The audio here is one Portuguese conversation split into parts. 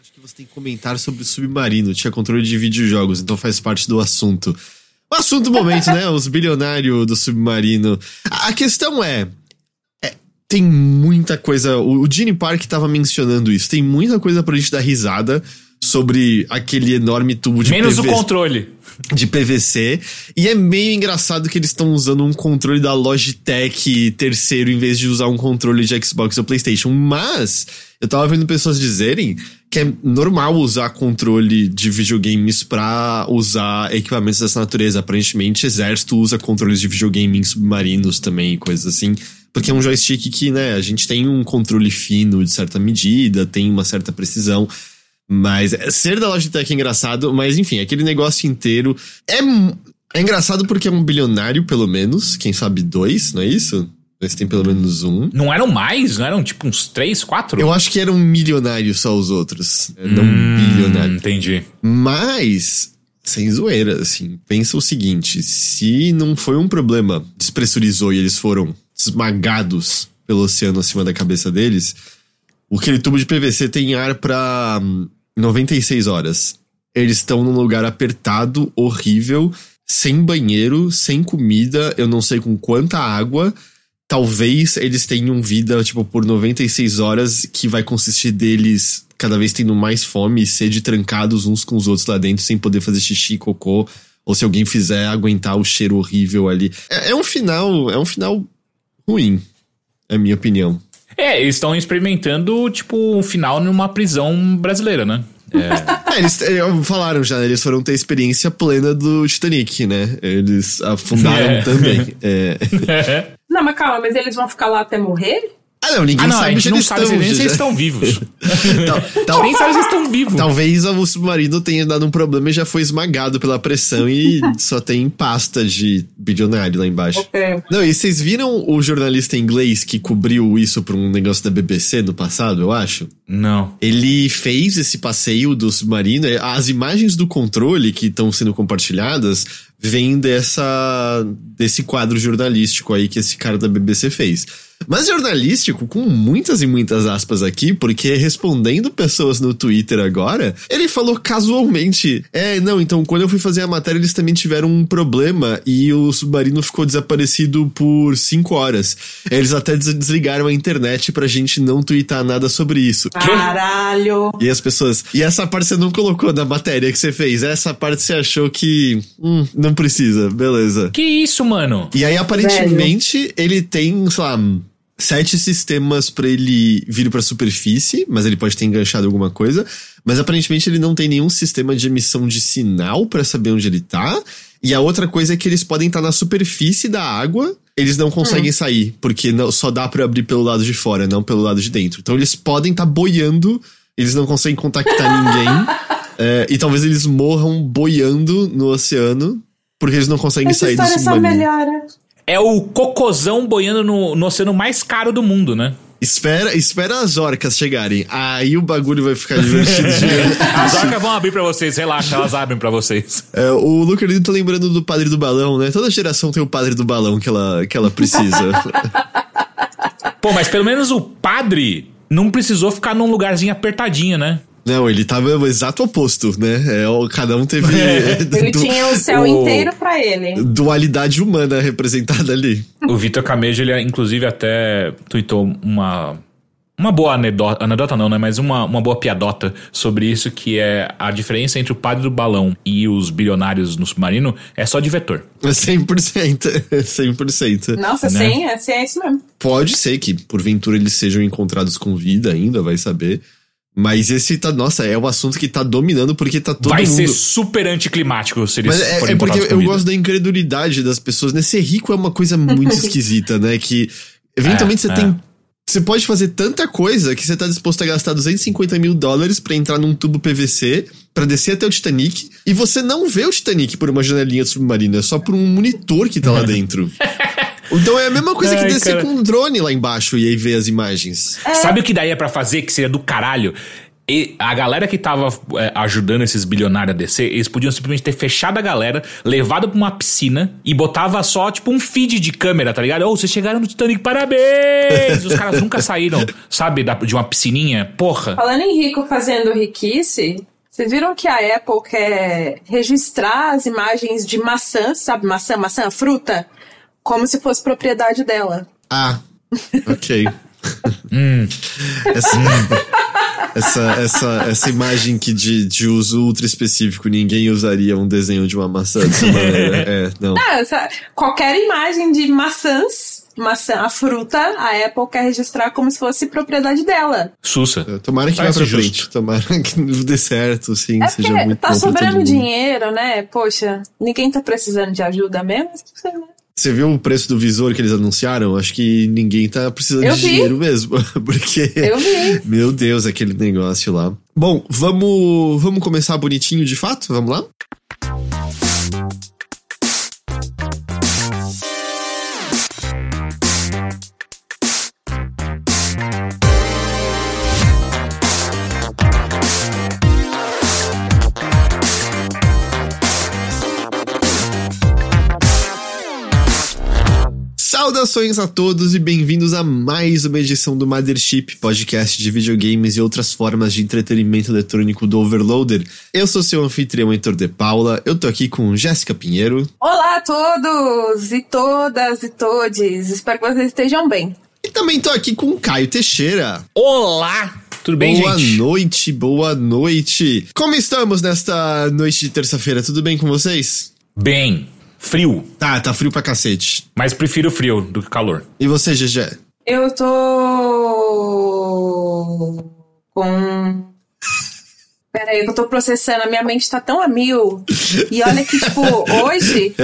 Acho que você tem comentar sobre o submarino. Tinha controle de videojogos, então faz parte do assunto. O assunto do momento, né? Os bilionários do submarino. A questão é, é. tem muita coisa. O, Gene Park tava mencionando isso. Tem muita coisa pra gente dar risada sobre aquele enorme tubo de Menos PVC, o controle. De PVC. E é meio engraçado que eles estão usando um controle da Logitech terceiro em vez de usar um controle de Xbox ou PlayStation. Mas eu tava vendo pessoas dizerem que é normal usar controle de videogames para usar equipamentos dessa natureza. Aparentemente, exército usa controles de videogame em submarinos também, coisas assim. Porque é um joystick que, né, a gente tem um controle fino de certa medida, tem uma certa precisão. Mas ser da Logitech é engraçado, mas enfim, aquele negócio inteiro é, é engraçado porque é um bilionário, pelo menos. Quem sabe dois, não é isso? Eles têm pelo menos um. Não eram mais? Não eram tipo uns três, quatro? Eu acho que eram milionários só os outros. Hum, não bilionários. Entendi. Mas, sem zoeira, assim, pensa o seguinte: se não foi um problema, despressurizou e eles foram esmagados pelo oceano acima da cabeça deles, aquele tubo de PVC tem ar pra 96 hum, horas. Eles estão num lugar apertado, horrível, sem banheiro, sem comida, eu não sei com quanta água talvez eles tenham vida, tipo, por 96 horas, que vai consistir deles cada vez tendo mais fome e sede trancados uns com os outros lá dentro, sem poder fazer xixi, cocô, ou se alguém fizer aguentar o cheiro horrível ali. É, é um final, é um final ruim, é a minha opinião. É, eles estão experimentando, tipo, um final numa prisão brasileira, né? É. é eles é, falaram já, né? eles foram ter experiência plena do Titanic, né? Eles afundaram é. também. É. Não, mas calma, mas eles vão ficar lá até morrer? Ah, não, ninguém ah, não, sabe a gente não sabe estão, se eles estão vivos. tal, tal, nem sabe se eles estão vivos. Talvez o submarino tenha dado um problema e já foi esmagado pela pressão e só tem pasta de bilionário lá embaixo. Okay. Não, e vocês viram o jornalista inglês que cobriu isso pra um negócio da BBC no passado, eu acho? Não. Ele fez esse passeio do submarino. As imagens do controle que estão sendo compartilhadas vêm dessa, desse quadro jornalístico aí que esse cara da BBC fez. Mas jornalístico, com muitas e muitas aspas aqui, porque respondendo pessoas no Twitter agora, ele falou casualmente: É, não, então quando eu fui fazer a matéria, eles também tiveram um problema e o submarino ficou desaparecido por cinco horas. Eles até desligaram a internet pra gente não twittar nada sobre isso. Caralho! E as pessoas. E essa parte você não colocou na matéria que você fez. Essa parte você achou que. Hum, não precisa, beleza. Que isso, mano? E aí, aparentemente, Velho. ele tem, sei lá sete sistemas para ele vir para a superfície, mas ele pode ter enganchado alguma coisa. Mas aparentemente ele não tem nenhum sistema de emissão de sinal para saber onde ele tá. E a outra coisa é que eles podem estar tá na superfície da água, eles não conseguem hum. sair, porque não, só dá para abrir pelo lado de fora, não pelo lado de dentro. Então eles podem estar tá boiando, eles não conseguem contactar ninguém. É, e talvez eles morram boiando no oceano, porque eles não conseguem Essa sair do submarino. Melhora é o cocôzão boiando no, no oceano mais caro do mundo, né? Espera, espera as orcas chegarem. Aí o bagulho vai ficar divertido. as orcas vão abrir para vocês, relaxa, elas abrem para vocês. É, o Luca tá lembrando do padre do balão, né? Toda geração tem o padre do balão que ela, que ela precisa. Pô, mas pelo menos o padre não precisou ficar num lugarzinho apertadinho, né? Não, ele tava o exato oposto, né? É, cada um teve. ele do, tinha o céu o, inteiro para ele. Dualidade humana representada ali. O Vitor Camejo, ele inclusive até tweetou uma. Uma boa anedota, anedota não, né? Mas uma, uma boa piadota sobre isso, que é a diferença entre o padre do balão e os bilionários no submarino é só de vetor. 100%. 100%. Nossa, né? sim, é, sim, é isso mesmo. Pode ser que, porventura, eles sejam encontrados com vida ainda, vai saber. Mas esse tá, nossa, é o assunto que tá dominando porque tá todo Vai mundo... ser super anticlimático se eles Mas é, é porque eu gosto da incredulidade das pessoas, né? Ser rico é uma coisa muito esquisita, né? Que eventualmente é, você é. tem. Você pode fazer tanta coisa que você tá disposto a gastar 250 mil dólares para entrar num tubo PVC, para descer até o Titanic, e você não vê o Titanic por uma janelinha submarina, é só por um monitor que tá lá dentro. Então é a mesma coisa Ai, que descer cara. com um drone lá embaixo e aí ver as imagens. É. Sabe o que daí é pra fazer que seria do caralho? E a galera que tava é, ajudando esses bilionários a descer, eles podiam simplesmente ter fechado a galera, levado pra uma piscina e botava só, tipo, um feed de câmera, tá ligado? Ô, oh, vocês chegaram no Titanic, parabéns! Os caras nunca saíram, sabe, da, de uma piscininha. Porra. Falando em rico fazendo riquice, vocês viram que a Apple quer registrar as imagens de maçã, sabe? Maçã, maçã, fruta, como se fosse propriedade dela. Ah, ok. hum. Essa, essa, essa, essa imagem que de, de uso ultra específico, ninguém usaria um desenho de uma maçã dessa maneira. É, não. não essa, qualquer imagem de maçãs maçã, a fruta, a Apple quer registrar como se fosse propriedade dela. Sussa. É, tomara que vá pra justo. frente. Tomara que dê certo, sim, é seja muito tá sobrando dinheiro, né? Poxa, ninguém tá precisando de ajuda mesmo. Você viu o preço do visor que eles anunciaram? Acho que ninguém tá precisando Eu de vi. dinheiro mesmo. Porque. Eu vi. Meu Deus, aquele negócio lá. Bom, vamos, vamos começar bonitinho de fato? Vamos lá? Saudações a todos e bem-vindos a mais uma edição do Mothership, podcast de videogames e outras formas de entretenimento eletrônico do Overloader. Eu sou seu anfitrião Heitor de Paula, eu tô aqui com Jéssica Pinheiro. Olá a todos e todas e todes, espero que vocês estejam bem. E também tô aqui com Caio Teixeira. Olá! Tudo bem, boa gente? Boa noite, boa noite. Como estamos nesta noite de terça-feira? Tudo bem com vocês? Bem. Frio. Tá, tá frio pra cacete. Mas prefiro frio do que calor. E você, GG? Eu tô. com. Pera aí, que eu tô processando. A minha mente tá tão a mil. E olha que, tipo, hoje,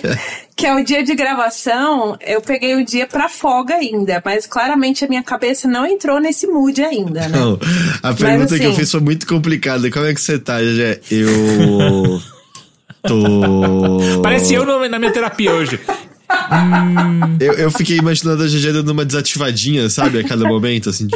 que é o dia de gravação, eu peguei o dia pra folga ainda. Mas claramente a minha cabeça não entrou nesse mood ainda, né? Não, a pergunta mas, assim, que eu fiz foi muito complicada. Como é que você tá, GG? Eu. Tô... Parece eu na minha terapia hoje. hum... eu, eu fiquei imaginando a GG dando uma desativadinha, sabe? A cada momento, assim.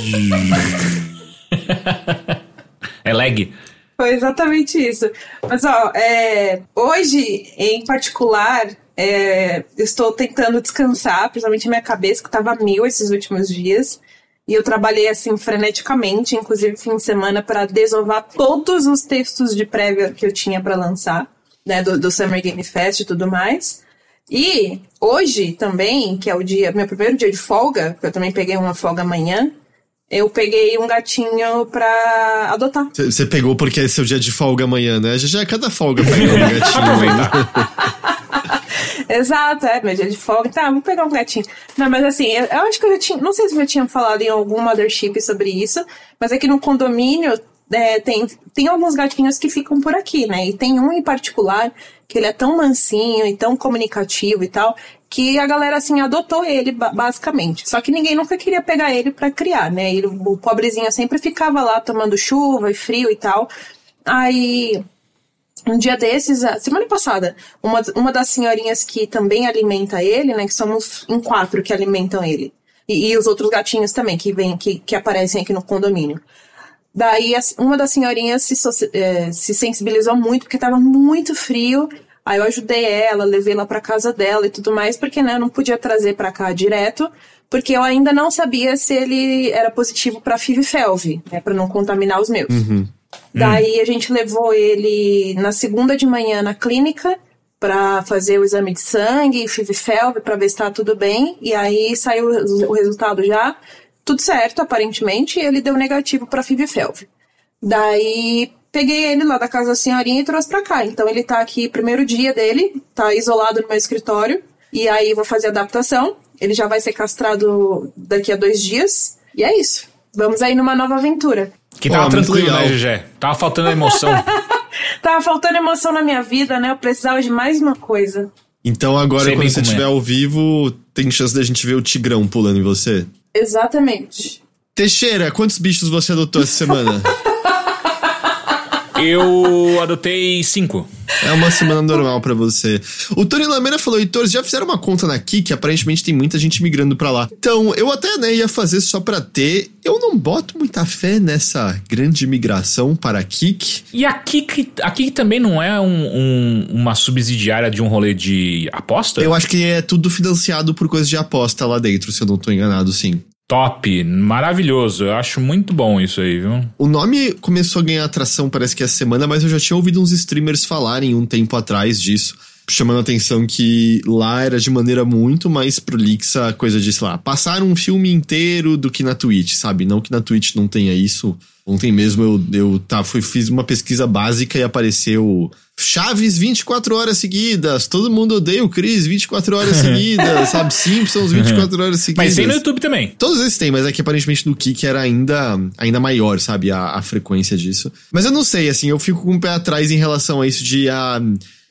é lag. Foi exatamente isso. Mas, ó, é, hoje, em particular, é, estou tentando descansar, principalmente a minha cabeça, que estava mil esses últimos dias. E eu trabalhei assim freneticamente, inclusive fim de semana, para desovar todos os textos de prévia que eu tinha para lançar né, do, do Summer Game Fest e tudo mais. E hoje também, que é o dia, meu primeiro dia de folga, que eu também peguei uma folga amanhã, eu peguei um gatinho pra adotar. Você pegou porque é seu dia de folga amanhã, né? Já é cada folga pegando um gatinho. né? Exato, é, meu dia de folga. Tá, vou pegar um gatinho. Não, mas assim, eu, eu acho que eu já tinha. Não sei se eu já tinha falado em algum Mothership sobre isso, mas aqui no condomínio é, tem, tem alguns gatinhos que ficam por aqui, né? E tem um em particular que ele é tão mansinho e tão comunicativo e tal, que a galera, assim, adotou ele, basicamente. Só que ninguém nunca queria pegar ele para criar, né? Ele, o pobrezinho sempre ficava lá tomando chuva e frio e tal. Aí, um dia desses, semana passada, uma, uma das senhorinhas que também alimenta ele, né? Que somos em quatro que alimentam ele. E, e os outros gatinhos também, que vêm, que, que aparecem aqui no condomínio. Daí uma das senhorinhas se, é, se sensibilizou muito, porque estava muito frio. Aí eu ajudei ela, levei ela para casa dela e tudo mais, porque né, eu não podia trazer para cá direto, porque eu ainda não sabia se ele era positivo para FIV-FeLV, né, para não contaminar os meus. Uhum. Daí a gente levou ele na segunda de manhã na clínica para fazer o exame de sangue, FIV-FeLV, para ver se tá tudo bem. E aí saiu o resultado já tudo certo, aparentemente, e ele deu negativo para FIV-FeLV. Daí peguei ele lá da casa da senhorinha e trouxe pra cá. Então ele tá aqui, primeiro dia dele, tá isolado no meu escritório, e aí vou fazer adaptação. Ele já vai ser castrado daqui a dois dias, e é isso. Vamos aí numa nova aventura. Que tava oh, tranquilo, né, Gégé? Tava faltando emoção. tava faltando emoção na minha vida, né? Eu precisava de mais uma coisa. Então agora, Sei quando você estiver é. ao vivo, tem chance da gente ver o Tigrão pulando em você? Exatamente. Teixeira, quantos bichos você adotou essa semana? Eu adotei cinco. É uma semana normal pra você. O Tony Lameira falou, Heitor, já fizeram uma conta na Kik, aparentemente tem muita gente migrando pra lá. Então, eu até né, ia fazer só pra ter. Eu não boto muita fé nessa grande migração para a Kik. E a Kik, a Kik também não é um, um, uma subsidiária de um rolê de aposta? Eu acho que é tudo financiado por coisas de aposta lá dentro, se eu não tô enganado, sim. Top, maravilhoso. Eu acho muito bom isso aí, viu? O nome começou a ganhar atração, parece que essa semana, mas eu já tinha ouvido uns streamers falarem um tempo atrás disso, chamando a atenção que lá era de maneira muito mais prolixa, coisa de, sei lá, passar um filme inteiro do que na Twitch, sabe? Não que na Twitch não tenha isso. Ontem mesmo eu, eu tá, fui, fiz uma pesquisa básica e apareceu Chaves 24 horas seguidas, todo mundo odeia o Chris 24 horas seguidas, sabe? Simpsons 24 horas seguidas. Mas tem no YouTube também. Todos esses tem, mas é que aparentemente no Kik era ainda, ainda maior, sabe? A, a frequência disso. Mas eu não sei, assim, eu fico com o pé atrás em relação a isso de. Ah,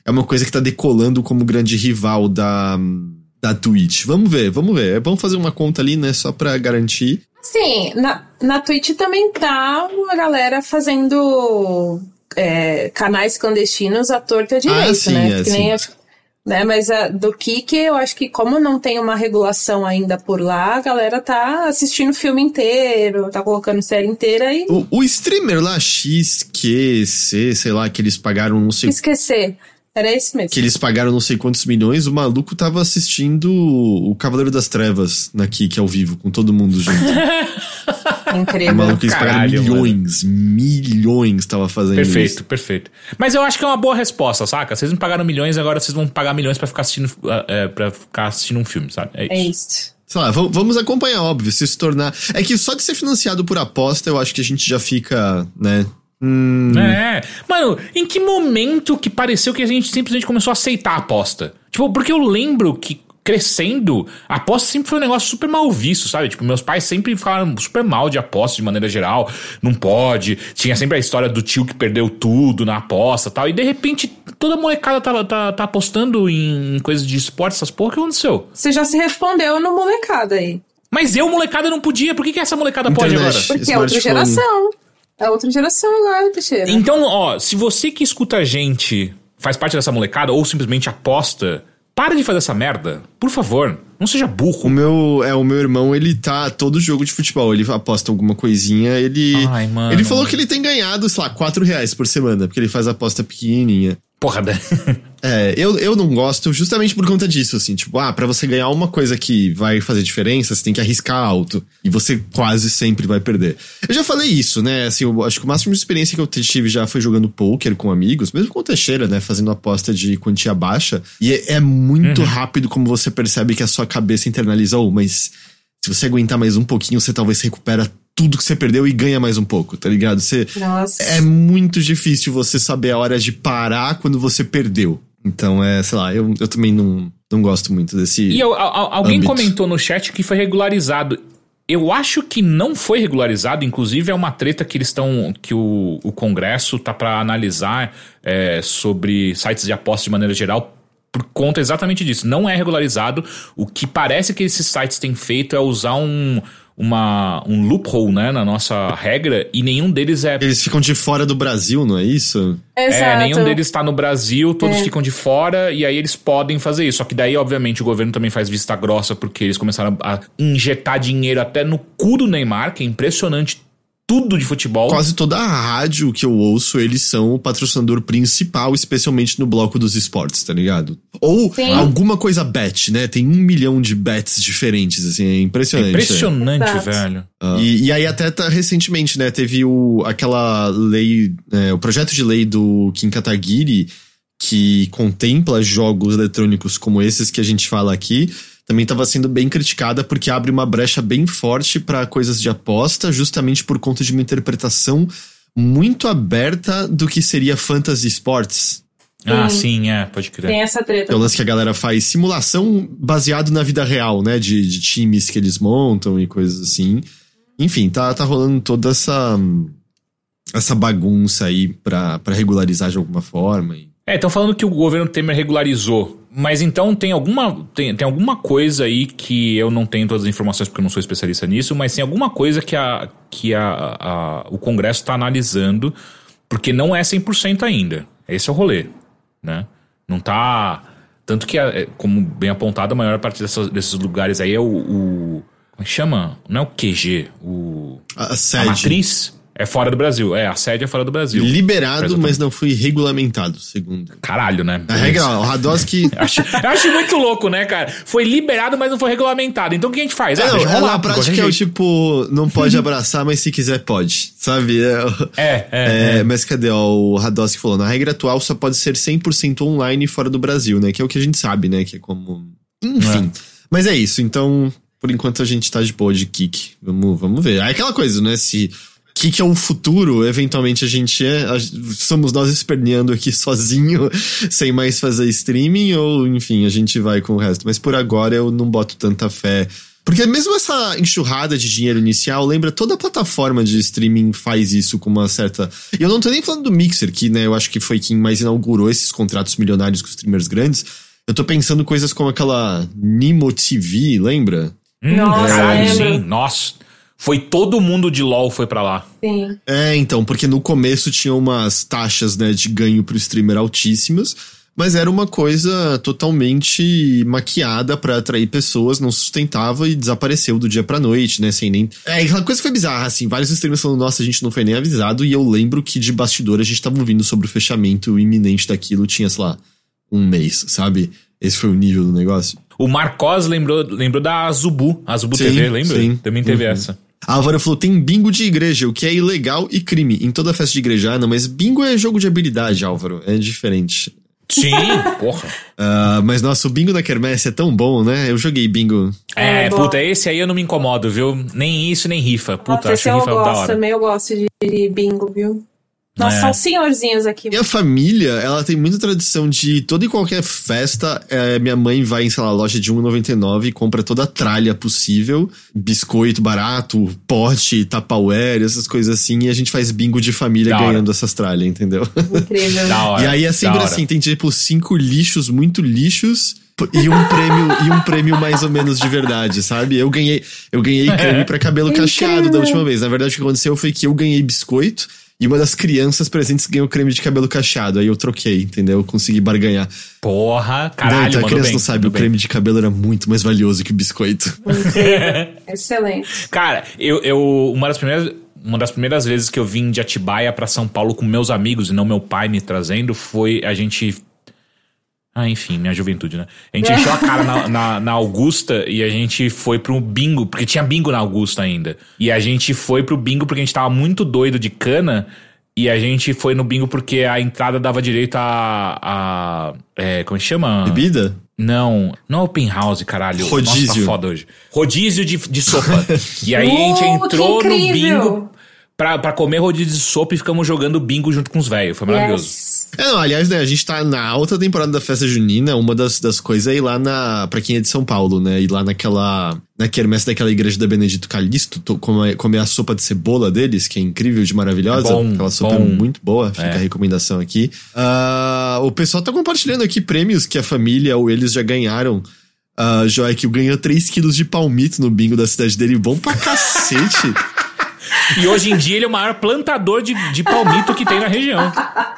é uma coisa que tá decolando como grande rival da, da Twitch. Vamos ver, vamos ver. É bom fazer uma conta ali, né? Só pra garantir. Sim, na, na Twitch também tá a galera fazendo é, canais clandestinos à torta direito, Ah, sim, né? é, que nem sim. né? Mas a, do Kik, eu acho que como não tem uma regulação ainda por lá, a galera tá assistindo o filme inteiro, tá colocando série inteira e O, o streamer lá, XQC, sei lá, que eles pagaram não sei esquecer. Era esse mesmo. que eles pagaram não sei quantos milhões, o maluco tava assistindo o Cavaleiro das Trevas na Kik ao vivo, com todo mundo junto. O Incrível. maluco, eles pagaram Caralho, milhões, milhões tava fazendo Perfeito, isso. perfeito. Mas eu acho que é uma boa resposta, saca? Vocês não pagaram milhões, agora vocês vão pagar milhões pra ficar assistindo, uh, é, pra ficar assistindo um filme, sabe? É isso. É isso. Sei lá, vamos acompanhar, óbvio, se se tornar... É que só de ser financiado por aposta, eu acho que a gente já fica, né... Hum, É. Mano, em que momento que pareceu que a gente simplesmente começou a aceitar a aposta? Tipo, porque eu lembro que crescendo, a aposta sempre foi um negócio super mal visto, sabe? Tipo, meus pais sempre falaram super mal de aposta de maneira geral. Não pode. Tinha sempre a história do tio que perdeu tudo na aposta e tal. E de repente, toda molecada tá, tá, tá apostando em coisas de esporte, essas porra. O que aconteceu? Você já se respondeu no molecada aí. Mas eu, molecada, não podia. Por que, que essa molecada pode Internet. agora? Porque é outra geração. É outra geração agora, Teixeira. Então, ó, se você que escuta a gente faz parte dessa molecada ou simplesmente aposta, para de fazer essa merda. Por favor, não seja O burro. meu, é, o meu irmão, ele tá todo jogo de futebol, ele aposta alguma coisinha, ele... Ai, mano. Ele falou que ele tem ganhado, sei lá, 4 reais por semana, porque ele faz aposta pequenininha. Porra, né? É, eu, eu não gosto justamente por conta disso, assim, tipo, ah, pra você ganhar uma coisa que vai fazer diferença, você tem que arriscar alto. E você quase sempre vai perder. Eu já falei isso, né? Assim, eu acho que o máximo de experiência que eu tive já foi jogando poker com amigos, mesmo com o Teixeira, né? Fazendo aposta de quantia baixa. E é, é muito rápido como você percebe que a sua cabeça internaliza, oh, mas se você aguentar mais um pouquinho, você talvez recupera tudo que você perdeu e ganha mais um pouco, tá ligado? Você. Nossa. É muito difícil você saber a hora de parar quando você perdeu. Então, é, sei lá, eu, eu também não, não gosto muito desse. E eu- a- a- alguém Âmbito. comentou no chat que foi regularizado. Eu acho que não foi regularizado, inclusive é uma treta que eles estão. que o, o Congresso tá pra analisar é, sobre sites de aposta de maneira geral. Por conta exatamente disso. Não é regularizado. O que parece que esses sites têm feito é usar um, uma, um loophole né, na nossa regra e nenhum deles é Eles ficam de fora do Brasil, não é isso? é, Exato. nenhum deles está no Brasil, todos É. ficam de fora e aí eles podem fazer isso. Só que daí, obviamente, o governo também faz vista grossa porque eles começaram a injetar dinheiro até no cu do Neymar, que é impressionante tudo de futebol. Quase toda a rádio que eu ouço, eles são o patrocinador principal, especialmente no bloco dos esportes, tá ligado? Ou Sim. alguma coisa bet, né? Tem um milhão de bets diferentes, assim, é É impressionante. impressionante, Exato. velho. Ah. E, e aí até tá, recentemente, né, teve o, aquela lei, é, o projeto de lei do Kim Kataguiri que contempla jogos eletrônicos como esses que a gente fala aqui, também estava sendo bem criticada porque abre uma brecha bem forte para coisas de aposta, justamente por conta de uma interpretação muito aberta do que seria fantasy sports. Ah, Sim. sim, é, pode crer. Tem essa treta. É o lance que a galera faz simulação baseado na vida real, né? De, de times que eles montam e coisas assim. Enfim, tá, tá rolando toda essa essa bagunça aí pra, pra regularizar de alguma forma. E... É, estão falando que o governo Temer regularizou. Mas então tem alguma, tem, tem alguma coisa aí que eu não tenho todas as informações porque eu não sou especialista nisso, mas tem alguma coisa que, a, que a, a- o Congresso está analisando Porque não é 100% ainda. Esse é o rolê, né? Não tá... Tanto que, é, como bem apontado, a maior parte dessas- desses lugares aí é o... o como é que chama? Não é o QG, o... A, a A sede. matriz é fora do Brasil. É, a sede é fora do Brasil. Liberado, mas não foi regulamentado, segundo. Caralho, né? A regra, ó, o Radowski. Acho, eu acho muito louco, né, cara? Foi liberado, mas não foi regulamentado. Então o que a gente faz? É, não, deixa é, de prática é o tipo, não pode abraçar, mas se quiser pode, sabe? É, É, é, É, é. mas cadê ó, o Radowski falou? Na regra atual só pode ser 100% online fora do Brasil, né? Que é o que a gente sabe, né? Que é como. Enfim. Mas é isso. Então, por enquanto a gente tá de boa de kick. Vamos, vamos ver. Aí aquela coisa, né? Se kick é o futuro, eventualmente a gente é. a- somos nós esperneando aqui sozinho, sem mais fazer streaming, ou enfim, a gente vai com o resto. Mas por agora eu não boto tanta fé. Porque mesmo essa enxurrada de dinheiro inicial, lembra, toda plataforma de streaming faz isso com uma certa. E eu não tô nem falando do Mixer, que né, eu acho que foi quem mais inaugurou esses contratos milionários com streamers grandes. Eu tô pensando coisas como aquela Nimo TV, lembra? Hum, Nossa, lembro. sim. Nossa. Foi todo mundo de LoL foi pra lá. Sim. É, então, porque no começo tinha umas taxas né, de ganho pro streamer altíssimas, mas era uma coisa totalmente maquiada pra atrair pessoas, não sustentava e desapareceu do dia pra noite, né? Sem nem. É, aquela coisa foi bizarra, assim. Vários streamers falando, nossa, a gente não foi nem avisado, e eu lembro que de bastidor a gente tava ouvindo sobre o fechamento iminente daquilo, tinha, sei lá, um mês, sabe? Esse foi o nível do negócio. O Marcos lembrou, lembrou da Zubu, a Zubu Sim, TV, lembra? sim. Também teve Uhum. essa. A Álvaro falou: tem bingo de igreja, o que é ilegal e crime. Em toda festa de igreja, ah, não, mas bingo é jogo de habilidade, Álvaro. É diferente. Sim, porra. Ah, mas nossa, o bingo da Kermesse é tão bom, né? Eu joguei bingo. É, É, puta, esse aí eu não me incomodo, viu? Nem isso, nem rifa. Puta, Nossa, esse acho eu rifa da gosto hora. também, eu gosto de, de bingo, viu? Nossa, É. são senhorzinhos aqui. Minha família, ela tem muita tradição de toda e qualquer festa, é, minha mãe vai em, sei lá, loja de 1,99 e compra toda a tralha possível, biscoito barato, pote, tapauer, essas coisas assim, e a gente faz bingo de família Da hora. ganhando essas tralhas, entendeu? Incrível. Da hora. E aí é sempre da hora. assim, tem tipo cinco lixos muito lixos e um prêmio e um prêmio mais ou menos de verdade, sabe? Eu ganhei, eu ganhei creme pra cabelo cacheado da última vez. Na verdade o que aconteceu foi que eu ganhei biscoito e uma das crianças presentes ganhou creme de cabelo cacheado. Aí eu troquei, entendeu? Eu consegui barganhar. Porra, não, caralho, então a criança bem, não sabe, o bem. creme de cabelo era muito mais valioso que o biscoito. Excelente. Cara, eu, eu uma das primeiras uma das primeiras vezes que eu vim de Atibaia pra São Paulo com meus amigos e não meu pai me trazendo foi a gente ah, enfim, minha juventude, né? A gente encheu a cara na, na, na Augusta e a gente foi pro bingo, porque tinha bingo na Augusta ainda. E a gente foi pro bingo porque a gente tava muito doido de cana. E a gente foi no bingo porque a entrada dava direito a. a é, como é que chama? Bebida? Não, não é open house, caralho. Rodízio. Nossa, tá foda hoje. Rodízio de, de sopa. e aí a gente Uh, entrou no bingo pra, pra comer rodízio de sopa e ficamos jogando bingo junto com os velhos. Foi maravilhoso. Yes. É, não, aliás, né, a gente tá na alta temporada da festa junina, uma das, das coisas é ir lá na. pra quem é de São Paulo, né? Ir lá naquela. na quermesse daquela igreja da Benedito Calixto, to- comer, comer a sopa de cebola deles, que é incrível de maravilhosa. É bom, aquela sopa bom. é muito boa, fica É. a recomendação aqui. Ah, o pessoal tá compartilhando aqui prêmios que a família ou eles já ganharam. Uh, Joaquim ganhou 3 quilos de palmito no bingo da cidade dele. Bom pra cacete. E hoje em dia ele é o maior plantador de, de palmito que tem na região.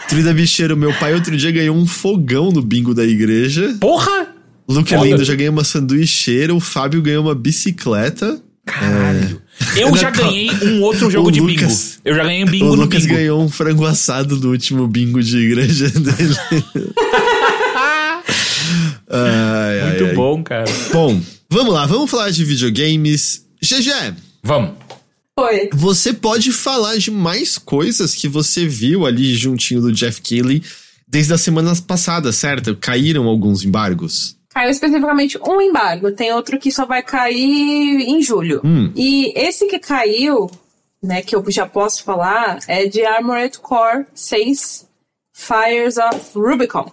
Trida Bicheiro, meu pai outro dia ganhou um fogão no bingo da igreja. Porra! O Luke Foda. Lindo já ganhou uma sanduicheira, o Fábio ganhou uma bicicleta. Caralho. Eu já ganhei um outro jogo O de Lucas- bingo. Eu já ganhei um o bingo no Lucas bingo. ganhou um frango assado no último bingo de igreja dele. Ai, ai, Muito ai. bom, cara. Bom, vamos lá, vamos falar de videogames. GG, Vamos. Foi. você pode falar de mais coisas que você viu ali juntinho do Jeff Keighley desde as semanas passadas, certo? Caíram alguns embargos. Caiu especificamente um embargo. Tem outro que só vai cair em julho. Hum. E esse que caiu, né, que eu já posso falar, é de Armored Core 6 Fires of Rubicon.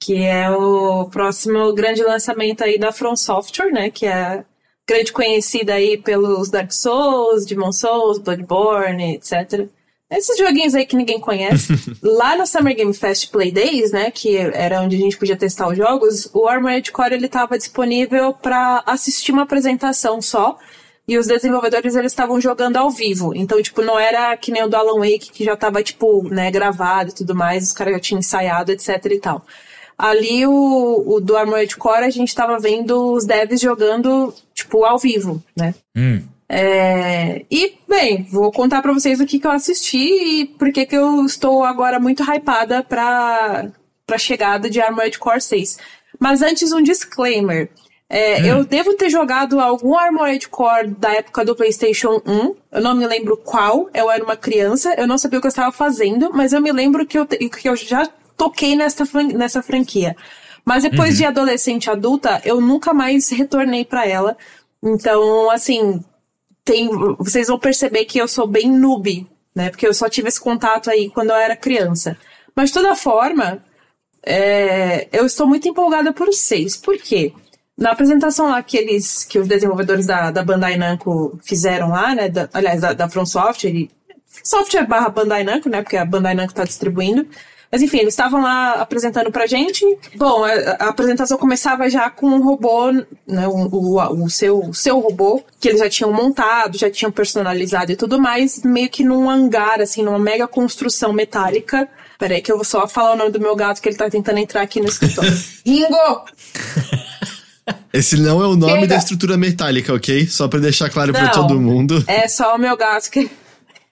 Que é o próximo grande lançamento aí da From Software, né? Que é grande conhecida aí pelos Dark Souls, Demon Souls, Bloodborne, etc. Esses joguinhos aí que ninguém conhece. Lá no Summer Game Fest Play Days, né, que era onde a gente podia testar os jogos, o Armored Core ele tava disponível para assistir uma apresentação só, e os desenvolvedores eles estavam jogando ao vivo. Então, tipo, não era que nem o do Alan Wake que já tava, tipo, né, gravado e tudo mais, os caras já tinham ensaiado, etc e tal. Ali, o, o do Armored Core, a gente tava vendo os devs jogando, tipo, ao vivo, né? Hum. É, e, bem, vou contar para vocês o que, que eu assisti e por que, que eu estou agora muito hypada pra, pra chegada de Armored Core 6. Mas antes, um disclaimer. É, hum. Eu devo ter jogado algum Armored Core da época do PlayStation 1. Eu não me lembro qual. Eu era uma criança. Eu não sabia o que eu estava fazendo. Mas eu me lembro que eu, que eu já toquei nessa, nessa franquia. Mas depois uhum. de adolescente adulta, eu nunca mais retornei para ela. Então, assim, tem, vocês vão perceber que eu sou bem noob, né? Porque eu só tive esse contato aí quando eu era criança. Mas de toda forma, é, eu estou muito empolgada por seis. Por quê? Na apresentação lá que eles, que os desenvolvedores da, da Bandai Namco fizeram lá, né, da, aliás, da, da From Software, software barra Bandai Namco, né, porque a Bandai Namco está distribuindo, mas enfim, eles estavam lá apresentando pra gente. Bom, a, a, apresentação começava já com um robô, né, o, o, o seu, seu robô, que eles já tinham montado, já tinham personalizado e tudo mais, meio que num hangar, assim, numa mega construção metálica. Peraí que eu vou só falar o nome do meu gato que ele tá tentando entrar aqui no escritório. Ringo! Esse não é o nome da estrutura metálica, ok? Só para deixar claro para todo mundo. É só o meu gato que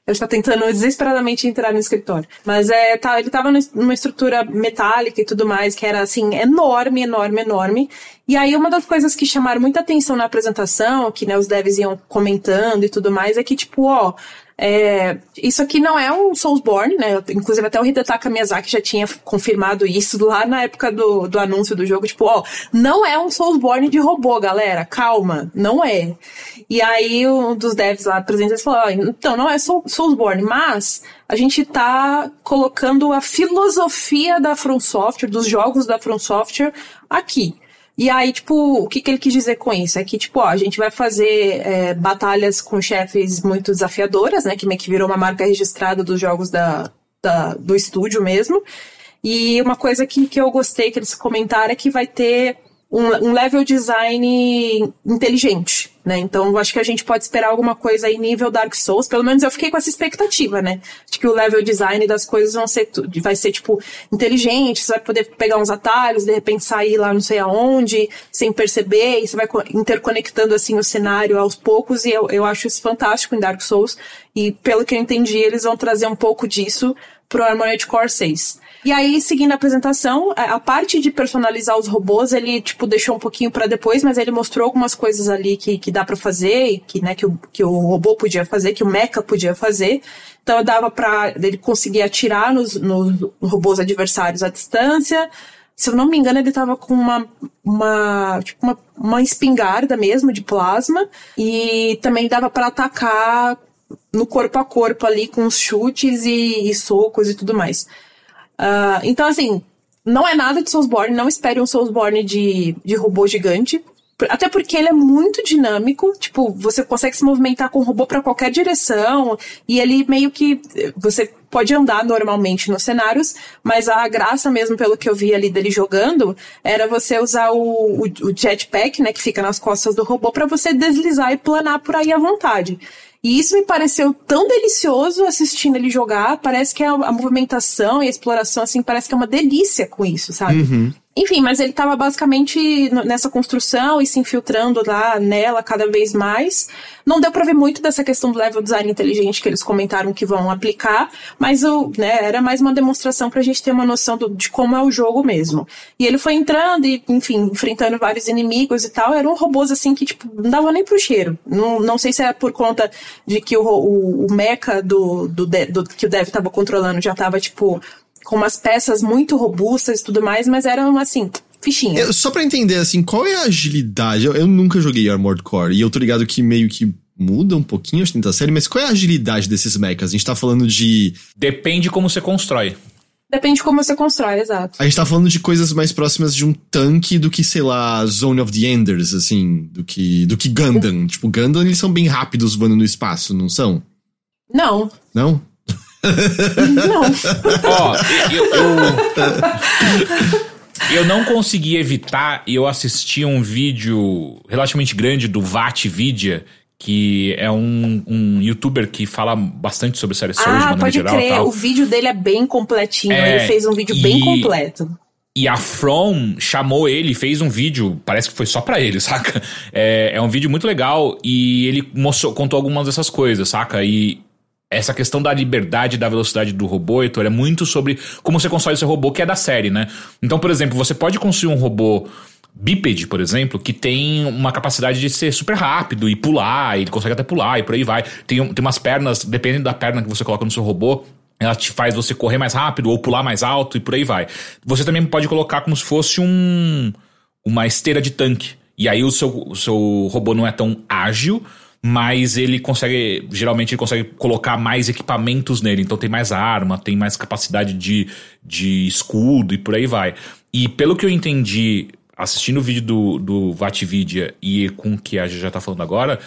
ele está tentando desesperadamente entrar no escritório. Mas é, tá, ele estava numa estrutura metálica e tudo mais, que era assim, enorme, enorme, enorme. E aí, uma das coisas que chamaram muita atenção na apresentação, que né, os devs iam comentando e tudo mais, é que, tipo, ó, é, isso aqui não é um Soulsborne, né? Inclusive até o Hidetaka Miyazaki já tinha confirmado isso lá na época do, do anúncio do jogo. Tipo, ó, não é um Soulsborne de robô, galera. Calma, não é. E aí um dos devs lá presentes falou, ó, então não é Soulsborne, mas a gente tá colocando a filosofia da From Software, dos jogos da From Software aqui. E aí, tipo, o que, que ele quis dizer com isso? É que, tipo, ó, a gente vai fazer é, batalhas com chefes muito desafiadoras, né? Que meio que virou uma marca registrada dos jogos da, da do estúdio mesmo. E uma coisa que, que eu gostei que eles comentaram é que vai ter um, um level design inteligente, né? Então, acho que a gente pode esperar alguma coisa aí nível Dark Souls. Pelo menos eu fiquei com essa expectativa, né? De que o level design das coisas vão ser, vai ser, tipo, inteligente. Você vai poder pegar uns atalhos, de repente sair lá não sei aonde, sem perceber. E você vai interconectando, assim, o cenário aos poucos. E eu, eu acho isso fantástico em Dark Souls. E, pelo que eu entendi, eles vão trazer um pouco disso pro Armored Core 6. E aí, seguindo a apresentação, a parte de personalizar os robôs, ele, tipo, deixou um pouquinho para depois, mas ele mostrou algumas coisas ali que, que dá para fazer, que, né, que o, que o robô podia fazer, que o mecha podia fazer. Então, dava para ele conseguir atirar nos, nos robôs adversários à distância. Se eu não me engano, ele tava com uma, uma, tipo uma, uma espingarda mesmo de plasma. E também dava para atacar no corpo a corpo ali com os chutes e, e socos e tudo mais. Uh, então, assim, não é nada de Soulsborne, não espere um Soulsborne de, de robô gigante. Até porque ele é muito dinâmico, tipo, você consegue se movimentar com o robô para qualquer direção, e ele meio que você pode andar normalmente nos cenários, mas a graça mesmo, pelo que eu vi ali dele jogando, era você usar o, o, o jetpack, né, que fica nas costas do robô, para você deslizar e planar por aí à vontade. E isso me pareceu tão delicioso assistindo ele jogar. Parece que a, a movimentação e a exploração, assim, parece que é uma delícia com isso, sabe? Uhum. Enfim, mas ele estava basicamente nessa construção e se infiltrando lá nela cada vez mais. Não deu para ver muito dessa questão do level design inteligente que eles comentaram que vão aplicar, mas o, né, era mais uma demonstração para a gente ter uma noção do, de como é o jogo mesmo. E ele foi entrando e, enfim, enfrentando vários inimigos e tal. Eram robôs assim que, tipo, não dava nem pro cheiro. Não, não sei se é por conta de que o, o, o mecha do, do, do, que o Dev estava controlando já estava tipo, com umas peças muito robustas e tudo mais, mas eram assim, fichinha. Eu, só para entender, assim, qual é a agilidade? Eu, eu, nunca joguei Armored Core e eu tô ligado que meio que muda um pouquinho a quinta série, mas qual é a agilidade desses mechas? A gente tá falando de. Depende como você constrói. Depende de como você constrói, exato. A gente tá falando de coisas mais próximas de um tanque do que, sei lá, Zone of the Enders, assim, do que, do que Gundam. tipo, Gundam, eles são bem rápidos voando no espaço, não são? Não. Não? Não. Ó, eu, eu, eu, não consegui evitar e eu assisti um vídeo relativamente grande do VAT Vidia que é um, um youtuber que fala bastante sobre séries ah, de maneira pode geral. crer. Tal. O vídeo dele é bem completinho. É, ele fez um vídeo e- bem completo. E a From chamou ele, fez um vídeo, parece que foi só pra ele, saca? É, é um vídeo muito legal e ele mostrou, contou algumas dessas coisas, saca? E essa questão da liberdade da velocidade do robô, Heitor, é muito sobre como você constrói seu robô, que é da série, né? Então, por exemplo, você pode construir um robô bípede, por exemplo, que tem uma capacidade de ser super rápido e pular, ele consegue até pular e por aí vai. Tem, tem umas pernas, dependendo da perna que você coloca no seu robô, ela te faz você correr mais rápido ou pular mais alto e por aí vai. Você também pode colocar como se fosse um uma esteira de tanque. E aí o seu, o seu robô não é tão ágil, mas ele consegue. Geralmente ele consegue colocar mais equipamentos nele. Então tem mais arma, tem mais capacidade de, de escudo e por aí vai. E pelo que eu entendi, assistindo o vídeo do, do Vatvidia e com o que a já tá falando agora,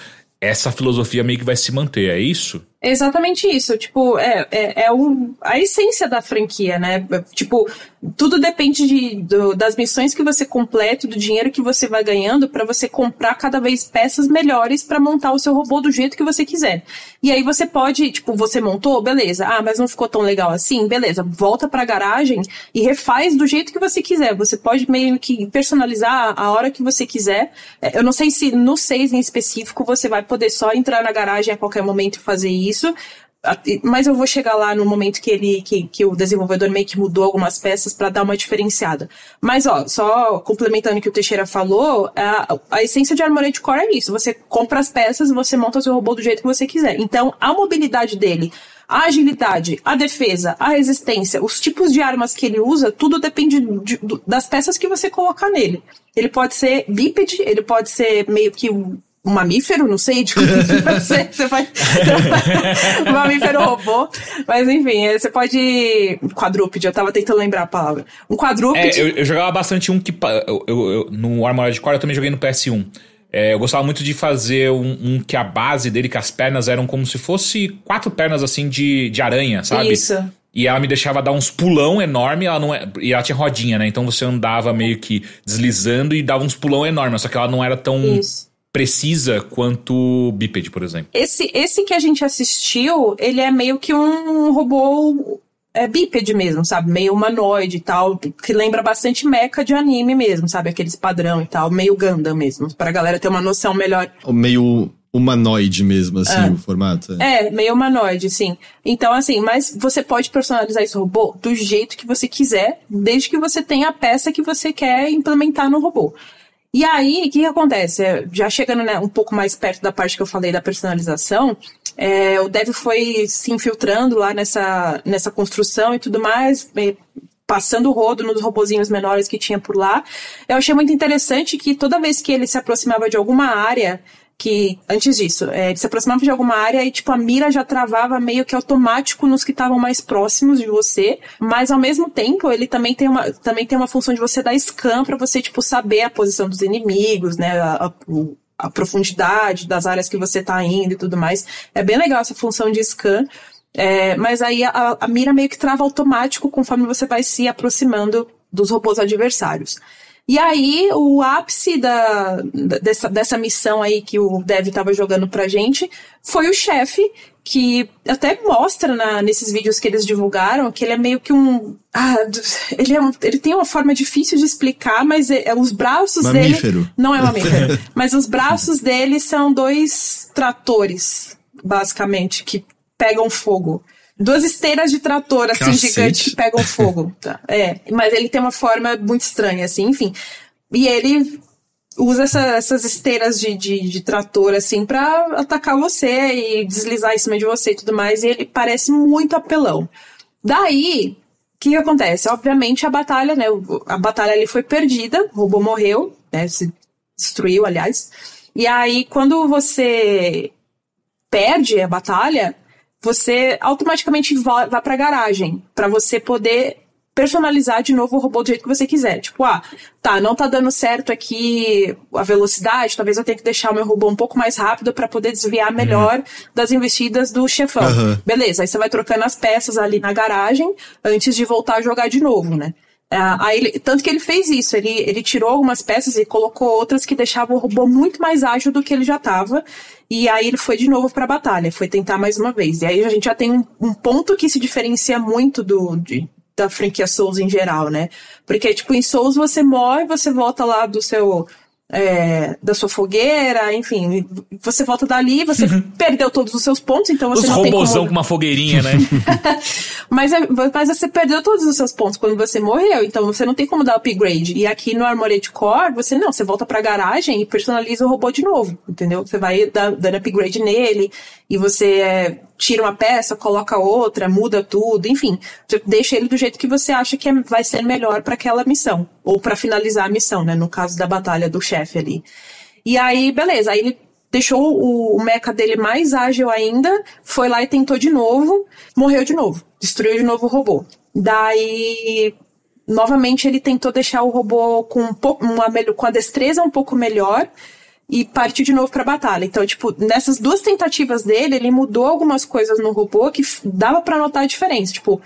essa filosofia meio que vai se manter, é isso? É exatamente isso. Tipo, é, é, é um, a essência da franquia, né? Tipo, tudo depende de, do- das missões que você completa, do dinheiro que você vai ganhando pra você comprar cada vez peças melhores pra montar o seu robô do jeito que você quiser. E aí você pode, tipo, você montou, beleza. Ah, mas não ficou tão legal assim, beleza. Volta pra garagem e refaz do jeito que você quiser. Você pode meio que personalizar a hora que você quiser. É, Eu não sei se no 6 em específico você vai poder só entrar na garagem a qualquer momento e fazer isso. Ah, e- Mas eu vou chegar lá no momento que ele que, que o desenvolvedor meio que mudou algumas peças para dar uma diferenciada. Mas ó, só complementando o que o Teixeira falou, a, a essência de Armored Core é isso. Você compra as peças, você monta o seu robô do jeito que você quiser. Então, a mobilidade dele, a agilidade, a defesa, a resistência, os tipos de armas que ele usa, tudo depende de- do- das peças que você colocar nele. Ele pode ser bípede, ele pode ser meio que um, um mamífero, não sei de como que vai ser. Você vai. um mamífero robô. Mas enfim, é, você pode. Quadrúpede, eu tava tentando lembrar a palavra. Um É, quadrúpede. eu, eu jogava bastante um que. Eu, eu- eu- no Armored Core eu também joguei no PS1. É, eu gostava muito de fazer um, um que a base dele, que as pernas eram como se fosse quatro pernas assim de, de aranha, sabe? Isso. E ela me deixava dar uns pulão enorme, ela não é, e ela tinha rodinha, né? Então você andava meio que deslizando e dava uns pulão enormes, só que ela não era tão Isso. Precisa quanto o bípede, por exemplo. Esse, esse que a gente assistiu, ele é meio que um robô é, bípede mesmo, sabe? Meio humanoide e tal, que lembra bastante mecha de anime mesmo, sabe? Aqueles padrão e tal, meio Gundam mesmo, pra galera ter uma noção melhor Ou Meio humanoide mesmo, assim, o formato. É, meio humanoide, sim. Então, assim, mas você pode personalizar esse robô do jeito que você quiser, desde que você tenha a peça que você quer implementar no robô. E aí, o que, que acontece? É, Já chegando né, um pouco mais perto da parte que eu falei da personalização, é, o Dev foi se infiltrando lá nessa, nessa construção e tudo mais, passando o rodo nos robozinhos menores que tinha por lá. Eu achei muito interessante que toda vez que ele se aproximava de alguma área que antes disso, é, se aproximava de alguma área e tipo a mira já travava meio que automático nos que estavam mais próximos de você, mas ao mesmo tempo ele também tem uma também tem uma função de você dar scan para você tipo saber a posição dos inimigos, né, a, a, o- a profundidade das áreas que você tá indo e tudo mais. É bem legal essa função de scan. É, mas aí a, a mira meio que trava automático conforme você vai se aproximando dos robôs adversários. E aí, o ápice da, dessa, dessa missão aí que o Dev tava jogando pra gente foi o chefe, que até mostra na- nesses vídeos que eles divulgaram que ele é meio que um. Ah, ele, é um- ele tem uma forma difícil de explicar, mas é- é- os braços Mamífero. dele. Não é mamífero. mas os braços dele são dois tratores, basicamente, que pegam fogo. Duas esteiras de trator, assim, Cacete. gigante, que pegam fogo. Tá, É, mas ele tem uma forma muito estranha, assim, enfim. E ele usa essa- essas esteiras de, de, de trator, assim, pra atacar você e deslizar em cima de você e tudo mais. E ele parece muito apelão. Daí, o que, que acontece? Obviamente, a batalha, né? A batalha ali foi perdida, o robô morreu, né? Se destruiu, aliás. E aí, quando você perde a batalha, você automaticamente vai, vai pra garagem pra você poder personalizar de novo o robô do jeito que você quiser. Tipo, ah, tá, não tá dando certo aqui a velocidade, talvez eu tenha que deixar o meu robô um pouco mais rápido pra poder desviar melhor das investidas do chefão. Aham. Beleza, aí você vai trocando as peças ali na garagem antes de voltar a jogar de novo, né? Aí ele- tanto que ele fez isso, ele, ele tirou algumas peças e colocou outras que deixavam o robô muito mais ágil do que ele já estava. E aí ele foi de novo pra batalha, foi tentar mais uma vez. E aí a gente já tem um, um ponto que se diferencia muito do, de- da franquia Souls em geral, né? Porque, tipo, em Souls você morre, você volta lá do seu. É, da sua fogueira, enfim, você volta dali, você perdeu todos os seus pontos, então você Os não tem robozão como... com uma fogueirinha, né? Mas, é- mas você perdeu todos os seus pontos quando você morreu, então você não tem como dar upgrade. E aqui no Armored Core, você não, você volta pra garagem e personaliza o robô de novo, entendeu? Você vai dando upgrade nele e você é, tira uma peça, coloca outra, muda tudo, enfim. Deixa ele do jeito que você acha que é- vai ser melhor pra aquela missão. Ou pra finalizar a missão, né? No caso da batalha do chefe ali. E aí, beleza, aí ele deixou o, o mecha dele mais ágil ainda, foi lá e tentou de novo, morreu de novo, destruiu de novo o robô. Daí, novamente, ele tentou deixar o robô com, um pouco, uma, com a destreza um pouco melhor e partiu de novo pra batalha. Então, tipo, nessas duas tentativas dele, ele mudou algumas coisas no robô que dava pra notar a diferença. Tipo,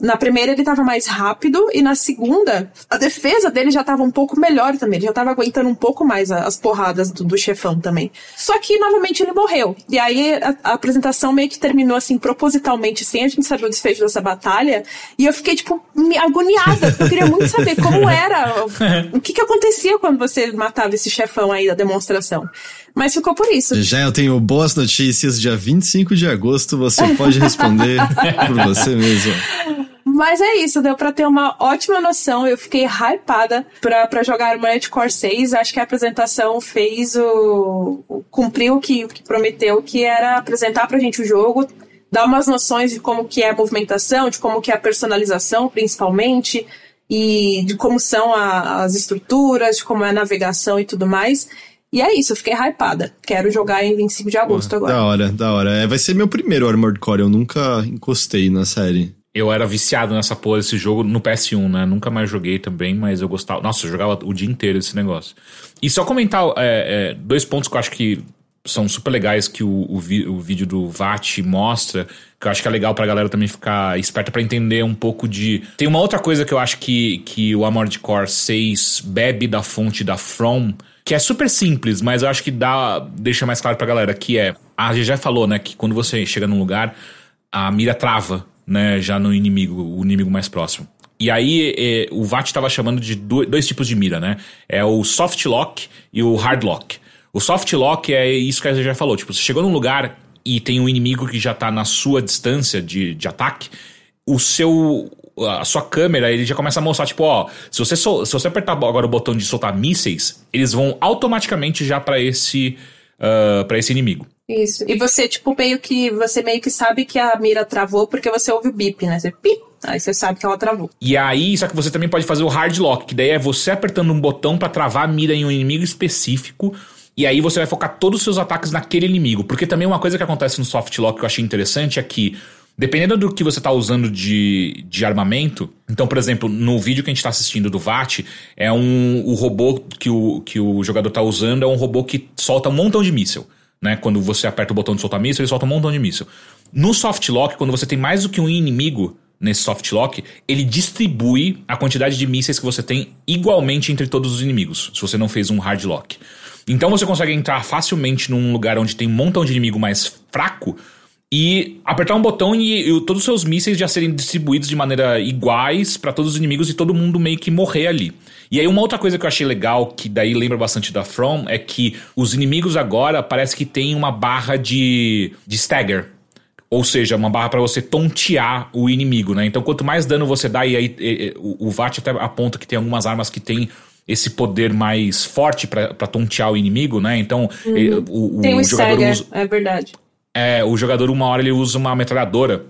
na primeira ele tava mais rápido e na segunda a defesa dele já tava um pouco melhor também. Ele já tava aguentando um pouco mais a- as porradas do, do chefão também. Só que novamente ele morreu. E aí a, a apresentação meio que terminou assim propositalmente sem a gente saber o desfecho dessa batalha. E eu fiquei tipo me- agoniada. porque Eu queria muito saber como era, o, o que que acontecia quando você matava esse chefão aí da demonstração. Mas ficou por isso. Já eu tenho boas notícias. Dia 25 de agosto você pode responder por você mesmo. Mas é isso, deu pra ter uma ótima noção. Eu fiquei hypada pra, pra jogar Armored Core 6. Acho que a apresentação fez o. o- cumpriu o que, o que prometeu, que era apresentar pra gente o jogo, dar umas noções de como que é a movimentação, de como que é a personalização, principalmente, e de como são a- as estruturas, de como é a navegação e tudo mais. E é isso, eu fiquei hypada. Quero jogar em 25 de agosto agora. Da hora, da hora. É, vai ser meu primeiro Armored Core. Eu nunca encostei na série. Eu era viciado nessa porra desse jogo no PS1, né? Nunca mais joguei também, mas eu gostava. Nossa, eu jogava o dia inteiro esse negócio. E só comentar é, é, dois pontos que eu acho que são super legais que o, o, o vídeo do VAT mostra, que eu acho que é legal pra galera também ficar esperta pra entender um pouco de. Tem uma outra coisa que eu acho que, que o Armored Core 6 bebe da fonte da From, que é super simples, mas eu acho que dá deixa mais claro pra galera, que é. A gente já falou, né, que quando você chega num lugar, a mira trava, né, já no inimigo, o inimigo mais próximo. E aí eh, o VAT estava chamando de do- dois tipos de mira, né? É o soft lock e o hard lock. O soft lock é isso que a gente já falou, tipo, você chegou num lugar e tem um inimigo que já tá na sua distância de, de ataque, o seu a sua câmera, ele já começa a mostrar, tipo, ó, se você, se você apertar agora o botão de soltar mísseis, eles vão automaticamente já pra esse para esse inimigo. Isso. E você, tipo, meio que. Você meio que sabe que a mira travou porque você ouve o bip, né? Você pip, aí você sabe que ela travou. E aí, só que você também pode fazer o hard lock, que daí é você apertando um botão pra travar a mira em um inimigo específico. E aí você vai focar todos os seus ataques naquele inimigo. Porque também uma coisa que acontece no soft lock que eu achei interessante é que, dependendo do que você tá usando de, de armamento, então, por exemplo, no vídeo que a gente tá assistindo do VAT, é um o robô que o, que o jogador tá usando é um robô que solta um montão de míssil. Né? Quando você aperta o botão de soltar míssil, ele solta um montão de míssil. No soft lock, quando você tem mais do que um inimigo nesse soft lock, ele distribui a quantidade de mísseis que você tem igualmente entre todos os inimigos, se você não fez um hard lock. Então você consegue entrar facilmente num lugar onde tem um montão de inimigo mais fraco e apertar um botão e, e todos os seus mísseis já serem distribuídos de maneira iguais para todos os inimigos e todo mundo meio que morrer ali. E aí uma outra coisa que eu achei legal, que daí lembra bastante da From, é que os inimigos agora parece que tem uma barra de, de stagger. Ou seja, uma barra para você tontear o inimigo, né? Então, quanto mais dano você dá, e aí e- e- o, o VAT até aponta que tem algumas armas que tem esse poder mais forte para tontear o inimigo, né? Então, e- o, o Tem jogador stagger, usa, é verdade. É, o jogador, uma hora, ele usa uma metralhadora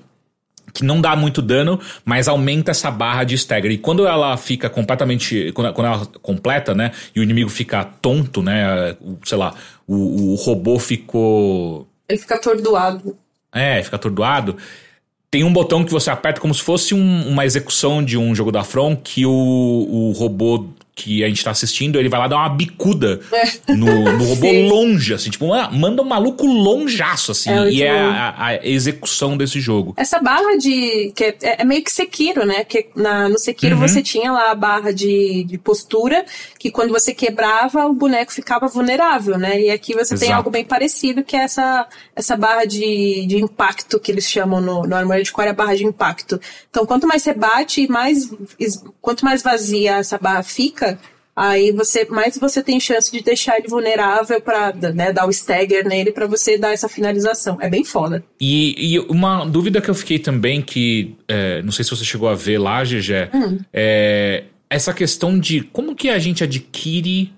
que não dá muito dano, mas aumenta essa barra de stagger. E quando ela fica completamente. Quando, quando ela completa, né? E o inimigo fica tonto, né? Sei lá, o, o robô ficou. Ele fica atordoado. É, fica atordoado. Tem um botão que você aperta como se fosse um- uma execução de um jogo da From que o, o robô que a gente tá assistindo, ele vai lá dar uma bicuda no, no robô longe, assim, tipo, manda- manda um maluco longeaço, assim, É e é bom. a, a execução desse jogo. Essa barra de. que é, é meio que Sekiro, né? Que na, no Sekiro você tinha lá a barra de, de postura, que quando você quebrava, o boneco ficava vulnerável, né? E aqui você tem Exato. algo bem parecido, que é essa, essa barra de, de impacto que eles chamam no, no Armored Core, a barra de impacto. Então, quanto mais você bate, mais, quanto mais vazia essa barra fica. Aí você, mais você tem chance de deixar ele vulnerável pra né, dar o stagger nele pra você dar essa finalização. É bem foda. E, e uma dúvida que eu fiquei também, que é, não sei se você chegou a ver lá, GG, é essa questão de como que a gente adquire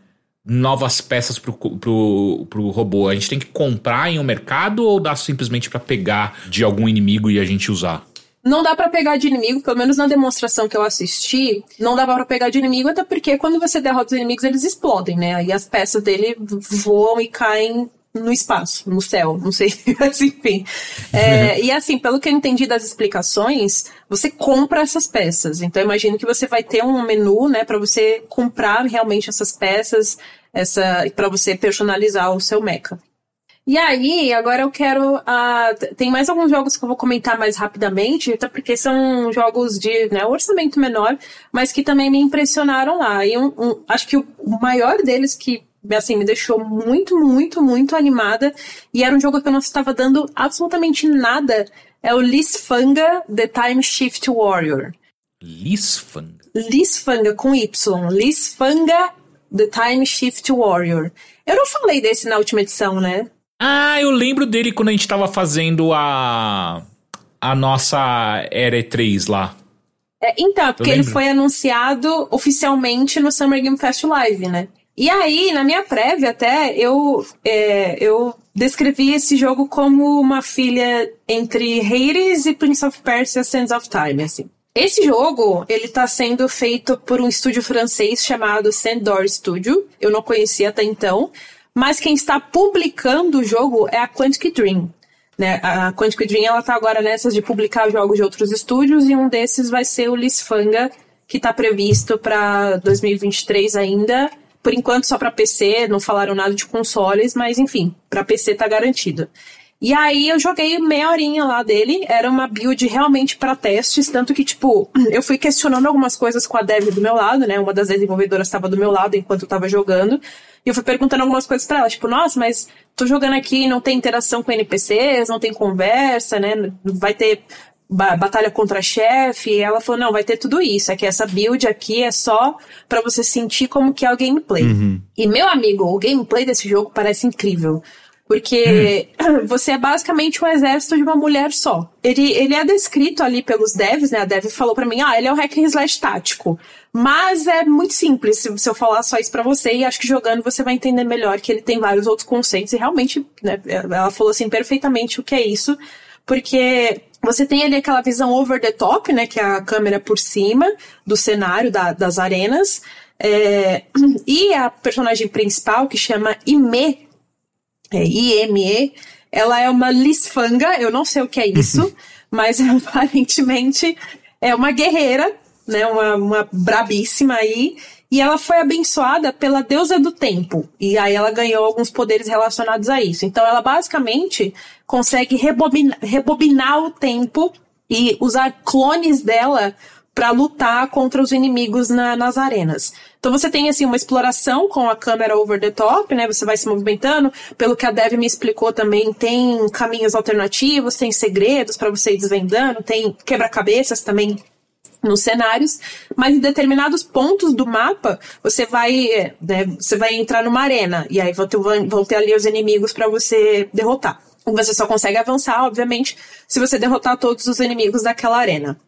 novas peças pro, pro, pro robô. A gente tem que comprar em um mercado ou dá simplesmente pra pegar de algum inimigo e a gente usar? Não dá pra pegar de inimigo, pelo menos na demonstração que eu assisti, não dava pra pegar de inimigo, até porque quando você derrota os inimigos, eles explodem, né? Aí as peças dele voam e caem no espaço, no céu, não sei, mas enfim. É, e assim, pelo que eu entendi das explicações, você compra essas peças. Então eu imagino que você vai ter um menu, né, pra você comprar realmente essas peças, essa para você personalizar o seu mecha. E aí, agora eu quero. t- tem mais alguns jogos que eu vou comentar mais rapidamente, até porque são jogos de né, orçamento menor, mas que também me impressionaram lá. E um, um- acho que o, maior deles que assim, me deixou muito, muito, muito animada, e era um jogo que eu não estava dando absolutamente nada, é o Lisfanga The Time Shift Warrior. Lisfang? Lisfanga com Y. Lisfanga The Time Shift Warrior. Eu não falei desse na última edição, né? Ah, eu lembro dele quando a gente tava fazendo a. a nossa Era E3 lá. É, então, porque ele foi anunciado oficialmente no Summer Game Fest Live, né? E aí, na minha prévia até, eu, é, eu descrevi esse jogo como uma filha entre Hades e Prince of Persia Sands of Time, assim. Esse jogo, ele tá sendo feito por um estúdio francês chamado Sandor Studio. Eu não conhecia até então. Mas quem está publicando o jogo é a Quantic Dream. Né? A Quantic Dream ela tá agora nessas de publicar jogos de outros estúdios e um desses vai ser o Lisfanga, que está previsto para 2023 ainda. Por enquanto só para PC, não falaram nada de consoles, mas enfim, para PC tá garantido. E aí eu joguei meia horinha lá dele, era uma build realmente para testes, tanto que tipo, eu fui questionando algumas coisas com a dev do meu lado, né? Uma das desenvolvedoras estava do meu lado enquanto eu tava jogando. E eu fui perguntando algumas coisas pra ela, tipo, nossa, mas tô jogando aqui, não tem interação com NPCs, não tem conversa, né? Vai ter ba- batalha contra chefe. E ela falou, não, vai ter tudo isso. É que essa build aqui é só pra você sentir como que é o gameplay. E meu amigo, o gameplay desse jogo parece incrível. Porque você é basicamente um exército de uma mulher só. Ele, ele é descrito ali pelos devs, né? A dev falou pra mim, ah, ele é um hack and slash tático. Mas é muito simples se, eu falar só isso pra você, e acho que jogando você vai entender melhor que ele tem vários outros conceitos, e realmente, né, ela falou assim perfeitamente o que é isso, porque você tem ali aquela visão over the top, né, que é a câmera por cima do cenário da- das arenas, é, e a personagem principal, que chama Ime, é, IME, ela é uma lisfanga, eu não sei o que é isso, mas aparentemente é uma guerreira, né, uma, uma brabíssima aí, e ela foi abençoada pela deusa do tempo, e aí ela ganhou alguns poderes relacionados a isso. Então ela basicamente consegue rebobinar, rebobinar o tempo e usar clones dela para lutar contra os inimigos na- nas arenas. Então você tem assim uma exploração com a câmera over the top, né? Você vai se movimentando. Pelo que a Dev me explicou também, tem caminhos alternativos, tem segredos para você ir desvendando, tem quebra-cabeças também nos cenários, mas em determinados pontos do mapa você vai, né, você vai entrar numa arena e aí vão ter, vão ter ali os inimigos para você derrotar. Você só consegue avançar, obviamente, se você derrotar todos os inimigos daquela arena.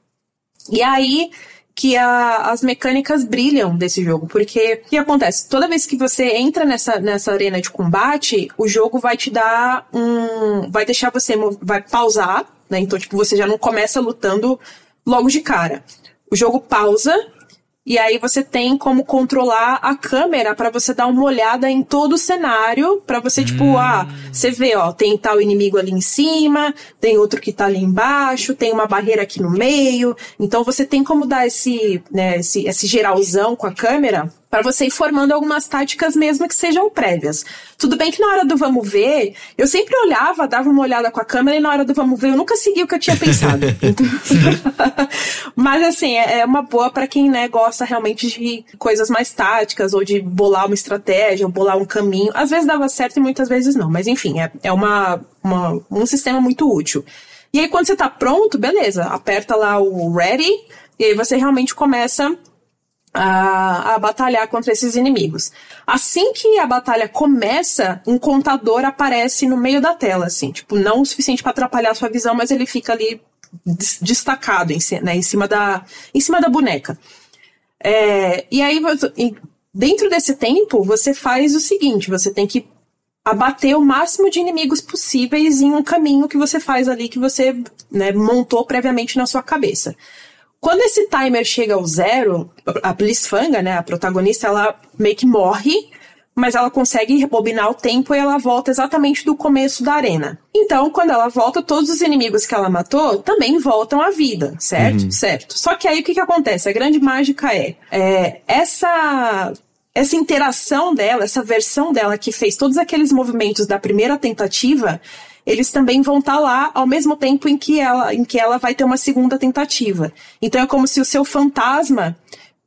E aí que a- as mecânicas brilham desse jogo, porque o que acontece? Toda vez que você entra nessa, nessa arena de combate, o jogo vai te dar um. vai deixar você. vai pausar, né? Então, tipo, você já não começa lutando logo de cara. O jogo pausa. E aí você tem como controlar a câmera para você dar uma olhada em todo o cenário, para você tipo, ah, você vê, ó, tem tal inimigo ali em cima, tem outro que tá ali embaixo, tem uma barreira aqui no meio. Então você tem como dar esse, né, esse, esse geralzão com a câmera para você ir formando algumas táticas mesmo que sejam prévias. Tudo bem que na hora do vamos ver, eu sempre olhava, dava uma olhada com a câmera e na hora do vamos ver eu nunca segui o que eu tinha pensado. Então... Mas assim, é, é uma boa para quem né, gosta realmente de coisas mais táticas ou de bolar uma estratégia, ou bolar um caminho. Às vezes dava certo e muitas vezes não, mas enfim, é, é uma, uma, um sistema muito útil. E aí quando você tá pronto, beleza, aperta lá o ready e aí você realmente começa a, a batalhar contra esses inimigos. Assim que a batalha começa, um contador aparece no meio da tela, assim, tipo, não o suficiente para atrapalhar a sua visão, mas ele fica ali destacado em, né, em, cima, da, em cima da boneca. É, e aí, dentro desse tempo, você faz o seguinte: você tem que abater o máximo de inimigos possíveis em um caminho que você faz ali, que você né, montou previamente na sua cabeça. Quando esse timer chega ao zero, a Blissfanga, né, a protagonista, ela meio que morre, mas ela consegue rebobinar o tempo e ela volta exatamente do começo da arena. Então, quando ela volta, todos os inimigos que ela matou também voltam à vida, certo? Uhum. Certo. Só que aí o que, que acontece? A grande mágica é, é essa essa interação dela, essa versão dela que fez todos aqueles movimentos da primeira tentativa, eles também vão estar tá lá ao mesmo tempo em que ela, em que ela vai ter uma segunda tentativa. Então é como se o seu fantasma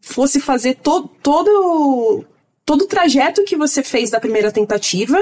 fosse fazer to, todo todo o trajeto que você fez da primeira tentativa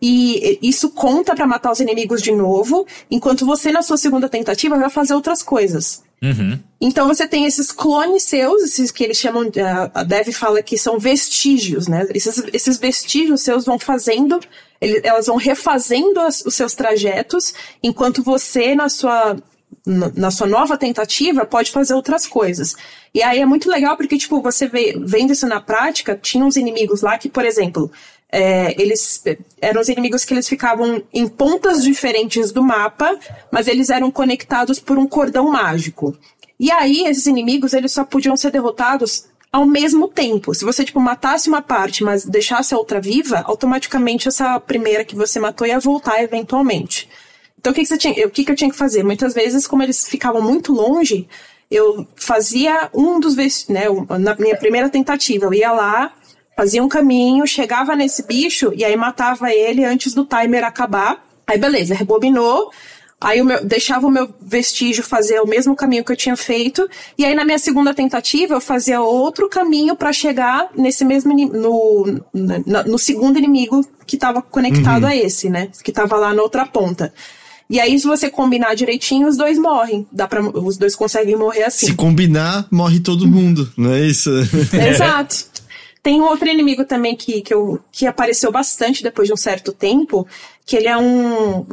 e isso conta para matar os inimigos de novo, enquanto você na sua segunda tentativa vai fazer outras coisas. Uhum. Então você tem esses clones seus, esses que eles chamam, a Dev fala que são vestígios, né? Esses, esses vestígios seus vão fazendo ele, elas vão refazendo as, os seus trajetos, enquanto você, na sua, na sua nova tentativa, pode fazer outras coisas. E aí é muito legal porque, tipo, você vê, vendo isso na prática, tinha uns inimigos lá que, por exemplo, é, eles eram os inimigos que eles ficavam em pontas diferentes do mapa, mas eles eram conectados por um cordão mágico. E aí, esses inimigos, eles só podiam ser derrotados ao mesmo tempo. Se você, tipo, matasse uma parte, mas deixasse a outra viva, automaticamente essa primeira que você matou ia voltar eventualmente. Então, o que, que, você tinha, o que, que eu tinha que fazer? Muitas vezes, como eles ficavam muito longe, eu fazia um dos né, na minha primeira tentativa, eu ia lá, fazia um caminho, chegava nesse bicho e aí matava ele antes do timer acabar. Aí beleza, rebobinou, Aí meu, deixava o meu vestígio fazer o mesmo caminho que eu tinha feito. E aí, na minha segunda tentativa, eu fazia outro caminho para chegar nesse mesmo no, no, no segundo inimigo que estava conectado uhum. a esse, né? Que estava lá na outra ponta. E aí, se você combinar direitinho, os dois morrem. Dá pra, os dois conseguem morrer assim. Se combinar, morre todo mundo, não é isso? Exato. Tem um outro inimigo também que, que, eu, que apareceu bastante depois de um certo tempo, que ele é um.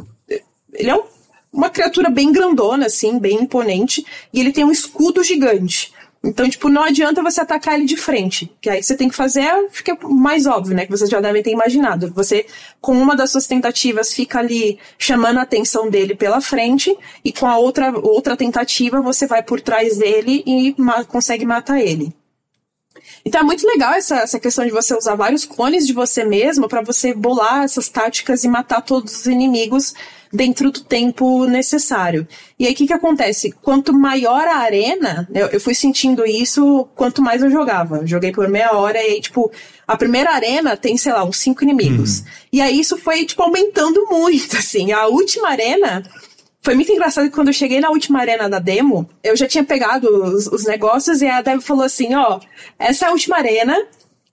Ele é um uma criatura bem grandona, assim, bem imponente, e ele tem um escudo gigante. Então, tipo, não adianta você atacar ele de frente. Que aí você tem que fazer, fica mais óbvio, né? Que vocês já devem ter imaginado. Você, com uma das suas tentativas, fica ali chamando a atenção dele pela frente, e com a outra, outra tentativa, você vai por trás dele e ma consegue matar ele. Então é muito legal essa, essa questão de você usar vários clones de você mesmo para você bolar essas táticas e matar todos os inimigos dentro do tempo necessário. E aí o que, que acontece? Quanto maior a arena, eu, eu fui sentindo isso quanto mais eu jogava. joguei por meia hora e aí, tipo, a primeira arena tem, sei lá, uns cinco inimigos. Uhum. E aí isso foi, tipo, aumentando muito, assim. A última arena. Foi muito engraçado que quando eu cheguei na última arena da demo, eu já tinha pegado os, os negócios e a Dev falou assim: ó, essa é a última arena,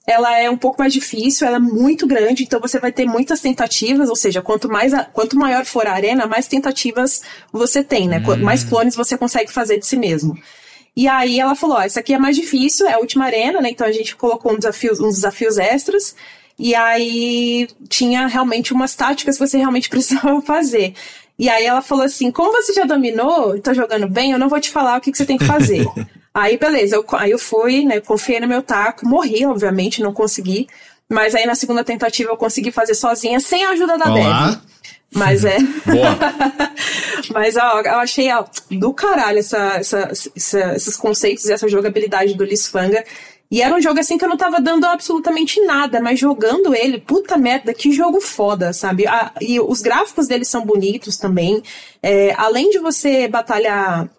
ela é um pouco mais difícil, ela é muito grande, então você vai ter muitas tentativas, ou seja, quanto mais a, quanto maior for a arena, mais tentativas você tem, né? Hum. Mais clones você consegue fazer de si mesmo. E aí ela falou: ó, essa aqui é mais difícil, é a última arena, né? Então a gente colocou um desafio, uns desafios extras. E aí tinha realmente umas táticas que você realmente precisava fazer. E aí ela falou assim: como você já dominou e tá jogando bem, eu não vou te falar o que, que você tem que fazer. Aí, beleza, eu, aí eu fui, né, confiei no meu taco, morri, obviamente, não consegui. Mas aí na segunda tentativa eu consegui fazer sozinha, sem a ajuda da Olá. Mas é. Mas ó, eu achei ó, do caralho essa, essa, essa, esses conceitos e essa jogabilidade do Lisfanga. E era um jogo assim que eu não tava dando absolutamente nada, mas jogando ele, puta merda, que jogo foda, sabe? E os gráficos dele são bonitos também. É, além de você batalhar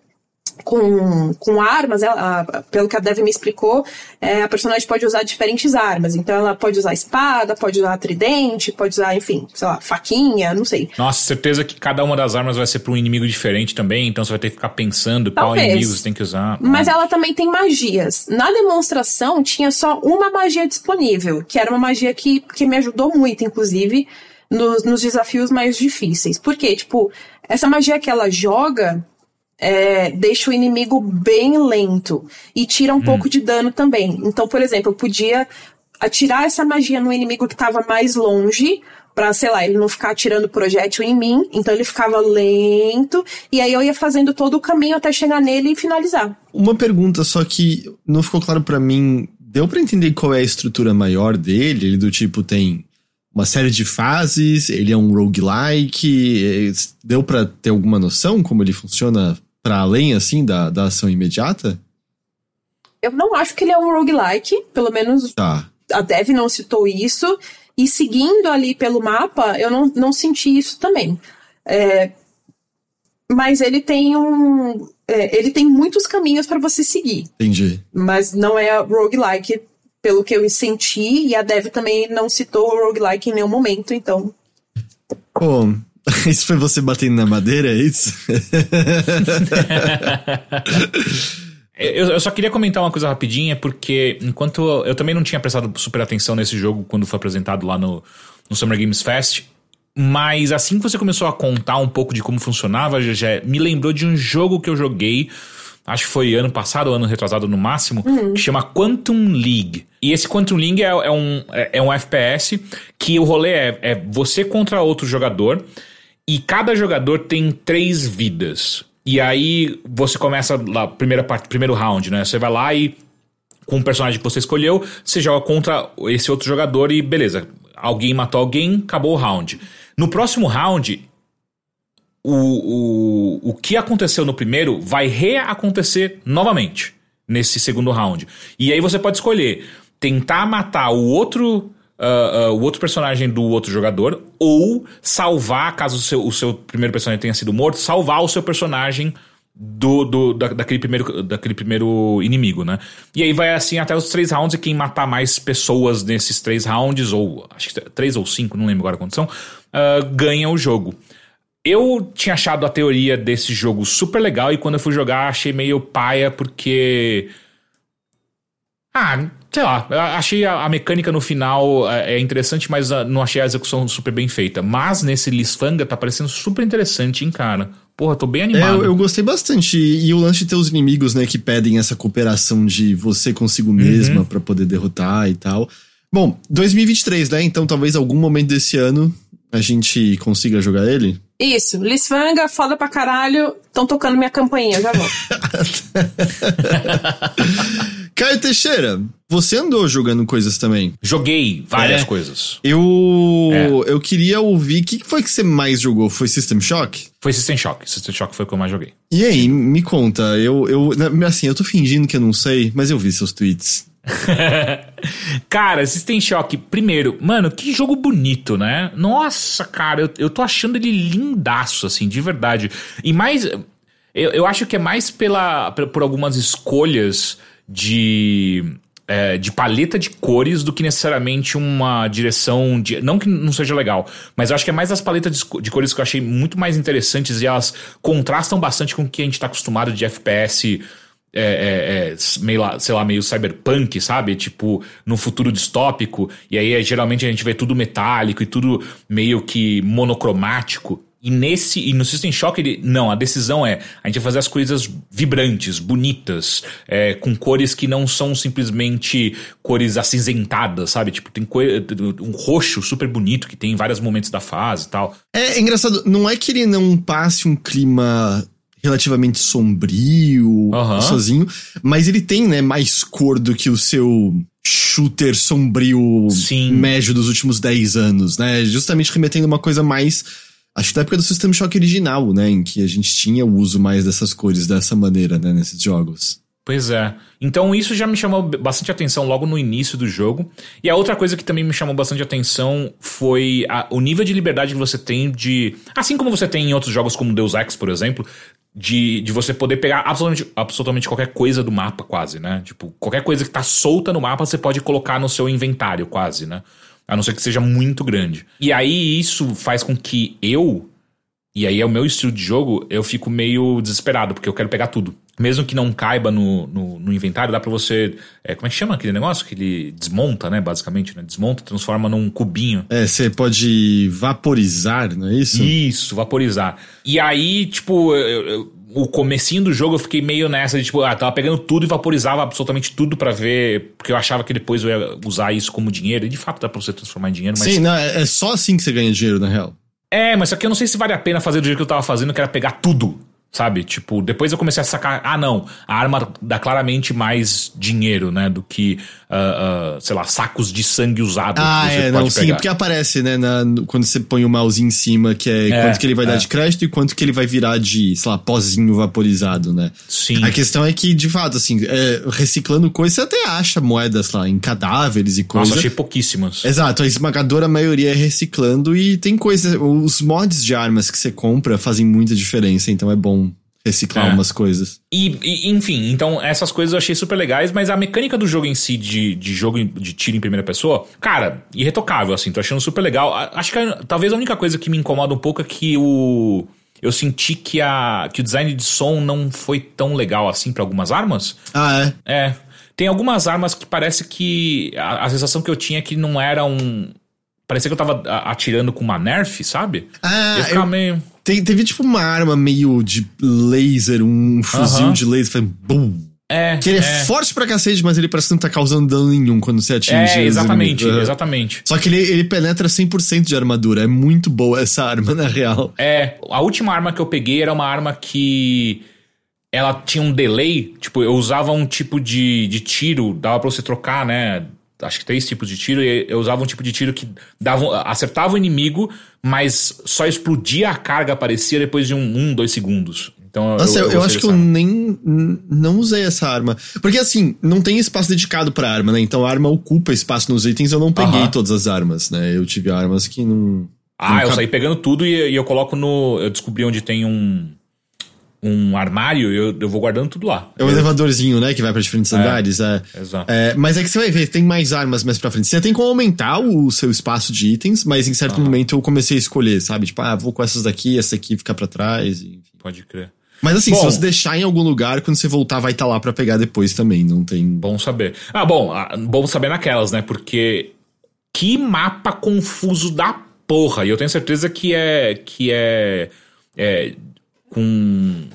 com, com armas, ela, pelo que a Dev me explicou, é, a personagem pode usar diferentes armas. Então ela pode usar espada, pode usar tridente, pode usar, enfim, sei lá, faquinha, não sei. Nossa, certeza que cada uma das armas vai ser para um inimigo diferente também, então você vai ter que ficar pensando Talvez. qual inimigo você tem que usar. Mas ela também tem magias. Na demonstração tinha só uma magia disponível, que era uma magia que, que me ajudou muito, inclusive, nos, nos desafios mais difíceis. Porque, tipo, essa magia que ela joga é, deixa o inimigo bem lento e tira um hum. pouco de dano também. Então, por exemplo, eu podia atirar essa magia no inimigo que estava mais longe, pra, sei lá, ele não ficar atirando projétil em mim, então ele ficava lento, e aí eu ia fazendo todo o caminho até chegar nele e finalizar. Uma pergunta só que não ficou claro para mim, deu para entender qual é a estrutura maior dele? Ele do tipo tem uma série de fases, ele é um roguelike, é, deu para ter alguma noção como ele funciona para além, assim, da, da ação imediata? Eu não acho que ele é um roguelike, pelo menos tá. a Dev não citou isso. E seguindo ali pelo mapa, eu não, não senti isso também. É, mas ele tem um. É, ele tem muitos caminhos para você seguir. Entendi. Mas não é roguelike, pelo que eu senti, e a Dev também não citou roguelike em nenhum momento, então. Pô, Isso foi você batendo na madeira, é isso? eu, eu, só queria comentar uma coisa rapidinha, porque enquanto eu também não tinha prestado super atenção nesse jogo quando foi apresentado lá no, no Summer Games Fest, mas assim que você começou a contar um pouco de como funcionava, já me lembrou de um jogo que eu joguei acho que foi ano passado, ano retrasado no máximo, uhum. que chama Quantum League. E esse Quantum League é, é um, é, é, um FPS que o rolê é, é você contra outro jogador. E cada jogador tem três vidas. E aí você começa lá, primeira parte, primeiro round, né? Você vai lá e com o personagem que você escolheu, você joga contra esse outro jogador e beleza. Alguém matou alguém, acabou o round. No próximo round, o, o, o que aconteceu no primeiro vai reacontecer novamente nesse segundo round. E aí você pode escolher tentar matar o outro uh, uh, o outro personagem do outro jogador, ou salvar, caso o seu, o seu primeiro personagem tenha sido morto, salvar o seu personagem do, do da, daquele, primeiro, daquele primeiro inimigo, né? E aí vai assim até os três rounds, e quem matar mais pessoas nesses três rounds, ou acho que três ou cinco, não lembro agora a condição, uh, ganha o jogo. Eu tinha achado a teoria desse jogo super legal e quando eu fui jogar achei meio paia porque. Ah, sei lá, achei a, a, mecânica no final é, é interessante, mas a, ah, não achei a execução super bem feita. Mas nesse Lisfanga tá parecendo super interessante, hein, cara. Porra, tô bem animado. É, eu, eu, gostei bastante. E o lance de ter os inimigos, né, que pedem essa cooperação de você consigo mesma uhum. para poder derrotar e tal. Bom, 2023, né? Então talvez algum momento desse ano a gente consiga jogar ele. Isso, Lisfanga, foda pra caralho. Estão tocando minha campainha, já vou. Caio Teixeira, você andou jogando coisas também? Joguei várias é. coisas. Eu é. eu queria ouvir, o que foi que você mais jogou? Foi System Shock? Foi System Shock. System Shock foi o que eu mais joguei. E aí, me conta, eu, eu assim, eu tô fingindo que eu não sei, mas eu vi seus tweets. cara, System Shock, primeiro, mano, que jogo bonito, né? Nossa, cara, eu, eu tô achando ele lindaço, assim, de verdade. E mais, eu, eu acho que é mais pela, por algumas escolhas de, é, de paleta de cores do que necessariamente uma direção de. Não que não seja legal, mas eu acho que é mais as paletas de, de cores que eu achei muito mais interessantes e elas contrastam bastante com o que a gente tá acostumado de FPS. É, é, é, meio lá, sei lá, meio cyberpunk, sabe? Tipo, no futuro distópico. E aí, geralmente, a gente vê tudo metálico e tudo meio que monocromático. E nesse e no System Shock, ele, não, a decisão é a gente vai fazer as coisas vibrantes, bonitas, é, com cores que não são simplesmente cores acinzentadas, sabe? Tipo, tem um roxo super bonito que tem em vários momentos da fase e tal. É, é engraçado, não é que ele não passe um clima relativamente sombrio, uhum. sozinho, mas ele tem, né, mais cor do que o seu shooter sombrio Sim. médio dos últimos 10 anos, né? Justamente remetendo uma coisa mais Acho que da época do System Shock original, né? Em que a gente tinha o uso mais dessas cores dessa maneira, né? Nesses jogos. Pois é. Então isso já me chamou bastante atenção logo no início do jogo. E a outra coisa que também me chamou bastante atenção foi a, o nível de liberdade que você tem de. Assim como você tem em outros jogos como Deus Ex, por exemplo, de, de você poder pegar absolutamente, absolutamente qualquer coisa do mapa, quase, né? Tipo, qualquer coisa que tá solta no mapa você pode colocar no seu inventário, quase, né? A não ser que seja muito grande. E aí isso faz com que eu, e aí é o meu estilo de jogo, eu fico meio desesperado, porque eu quero pegar tudo. Mesmo que não caiba no, no, no inventário, dá pra você. É, como é que chama aquele negócio? Que ele desmonta, né? Basicamente, né? Desmonta, transforma num cubinho. É, você pode vaporizar, não é isso? Isso, vaporizar. E aí, tipo, eu, eu, o comecinho do jogo eu fiquei meio nessa de, tipo, ah, tava pegando tudo e vaporizava absolutamente tudo para ver, porque eu achava que depois eu ia usar isso como dinheiro. E de fato dá pra você transformar em dinheiro, mas. Sim, não, é, é só assim que você ganha dinheiro, na real. É, mas só que eu não sei se vale a pena fazer do jeito que eu tava fazendo, que era pegar tudo. Sabe? Tipo, depois eu comecei a sacar. Ah, não. A arma dá claramente mais dinheiro, né? Do que, uh, uh, sei lá, sacos de sangue usado. Ah, é, não, sim, porque aparece, né? Na, quando você põe o mouse em cima, que é, é quanto que ele vai é. dar de crédito e quanto que ele vai virar de, sei lá, pozinho vaporizado, né? Sim. A questão é que, de fato, assim, é, reciclando coisas, você até acha moedas lá em cadáveres e coisas. Nossa, achei pouquíssimas. Exato, a esmagadora maioria é reciclando e tem coisa. Os mods de armas que você compra fazem muita diferença, então é bom reciclar é. umas coisas. E, e, enfim, então essas coisas eu achei super legais, mas a mecânica do jogo em si, de, de jogo de tiro em primeira pessoa, cara, irretocável, assim, tô achando super legal. Acho que talvez a única coisa que me incomoda um pouco é que o. Eu senti que, a, que o design de som não foi tão legal assim para algumas armas. Ah, é? É. Tem algumas armas que parece que. A, a sensação que eu tinha é que não era um. Parecia que eu tava atirando com uma nerf, sabe? Ah, eu ficava eu... meio. Tem, teve tipo uma arma meio de laser, um fuzil de laser, bum. É, que ele é, é, forte pra cacete, mas ele parece que não tá causando dano nenhum quando você atinge. É, exatamente, exatamente. Só que ele, ele penetra 100% de armadura. É muito boa essa arma, na real. É, a última arma que eu peguei era uma arma que ela tinha um delay. Tipo, eu usava um tipo de, de tiro, dava pra você trocar, né? Acho que três tipos de tiro, e eu usava um tipo de tiro que dava, acertava o inimigo, mas só explodia a carga, aparecia depois de um, um dois segundos. Então, Nossa, eu, eu, eu acho que eu nem não usei essa arma. Porque assim, não tem espaço dedicado pra arma, né? Então a arma ocupa espaço nos itens, eu não peguei uh -huh. todas as armas, né? Eu tive armas que não. Ah, não eu saí pegando tudo e, e eu coloco no. Eu descobri onde tem um um armário, eu, eu vou guardando tudo lá. É um elevadorzinho, né? Que vai para diferentes é, andares. É. Exato. É, mas é que você vai ver, tem mais armas mais pra frente. Você tem como aumentar o seu espaço de itens, mas em certo momento eu comecei a escolher, sabe? Tipo, ah, vou com essas daqui, essa aqui fica para trás. Enfim. Pode crer. Mas assim, bom, se você deixar em algum lugar, quando você voltar, vai estar tá lá para pegar depois também, não tem. Bom saber. Ah, bom, ah, bom saber naquelas, né? Porque que mapa confuso da porra. E eu tenho certeza que é. que é, é com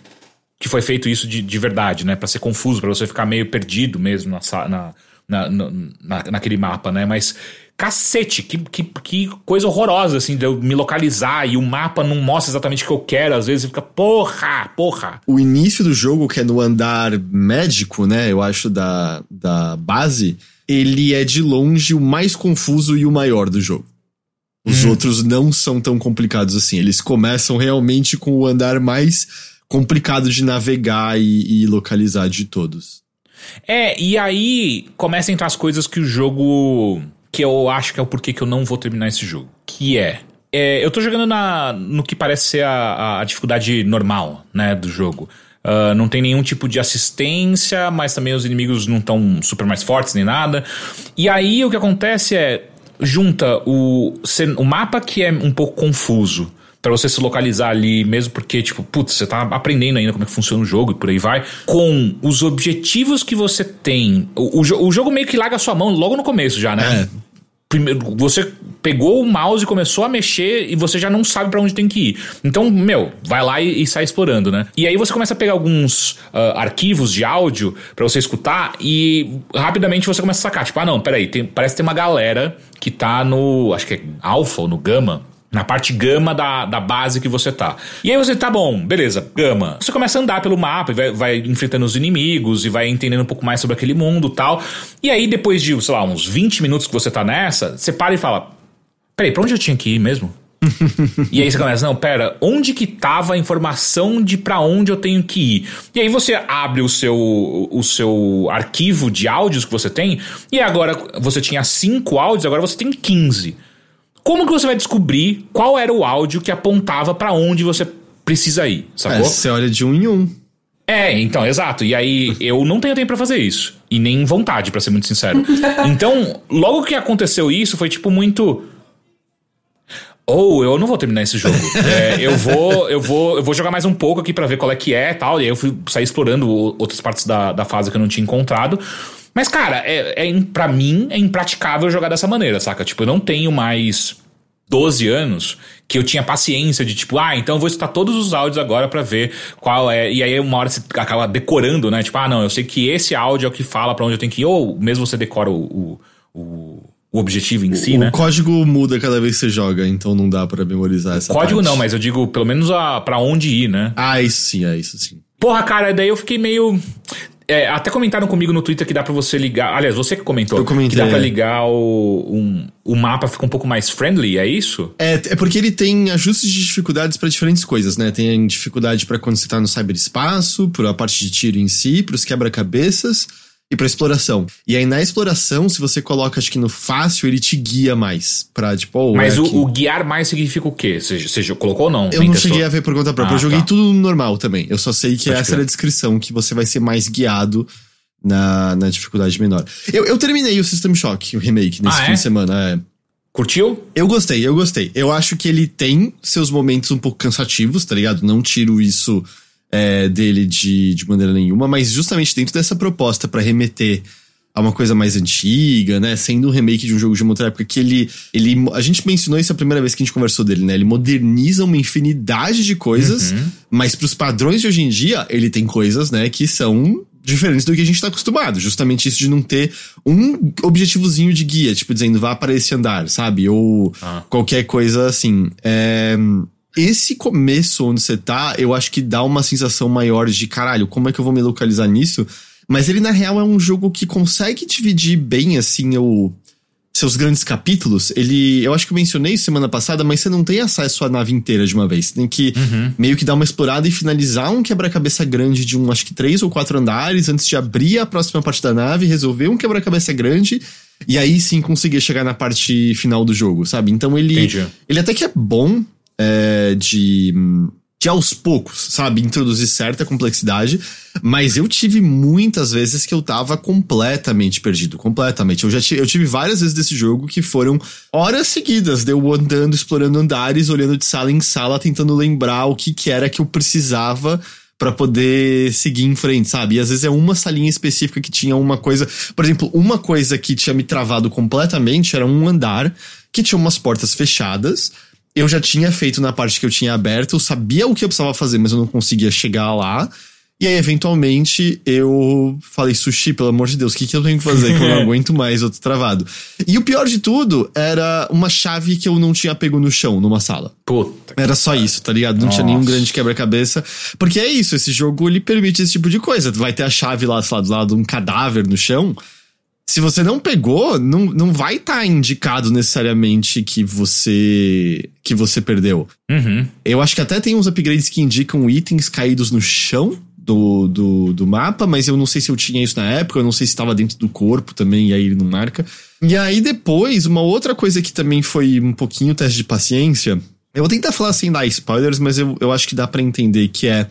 que foi feito isso de, de verdade, né? Para ser confuso, para você ficar meio perdido mesmo na, na, na, na, naquele mapa, né? Mas cacete, que, que, que coisa horrorosa, assim, de eu me localizar e o mapa não mostra exatamente o que eu quero. Às vezes fica, porra, porra. O início do jogo, que é no andar médico, né? Eu acho, da, da base, ele é de longe o mais confuso e o maior do jogo. Os hum. outros não são tão complicados assim. Eles começam realmente com o andar mais complicado de navegar e, e localizar de todos. É, e aí começa a entrar as coisas que o jogo. que eu acho que é o porquê que eu não vou terminar esse jogo. Que é. é eu tô jogando na, no que parece ser a, a dificuldade normal, né, do jogo. Uh, não tem nenhum tipo de assistência, mas também os inimigos não estão super mais fortes nem nada. E aí o que acontece é. Junta o, o mapa que é um pouco confuso para você se localizar ali, mesmo porque, tipo, putz, você tá aprendendo ainda como é que funciona o jogo e por aí vai, com os objetivos que você tem. O, o, o jogo meio que larga a sua mão logo no começo já, né? É. Primeiro, você pegou o mouse e começou a mexer e você já não sabe para onde tem que ir. Então, meu, vai lá e, e, sai explorando, né? E aí você começa a pegar alguns uh, arquivos de áudio para você escutar e rapidamente você começa a sacar, tipo, ah não, peraí, tem, parece que tem uma galera que tá no, acho que é alfa ou no gama, na parte gama da, da base que você tá. E aí você tá bom, beleza, gama. Você começa a andar pelo mapa e vai, vai enfrentando os inimigos e vai entendendo um pouco mais sobre aquele mundo tal. E aí, depois de, sei lá, uns 20 minutos que você tá nessa, você para e fala: Peraí, pra onde eu tinha que ir mesmo? e aí você começa, não, pera, onde que tava a informação de para onde eu tenho que ir? E aí você abre o seu, o seu arquivo de áudios que você tem, e agora você tinha cinco áudios, agora você tem 15. Como que você vai descobrir qual era o áudio que apontava para onde você precisa ir, É, sacou? você olha de um em um. É, então, exato. E aí eu não tenho tempo pra fazer isso. E nem vontade, pra ser muito sincero. então, logo que aconteceu isso, foi tipo muito. Ou eu não vou terminar esse jogo. É, eu vou, eu vou, eu vou jogar mais um pouco aqui pra ver qual é que é, tal. E aí eu fui sair explorando outras partes da, da fase que eu não tinha encontrado. Mas cara, é, é para mim é impraticável jogar dessa maneira, saca? Tipo, eu não tenho mais 12 anos que eu tinha paciência de tipo, ah, então eu vou escutar todos os áudios agora pra ver qual é. E aí uma hora você acaba decorando, né? Tipo, ah, não, eu sei que esse áudio é o que fala pra onde eu tenho que ir. Ou mesmo você decora o, o, o, o objetivo em si, o né? código muda cada vez que você joga, então não dá pra memorizar essa Código parte. não, mas eu digo pelo menos a, pra onde ir, né? Ah, isso sim, é isso sim. Porra, cara, daí eu fiquei meio. É, até comentaram comigo no Twitter que dá pra você ligar. Aliás, você que comentou. Eu comentei, Que dá pra é. ligar o. Um, o mapa fica um pouco mais friendly, é isso? É, é porque ele tem ajustes de dificuldades pra diferentes coisas, né? Tem dificuldade pra quando você tá no cyberespaço, pra parte de tiro em si, pros quebra-cabeças e pra exploração. E aí na exploração, se você coloca, acho que no fácil, ele te guia mais pra, tipo, oh, Mas é o, o guiar mais significa o quê? Você, você colocou ou não? Eu não testou? cheguei a ver por conta própria. Ah, eu joguei tá. tudo normal também. Eu só sei que Pode essa crer. era a descrição, que você vai ser mais guiado na, na dificuldade menor. Eu, eu terminei o System Shock, o remake, nesse Ah, fim é? de semana. É. Curtiu? Eu gostei, eu gostei. Eu acho que ele tem seus momentos um pouco cansativos, tá ligado? Não tiro isso é, dele de, de maneira nenhuma, mas justamente dentro dessa proposta pra remeter a uma coisa mais antiga, né? Sendo um remake de um jogo de uma outra época que ele, ele. A gente mencionou isso a primeira vez que a gente conversou dele, né? Ele moderniza uma infinidade de coisas, mas pros padrões de hoje em dia, ele tem coisas, né, que são diferentes do que a gente tá acostumado. Justamente isso de não ter um objetivozinho de guia, tipo, dizendo vá para esse andar, sabe? Ou Ah. qualquer coisa assim. É, Esse começo onde você tá, eu acho que dá uma sensação maior de caralho, como é que eu vou me localizar nisso? Mas ele, na real, é um jogo que consegue dividir bem, assim, o seus grandes capítulos, ele. Eu acho que eu mencionei semana passada, mas você não tem acesso à nave inteira de uma vez. Você tem que meio que dar uma explorada e finalizar um quebra-cabeça grande de um, acho que três ou quatro andares, antes de abrir a próxima parte da nave, resolver um quebra-cabeça grande. E aí sim conseguir chegar na parte final do jogo, sabe? Então ele. Entendi. Ele até que é bom é, de. De aos poucos, sabe? Introduzir certa complexidade. Mas eu tive muitas vezes que eu tava completamente perdido. Completamente. Eu já tive, eu tive várias vezes desse jogo que foram horas seguidas de eu andando, explorando andares, olhando de sala em sala, tentando lembrar o que, que era que eu precisava pra poder seguir em frente, sabe? E às vezes é uma salinha específica que tinha uma coisa. Por exemplo, uma coisa que tinha me travado completamente era um andar que tinha umas portas fechadas. Eu já tinha feito na parte que eu tinha aberto, eu sabia o que eu precisava fazer, mas eu não conseguia chegar lá. E aí, eventualmente, eu falei, sushi, pelo amor de Deus, o que, que eu tenho que fazer? Que eu não aguento mais, eu tô travado. E o pior de tudo era uma chave que eu não tinha pego no chão, numa sala. Puta. Era só isso, tá ligado? Não tinha Nossa. nenhum grande quebra-cabeça. Porque é isso, esse jogo ele permite esse tipo de coisa. Tu vai ter a chave lá, sei lá, do lado de um cadáver no chão. Se você não pegou, não, não vai estar indicado necessariamente que você que você perdeu. Uhum. Eu acho que até tem uns upgrades que indicam itens caídos no chão do, do, do mapa, mas eu não sei se eu tinha isso na época, eu não sei se estava dentro do corpo também, e aí ele não marca. E aí depois, uma outra coisa que também foi um pouquinho teste de paciência, eu vou tentar falar sem dar spoilers, mas eu, eu acho que dá pra entender que é.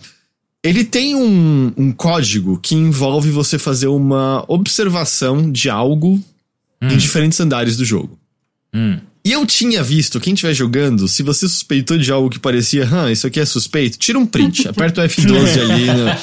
Ele tem um, um código que envolve você fazer uma observação de algo em diferentes andares do jogo. Hum. E eu tinha visto, quem estiver jogando, se você suspeitou de algo que parecia, ah, isso aqui é suspeito, tira um print, aperta o F12 ali. né?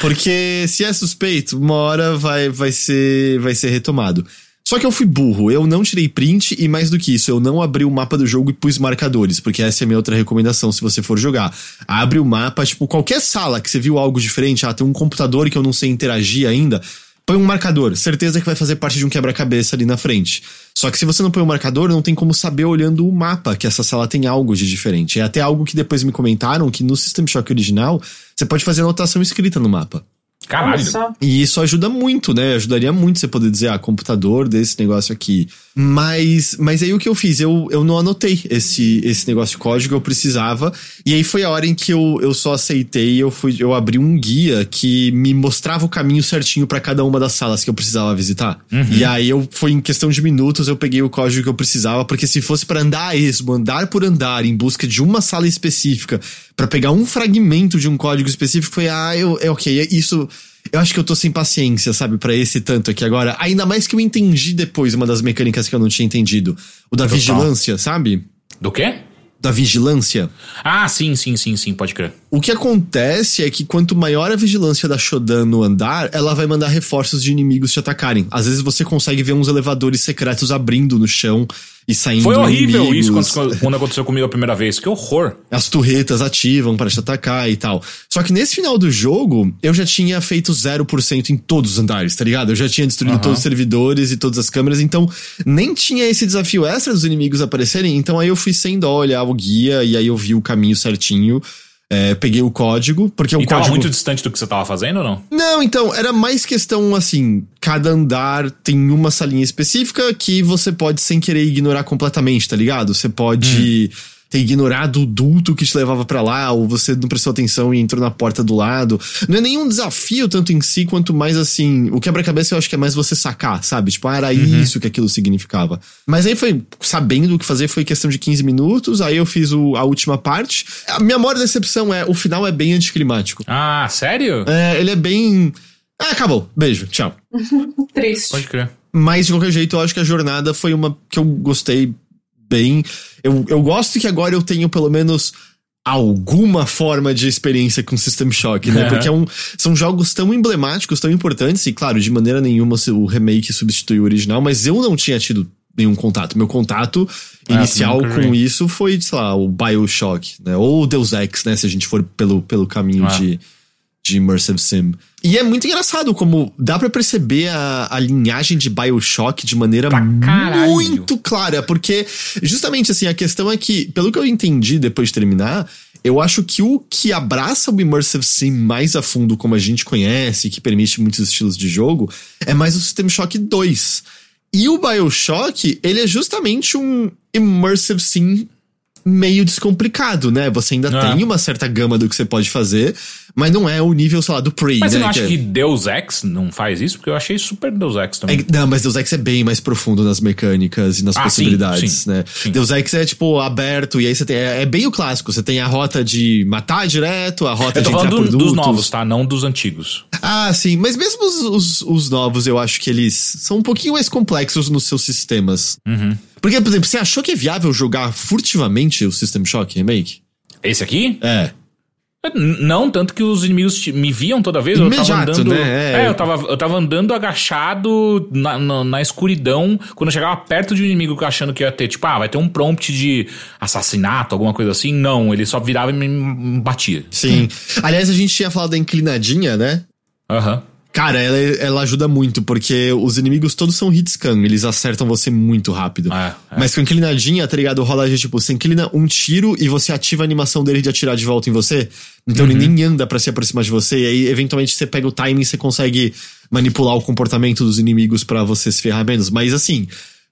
Porque se é suspeito, uma hora vai, vai, ser, vai ser retomado. Só que eu fui burro, eu não tirei print e mais do que isso, eu não abri o mapa do jogo e pus marcadores, porque essa é a minha outra recomendação se você for jogar. Abre o mapa, tipo, qualquer sala que você viu algo diferente, ah, tem um computador que eu não sei interagir ainda, põe um marcador, certeza que vai fazer parte de um quebra-cabeça ali na frente. Só que se você não põe o marcador, não tem como saber olhando o mapa que essa sala tem algo de diferente. É até algo que depois me comentaram que no System Shock original, você pode fazer anotação escrita no mapa. Caralho. E isso ajuda muito, né? Ajudaria muito você poder dizer, ah, computador desse negócio aqui. Mas, mas aí o que eu fiz? Eu, eu não anotei esse, esse negócio de código, eu precisava. E aí foi a hora em que eu, eu só aceitei, eu fui eu abri um guia que me mostrava o caminho certinho para cada uma das salas que eu precisava visitar. Uhum. E aí eu foi em questão de minutos eu peguei o código que eu precisava, porque se fosse para andar a esmo, andar por andar em busca de uma sala específica, para pegar um fragmento de um código específico, foi ah, eu, é ok, isso eu acho que eu tô sem paciência, sabe, para esse tanto aqui agora. Ainda mais que eu entendi depois uma das mecânicas que eu não tinha entendido. O da Total. vigilância, sabe? Do quê? Da vigilância. Ah, sim, sim, sim, sim, pode crer. O que acontece é que quanto maior a vigilância da Shodan no andar, ela vai mandar reforços de inimigos te atacarem. Às vezes você consegue ver uns elevadores secretos abrindo no chão e saindo Foi horrível inimigos. isso quando, quando, aconteceu comigo a primeira vez. Que horror. As turretas ativam para te atacar e tal. Só que nesse final do jogo, eu já tinha feito 0% em todos os andares, tá ligado? Eu já tinha destruído uhum. todos os servidores e todas as câmeras, então nem tinha esse desafio extra dos inimigos aparecerem. Então aí eu fui sem dó olhar o guia e aí eu vi o caminho certinho. É, peguei o código, porque o e código. tava muito distante do que você tava fazendo ou não? Não, então, era mais questão assim: cada andar tem uma salinha específica que você pode sem querer ignorar completamente, tá ligado? Você pode. Hum ter ignorado o duto que te levava para lá, ou você não prestou atenção e entrou na porta do lado. Não é nenhum desafio tanto em si, quanto mais assim. O quebra-cabeça eu acho que é mais você sacar, sabe? Tipo, ah, era uhum. isso que aquilo significava. Mas aí foi, sabendo o que fazer, foi questão de 15 minutos, aí eu fiz o, a última parte. A minha maior decepção é, o final é bem anticlimático. Ah, sério? É, ele é bem. Ah, acabou. Beijo, tchau. Triste. Pode crer. Mas, de qualquer jeito, eu acho que a jornada foi uma que eu gostei bem. Eu, eu gosto que agora eu tenho pelo menos alguma forma de experiência com System Shock, né? Porque é um, são jogos tão emblemáticos, tão importantes, e claro, de maneira nenhuma o remake substitui o original, mas eu não tinha tido nenhum contato. Meu contato ah, inicial com isso foi, sei lá, o Bioshock, né? Ou o Deus Ex, né? Se a gente for pelo, pelo caminho ah. de de Immersive Sim. E é muito engraçado como dá para perceber a, a linhagem de Bioshock de maneira muito clara, porque justamente assim, a questão é que, pelo que eu entendi depois de terminar, eu acho que o que abraça o Immersive Sim mais a fundo, como a gente conhece, que permite muitos estilos de jogo, é mais o System Shock 2. E o Bioshock, ele é justamente um Immersive Sim meio descomplicado, né? Você ainda é. tem uma certa gama do que você pode fazer, mas não é o nível, sei lá, do Prey. Mas né? você não acha que, é... que Deus Ex não faz isso? Porque eu achei super Deus Ex também. É, não, mas Deus Ex é bem mais profundo nas mecânicas e nas ah, possibilidades, sim, sim, né? Sim. Deus Ex é, tipo, aberto, e aí você tem. É, é, bem o clássico. Você tem a rota de matar direto, a rota eu tô de falando do, dos novos, tá? Não dos antigos. Ah, sim. Mas mesmo os, os, os, novos, eu acho que eles são um pouquinho mais complexos nos seus sistemas. Uhum. Porque, por exemplo, você achou que é viável jogar furtivamente o System Shock Remake? Esse aqui? É. Não, tanto que os inimigos me viam toda vez. Imediato, eu tava andando. Né? É, é eu, tava, eu tava andando agachado na, na, na, escuridão. Quando eu chegava perto de um inimigo achando que ia ter, tipo, ah, vai ter um prompt de assassinato, alguma coisa assim. Não, ele só virava e me batia. Sim. Aliás, a gente tinha falado da inclinadinha, né? Aham. Uhum. Cara, ela, ela ajuda muito, porque os inimigos todos são hitscan, eles acertam você muito rápido. É, é. Mas com inclinadinha, tá ligado? Rola de tipo, você inclina um tiro e você ativa a animação dele de atirar de volta em você. Então uhum. ele nem anda para se aproximar de você, e aí eventualmente você pega o timing e você consegue manipular o comportamento dos inimigos para você se ferrar menos. Mas assim,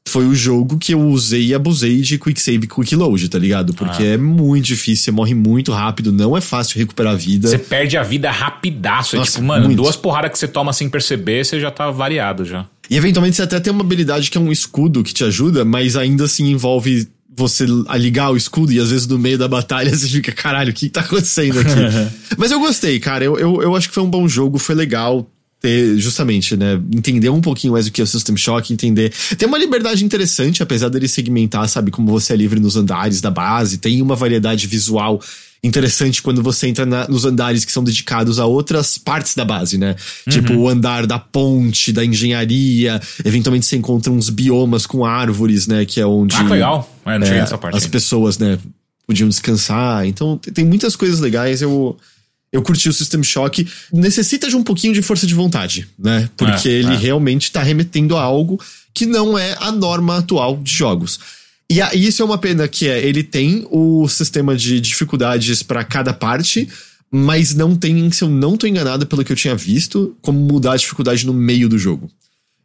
foi o jogo que eu usei e abusei de quick save e quick load, tá ligado? Porque ah. é muito difícil, você morre muito rápido, não é fácil recuperar a vida. Você perde a vida rapidaço. Nossa, é tipo, mano, muito. duas porradas que você toma sem perceber, você já tá variado já. E eventualmente você até tem uma habilidade que é um escudo que te ajuda, mas ainda assim envolve você ligar o escudo e às vezes no meio da batalha você fica, caralho, o que tá acontecendo aqui? mas eu gostei, cara. Eu, eu, eu acho que foi um bom jogo, foi legal ter, justamente, né, entender um pouquinho mais o que é o System Shock, entender. Tem uma liberdade interessante, apesar dele segmentar, sabe, como você é livre nos andares da base, tem uma variedade visual interessante quando você entra na, nos andares que são dedicados a outras partes da base, né? Uhum. Tipo o andar da ponte, da engenharia, eventualmente você encontra uns biomas com árvores, né, que é onde Ah, legal. É, não é, essa parte as ainda. pessoas, né, podiam descansar. Então tem muitas coisas legais, eu eu curti o System Shock. Necessita de um pouquinho de força de vontade, né? Porque é, ele é. realmente tá remetendo a algo que não é a norma atual de jogos. E a, isso é uma pena que é, ele tem o sistema de dificuldades para cada parte, mas não tem, se eu não tô enganado pelo que eu tinha visto, como mudar a dificuldade no meio do jogo.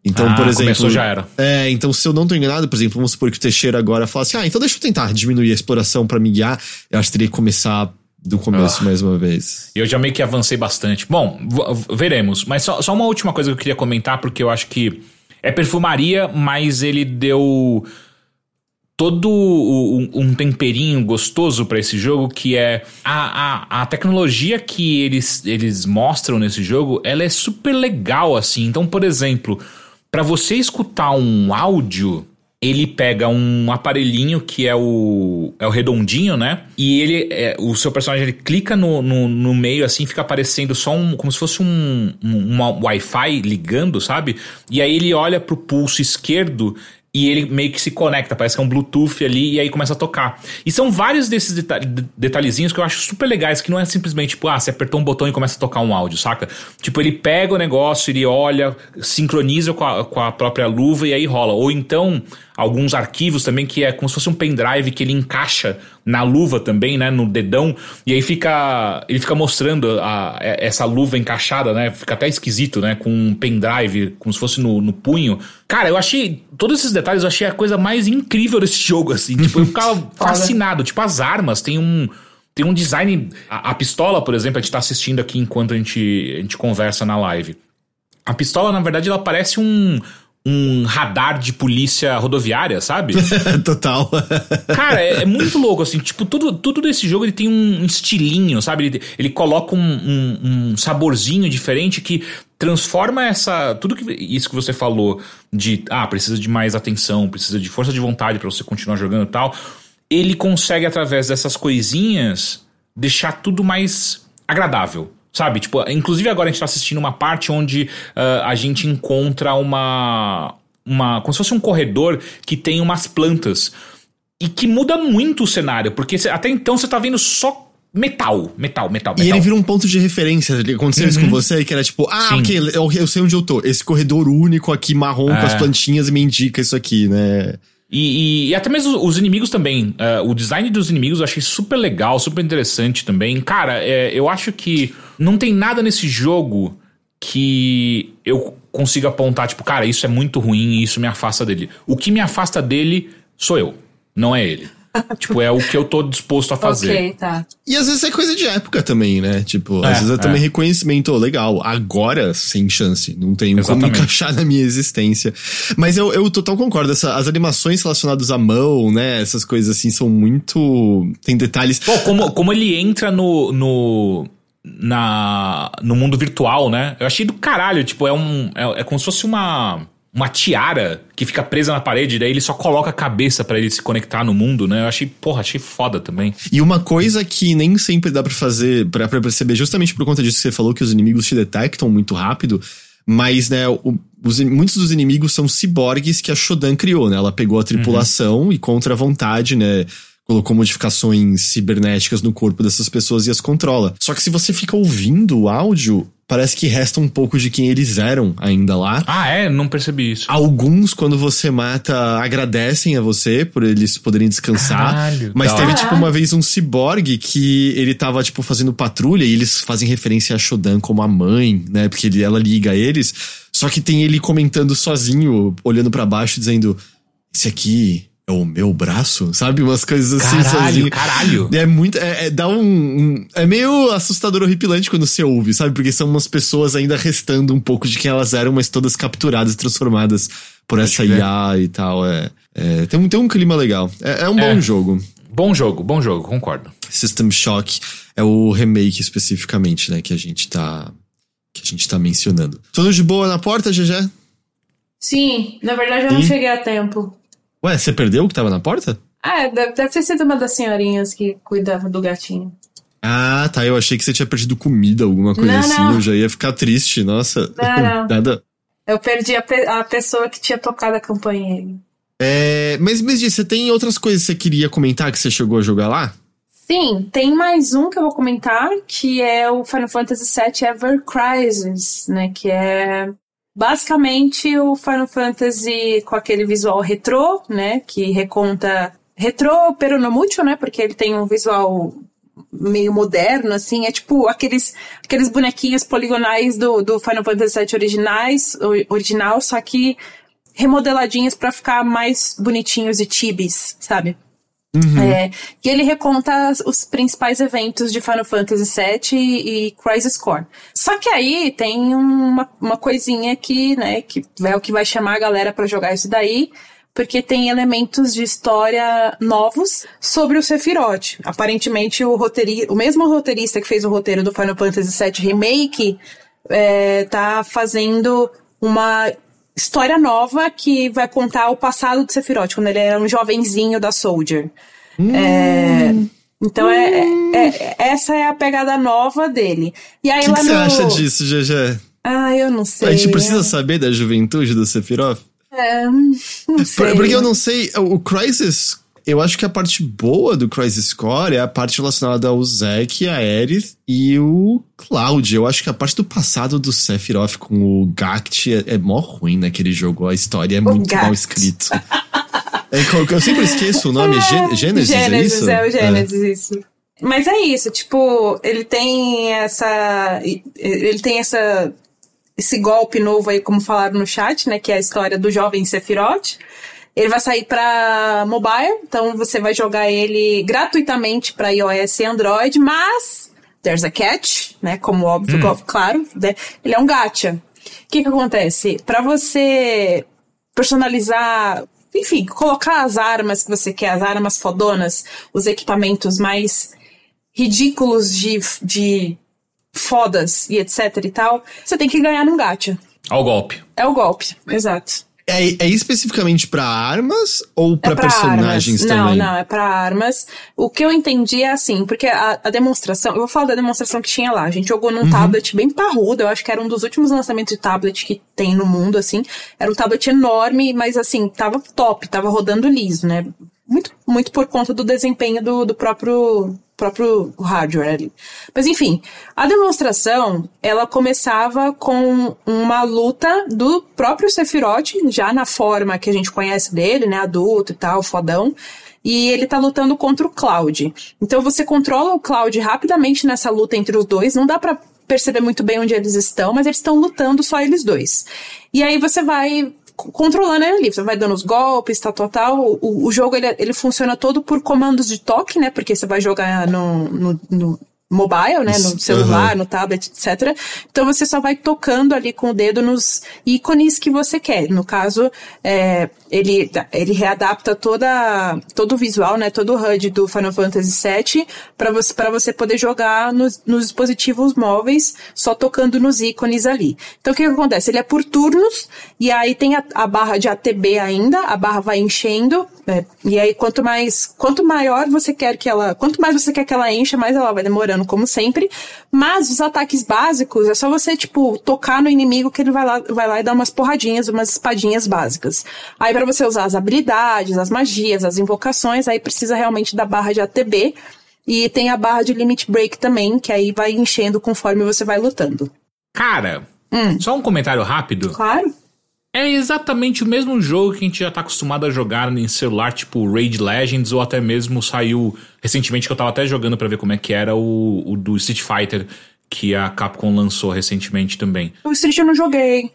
Então, Ah, por exemplo. começou, já era. É, então se eu não tô enganado, por exemplo, vamos supor que o Teixeira agora fala assim: ah, então deixa eu tentar diminuir a exploração pra me guiar. Eu acho que teria que começar do começo Ah. mais uma vez. Eu já meio que avancei bastante. Bom, veremos. Mas só, só uma última coisa que eu queria comentar, porque eu acho que é perfumaria, mas ele deu todo um, um temperinho gostoso pra esse jogo, que é a, a, a tecnologia que eles, eles mostram nesse jogo, ela é super legal, assim. Então, por exemplo, pra você escutar um áudio, ele pega um aparelhinho que é o, é o redondinho, né? E ele, é, o seu personagem, ele clica no, no, no meio, assim, fica aparecendo só um, como se fosse um, um uma Wi-Fi ligando, sabe? E aí ele olha pro pulso esquerdo e ele meio que se conecta, parece que é um Bluetooth ali, e aí começa a tocar. E são vários desses deta- de- detalhezinhos que eu acho super legais, que não é simplesmente, tipo, ah, você apertou um botão e começa a tocar um áudio, saca? Tipo, ele pega o negócio, ele olha, sincroniza com a, com a própria luva e aí rola. Ou então, alguns arquivos também, que é como se fosse um pendrive que ele encaixa na luva também, né, no dedão, e aí fica, ele fica mostrando a, essa luva encaixada, né, fica até esquisito, né, com um pendrive, como se fosse no, no punho. Cara, eu achei, todos esses detalhes eu achei a coisa mais incrível desse jogo, assim, tipo, eu ficava fascinado, tipo, as armas, tem um... Tem um design. A, a pistola, por exemplo, a gente tá assistindo aqui enquanto a gente, a gente conversa na live. A pistola, na verdade, ela parece um, um radar de polícia rodoviária, sabe? Total. Cara, é, é muito louco, assim. Tipo, tudo, tudo desse jogo ele tem um estilinho, sabe? Ele, ele coloca um, um, um saborzinho diferente que transforma essa. Tudo que, isso que você falou de. Ah, precisa de mais atenção, precisa de força de vontade pra você continuar jogando e tal. Ele consegue, através dessas coisinhas, deixar tudo mais agradável. Sabe? Tipo, inclusive agora a gente tá assistindo uma parte onde ah, a gente encontra uma. Uma, como se fosse um corredor que tem umas plantas. E que muda muito o cenário, porque cê- até então você tá vendo só metal, metal, metal, E metal. ele vira um ponto de referência. Aconteceu isso com você, que era tipo, ah, Sim. ok, eu, eu sei onde eu tô. Esse corredor único aqui, marrom, com É. as plantinhas, me indica isso aqui, né? E, e- e até mesmo os inimigos também. eh, o design dos inimigos eu achei super legal, super interessante também. Cara, é, eu acho que não tem nada nesse jogo que eu consiga apontar, tipo, cara, isso é muito ruim e isso me afasta dele. O que me afasta dele sou eu, não é ele. tipo, é o que eu tô disposto a fazer. Ok, tá. E às vezes é coisa de época também, né? Tipo, É, às vezes é também é. reconhecimento, ô, legal. Agora, sem chance. Não tenho como Exatamente. encaixar na minha existência. Mas eu, eu total concordo. Essa, as animações relacionadas à mão, né? Essas coisas assim são muito. Tem detalhes. Pô, como, como ele entra no. no na, no mundo virtual, né? Eu achei do caralho, tipo, é um. É, é como se fosse uma. Uma tiara que fica presa na parede, daí ele só coloca a cabeça pra ele se conectar no mundo, né? Eu achei, porra, achei foda também. E uma coisa que nem sempre dá pra fazer, pra pra perceber, justamente por conta disso que você falou, que os inimigos te detectam muito rápido. Mas, né, o- os- muitos dos inimigos são ciborgues que a Shodan criou, né? Ela pegou a tripulação e, contra a vontade, né? Colocou modificações cibernéticas no corpo dessas pessoas e as controla. Só que se você fica ouvindo o áudio, parece que resta um pouco de quem eles eram ainda lá. Ah, é? Não percebi isso. Alguns, quando você mata, agradecem a você por eles poderem descansar. Caralho, mas teve, hora. tipo, uma vez um ciborgue que ele tava, tipo, fazendo patrulha e eles fazem referência a Shodan como a mãe, né? Porque ele, ela liga a eles. Só que tem ele comentando sozinho, olhando pra baixo, dizendo: Esse aqui é o meu braço, sabe? Umas coisas assim Caralho, sozinho. caralho. É muito. É, é- dá um, um- É meio assustador horripilante quando você ouve, sabe? Porque são umas pessoas ainda restando um pouco de quem elas eram, mas todas capturadas e transformadas por essa. IA e tal. É, é, tem, um, tem um clima legal. É, é um bom É. jogo. Bom jogo, bom jogo, concordo. System Shock é o remake especificamente, né? Que a gente tá. Que a gente tá mencionando. Tudo de boa na porta, GG? Sim, na verdade eu não cheguei a tempo. Ué, você perdeu o que tava na porta? Ah, deve, deve ter sido uma das senhorinhas que cuidava do gatinho. Ah, tá. Eu achei que você tinha perdido comida, alguma coisa Não, assim. não. Eu já ia ficar triste, nossa. Não, não. Nada. Eu perdi a, pe- a pessoa que tinha tocado a campainha. É, mas, mas Gi, você tem outras coisas que você queria comentar que você chegou a jogar lá? Sim, tem mais um que eu vou comentar, que é o Final Fantasy VII Ever Crisis, né? Que é basicamente o Final Fantasy com aquele visual retrô, né? Que reconta. Retrô peronomútil, né? Porque ele tem um visual meio moderno, assim. É tipo aqueles, aqueles bonequinhos poligonais do, do Final Fantasy VII originais, original, só que remodeladinhos para ficar mais bonitinhos e tibis, sabe? Uhum. É, e ele reconta os principais eventos de Final Fantasy VII e, e Crisis Core. Só que aí tem uma, uma coisinha que, né, que é o que vai chamar a galera para jogar isso daí, porque tem elementos de história novos sobre o Sephiroth. Aparentemente, o, roteiri o mesmo roteirista que fez o roteiro do Final Fantasy VII Remake é, tá fazendo uma história nova que vai contar o passado do Sephiroth, quando ele era um jovenzinho da Soldier. Hum. É, então, hum. é, é, essa é a pegada nova dele. E aí, o que, que no... você acha disso, GG? Ah, eu não sei. A gente precisa saber da juventude do Sephiroth? É, não sei. Porque eu não sei, o Crisis, eu acho que a parte boa do Crisis Core é a parte relacionada ao Zack, a Aerith e o Cloud. Eu acho que a parte do passado do Sephiroth com o Gact é, é mó ruim naquele jogo. A história é o muito Gact. mal escrita. é, eu sempre esqueço o nome, é, Gênesis, é Gênesis, é isso? É o Gênesis, é. isso. Mas é isso, tipo, ele tem essa. Ele tem essa esse golpe novo aí, como falaram no chat, né? Que é a história do jovem Sephiroth. Ele vai sair para mobile, então você vai jogar ele gratuitamente para iOS e Android, mas there's a catch, né? Como óbvio, hum. claro, né? ele é um gacha. O que que acontece? Para você personalizar, enfim, colocar as armas que você quer, as armas fodonas, os equipamentos mais ridículos de, de fodas e etc e tal, você tem que ganhar num gacha. É o golpe. É o golpe, exato. É, é especificamente para armas ou para é personagens armas. também? Não, não, é para armas. O que eu entendi é assim, porque a, a, demonstração, eu vou falar da demonstração que tinha lá. A gente jogou num uhum. tablet bem parrudo, eu acho que era um dos últimos lançamentos de tablet que tem no mundo, assim. Era um tablet enorme, mas assim, tava top, tava rodando liso, né? Muito, muito por conta do desempenho do, do próprio próprio hardware ali. Mas enfim, a demonstração, ela começava com uma luta do próprio Sephiroth, já na forma que a gente conhece dele, né, adulto e tal, fodão, e ele tá lutando contra o Cloud. Então você controla o Cloud rapidamente nessa luta entre os dois, não dá para perceber muito bem onde eles estão, mas eles estão lutando só eles dois. E aí você vai controlando ele ali. Você vai dando os golpes, tal, tal, tal. O, o jogo, ele, ele funciona todo por comandos de toque, né? Porque você vai jogar no, no, no mobile, né, no celular, uhum. no tablet, etc. Então você só vai tocando ali com o dedo nos ícones que você quer. No caso, é, ele, ele readapta toda, todo o visual, né, todo o HUD do Final Fantasy VII para você, para você poder jogar nos, nos dispositivos móveis só tocando nos ícones ali. Então o que, que acontece? Ele é por turnos e aí tem a, a barra de ATB ainda, a barra vai enchendo é, e aí quanto mais, quanto maior você quer que ela, quanto mais você quer que ela encha, mais ela vai demorando como sempre. Mas os ataques básicos é só você, tipo, tocar no inimigo que ele vai lá, vai lá e dar umas porradinhas, umas espadinhas básicas. Aí para você usar as habilidades, as magias, as invocações, aí precisa realmente da barra de ATB. E tem a barra de Limit Break também, que aí vai enchendo conforme você vai lutando. Cara, hum. só um comentário rápido. Claro. É exatamente o mesmo jogo que a gente já tá acostumado a jogar em celular, tipo Raid Legends, ou até mesmo saiu recentemente, que eu tava até jogando para ver como é que era, o, o, do Street Fighter, que a Capcom lançou recentemente também. O Street eu não joguei.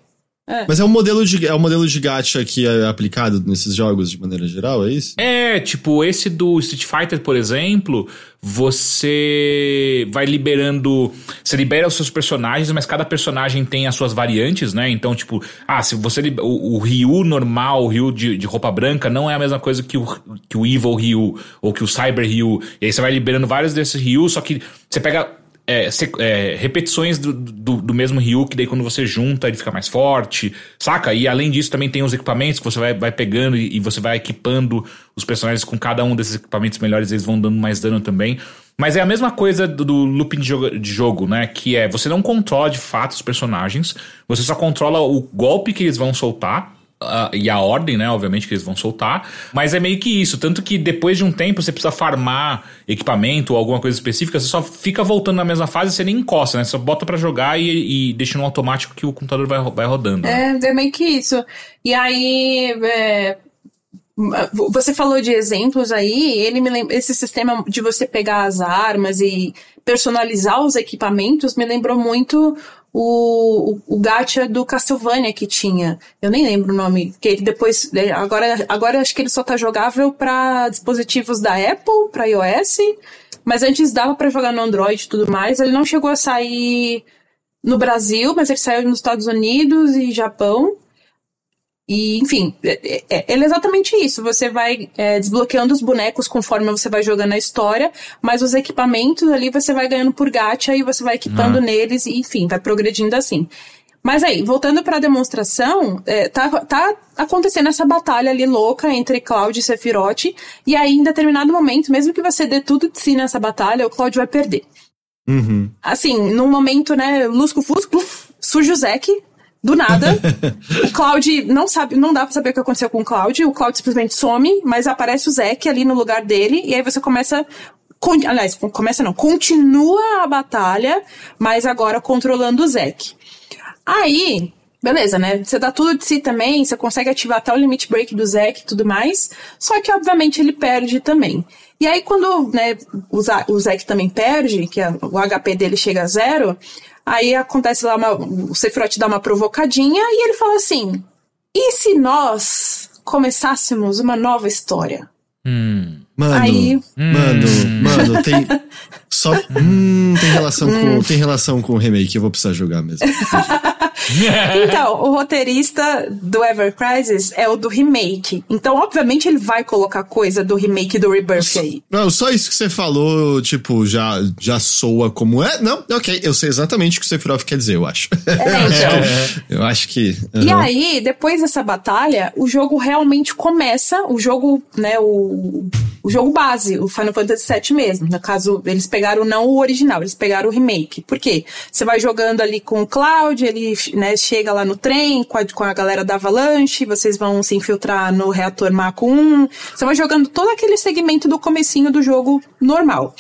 É. Mas é um modelo de é um modelo de gacha que é aplicado nesses jogos de maneira geral, é isso? É, tipo, esse do Street Fighter, por exemplo, você vai liberando. Você libera os seus personagens, mas cada personagem tem as suas variantes, né? Então, tipo, ah, se você. O, o Ryu normal, o Ryu de, de roupa branca, não é a mesma coisa que o, que o Evil Ryu ou que o Cyber Ryu. E aí você vai liberando vários desses Ryu, só que você pega é, é, repetições do, do, do, mesmo Ryu, que daí quando você junta ele fica mais forte, saca? E além disso também tem os equipamentos que você vai, vai pegando e, e você vai equipando os personagens com cada um desses equipamentos melhores, eles vão dando mais dano também. Mas é a mesma coisa do, do looping de jogo, de jogo, né? Que é você não controla de fato os personagens, você só controla o golpe que eles vão soltar Uh, e a ordem, né? Obviamente que eles vão soltar. Mas é meio que isso. Tanto que depois de um tempo você precisa farmar equipamento ou alguma coisa específica, você só fica voltando na mesma fase e você nem encosta, né? Você só bota para jogar e, e, deixa no automático que o computador vai, vai rodando. Né? É, é meio que isso. E aí. É Você falou de exemplos aí, ele me lembra, esse sistema de você pegar as armas e personalizar os equipamentos me lembrou muito o, o, o gacha do Castlevania que tinha. Eu nem lembro o nome, que ele depois. Né, agora, agora acho que ele só tá jogável para dispositivos da Apple, para iOS, mas antes dava para jogar no Android e tudo mais. Ele não chegou a sair no Brasil, mas ele saiu nos Estados Unidos e Japão. E, enfim, é, é, ele é exatamente isso. Você vai é, desbloqueando os bonecos conforme você vai jogando a história, mas os equipamentos ali você vai ganhando por gacha e você vai equipando ah. neles, e, enfim, vai progredindo assim. Mas aí, voltando para a demonstração, é, tá, tá acontecendo essa batalha ali louca entre Cloud e Sephiroth, e aí em determinado momento, mesmo que você dê tudo de si nessa batalha, o Cloud vai perder. Uhum. Assim, num momento, né, lusco-fusco, surge o Zack, do nada. o Cloud não sabe, não dá pra saber o que aconteceu com o Cloud. O Cloud simplesmente some, mas aparece o Zack ali no lugar dele, e aí você começa. Con aliás, começa não, continua a batalha, mas agora controlando o Zack. Aí, beleza, né? Você dá tudo de si também, você consegue ativar até o limit break do Zack e tudo mais. Só que, obviamente, ele perde também. E aí, quando né, o Zack também perde, que o HP dele chega a zero, Aí acontece lá, uma, o Sephiroth dá uma provocadinha e ele fala assim: e se nós começássemos uma nova história? Hum. Mano, Aí, mano, hum. mano, tem só hum, tem relação com hum. tem relação com o remake, eu vou precisar jogar mesmo. então, o roteirista do Ever Crisis é o do remake. Então, obviamente, ele vai colocar coisa do remake do Rebirth só, aí. Não, só isso que você falou, tipo, já, já soa como é. Não, ok, eu sei exatamente o que o Sephiroth quer dizer, eu acho. É, então. eu acho que. Uhum. E aí, depois dessa batalha, o jogo realmente começa. O jogo, né, o, o jogo base, o Final Fantasy VII mesmo. No caso, eles pegaram não o original, eles pegaram o remake. Por quê? Você vai jogando ali com o Cloud, ele né, chega lá no trem com a, com a galera da Avalanche, vocês vão se infiltrar no reator Mako 1. Você vai jogando todo aquele segmento do comecinho do jogo normal.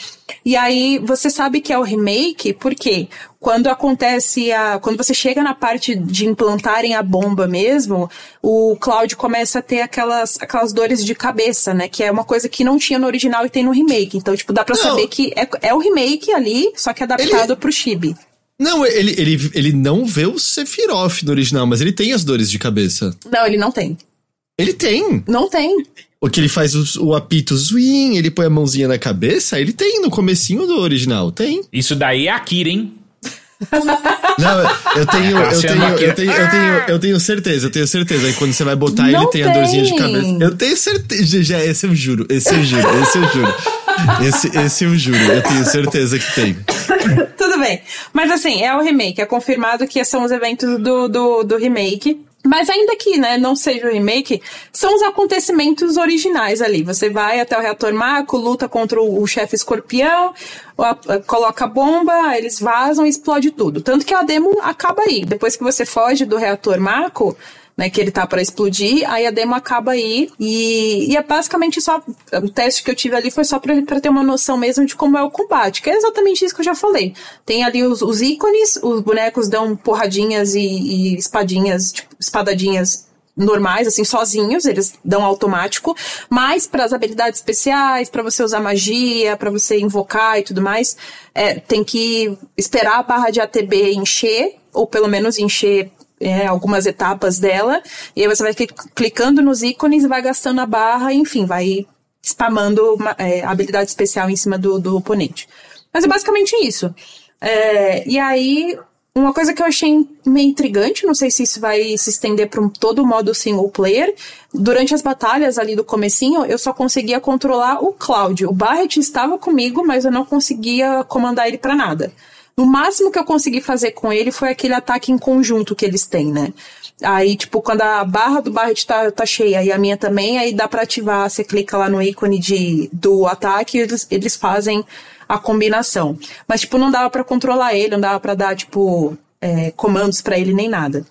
E aí você sabe que é o remake, porque quando acontece a. Quando você chega na parte de implantarem a bomba mesmo, o Cloud começa a ter aquelas, aquelas dores de cabeça, né? Que é uma coisa que não tinha no original e tem no remake. Então, tipo, dá pra não. saber que é, é o remake ali, só que adaptado Ele... pro Chibi. Não, ele, ele, ele não vê o Sephiroth no original, mas ele tem as dores de cabeça. Não, ele não tem. Ele tem. Não tem. O que ele faz o, o apito zwing, ele põe a mãozinha na cabeça, ele tem no comecinho do original, tem. Isso daí é Akira, hein? Não, eu tenho, eu tenho, eu tenho, eu tenho, eu tenho certeza, eu tenho certeza. Aí quando você vai botar, não ele tem, tem, a dorzinha de cabeça. Eu tenho certeza, já, esse eu juro, esse eu juro, esse eu juro. Esse, esse eu juro, eu tenho certeza que tem. Tudo bem. Mas assim, é o remake, é confirmado que são os eventos do, do, do remake. Mas ainda que, né, não seja o remake, são os acontecimentos originais ali. Você vai até o reator Mako, luta contra o, o chefe escorpião, coloca a bomba, eles vazam e explode tudo. Tanto que a demo acaba aí. Depois que você foge do reator Mako, né, que ele tá para explodir, aí a demo acaba aí e, e, é basicamente só o teste que eu tive ali foi só para ter uma noção mesmo de como é o combate, que é exatamente isso que eu já falei. Tem ali os, os ícones, os bonecos dão porradinhas e, e espadinhas, tipo, espadadinhas normais, assim, sozinhos, eles dão automático, mas para as habilidades especiais, para você usar magia, para você invocar e tudo mais, é, tem que esperar a barra de ATB encher, ou pelo menos encher é, algumas etapas dela, e aí você vai clicando nos ícones e vai gastando a barra, enfim, vai spamando uma, é, habilidade especial em cima do, do oponente. Mas é basicamente isso. É, e aí, uma coisa que eu achei meio intrigante, não sei se isso vai se estender para um, todo o modo single player. Durante as batalhas ali do comecinho, eu só conseguia controlar o Cloud. O Barret estava comigo, mas eu não conseguia comandar ele para nada. No máximo que eu consegui fazer com ele foi aquele ataque em conjunto que eles têm, né? Aí, tipo, quando a barra do Barret tá, tá cheia e a minha também, aí dá pra ativar, você clica lá no ícone de, do ataque e eles, eles fazem a combinação. Mas, tipo, não dava para controlar ele, não dava para dar, tipo, é, comandos para ele nem nada.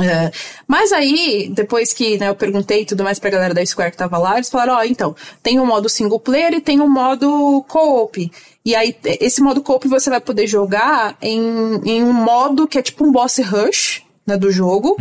É, mas aí, depois que né, eu perguntei tudo mais pra galera da Square que tava lá, eles falaram, ó, oh, então, tem um modo single player e tem um modo co-op. E aí, esse modo co-op você vai poder jogar em, em um modo que é tipo um boss rush, né, do jogo.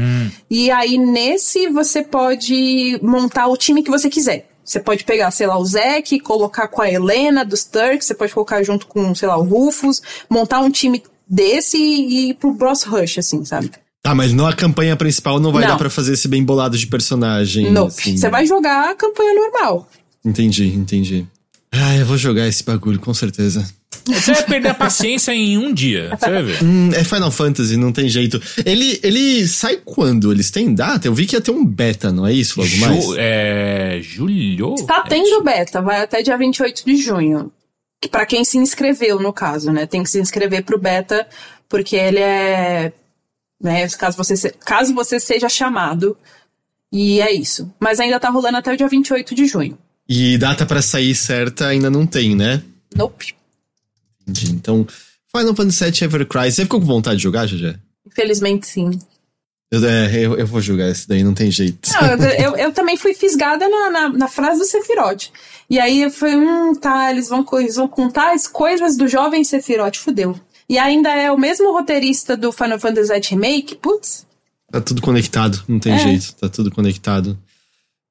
E aí nesse você pode montar o time que você quiser. Você pode pegar, sei lá, o Zack, colocar com a Helena dos Turks, você pode colocar junto com, sei lá, o Rufus, montar um time desse e ir pro Boss Rush, assim, sabe? Tá, mas não a campanha principal não vai Não. dar pra fazer esse bem bolado de personagem. Nope. assim. Você vai jogar a campanha normal. Entendi, entendi. Ah, eu vou jogar esse bagulho, com certeza. Você vai perder a paciência em um dia. Você vai ver. Hum, é Final Fantasy, não tem jeito. Ele, ele sai quando? Eles têm data? Eu vi que ia ter um beta, não é isso? Logo mais? Ju, é, julho? Está É tendo beta, vai até dia 28 de junho. Que Pra quem se inscreveu, no caso, né? Tem que se inscrever pro beta, porque ele é. Né, caso, você se- caso você seja chamado. E é isso. Mas ainda tá rolando até o dia 28 de junho. E data pra sair certa ainda não tem, né? Nope. Entendi. Então, Final Fantasy VII Evercry. Você ficou com vontade de jogar, Jajé? Infelizmente, sim. Eu, é, eu, eu vou jogar esse daí, não tem jeito. Não, eu, eu, também fui fisgada na, na, na frase do Sephiroth. E aí eu falei, hum, tá, eles vão, eles vão contar as coisas do jovem Sephiroth, fudeu. E ainda é o mesmo roteirista do Final Fantasy VII Remake, putz. Tá tudo conectado, não tem É. jeito. Tá tudo conectado.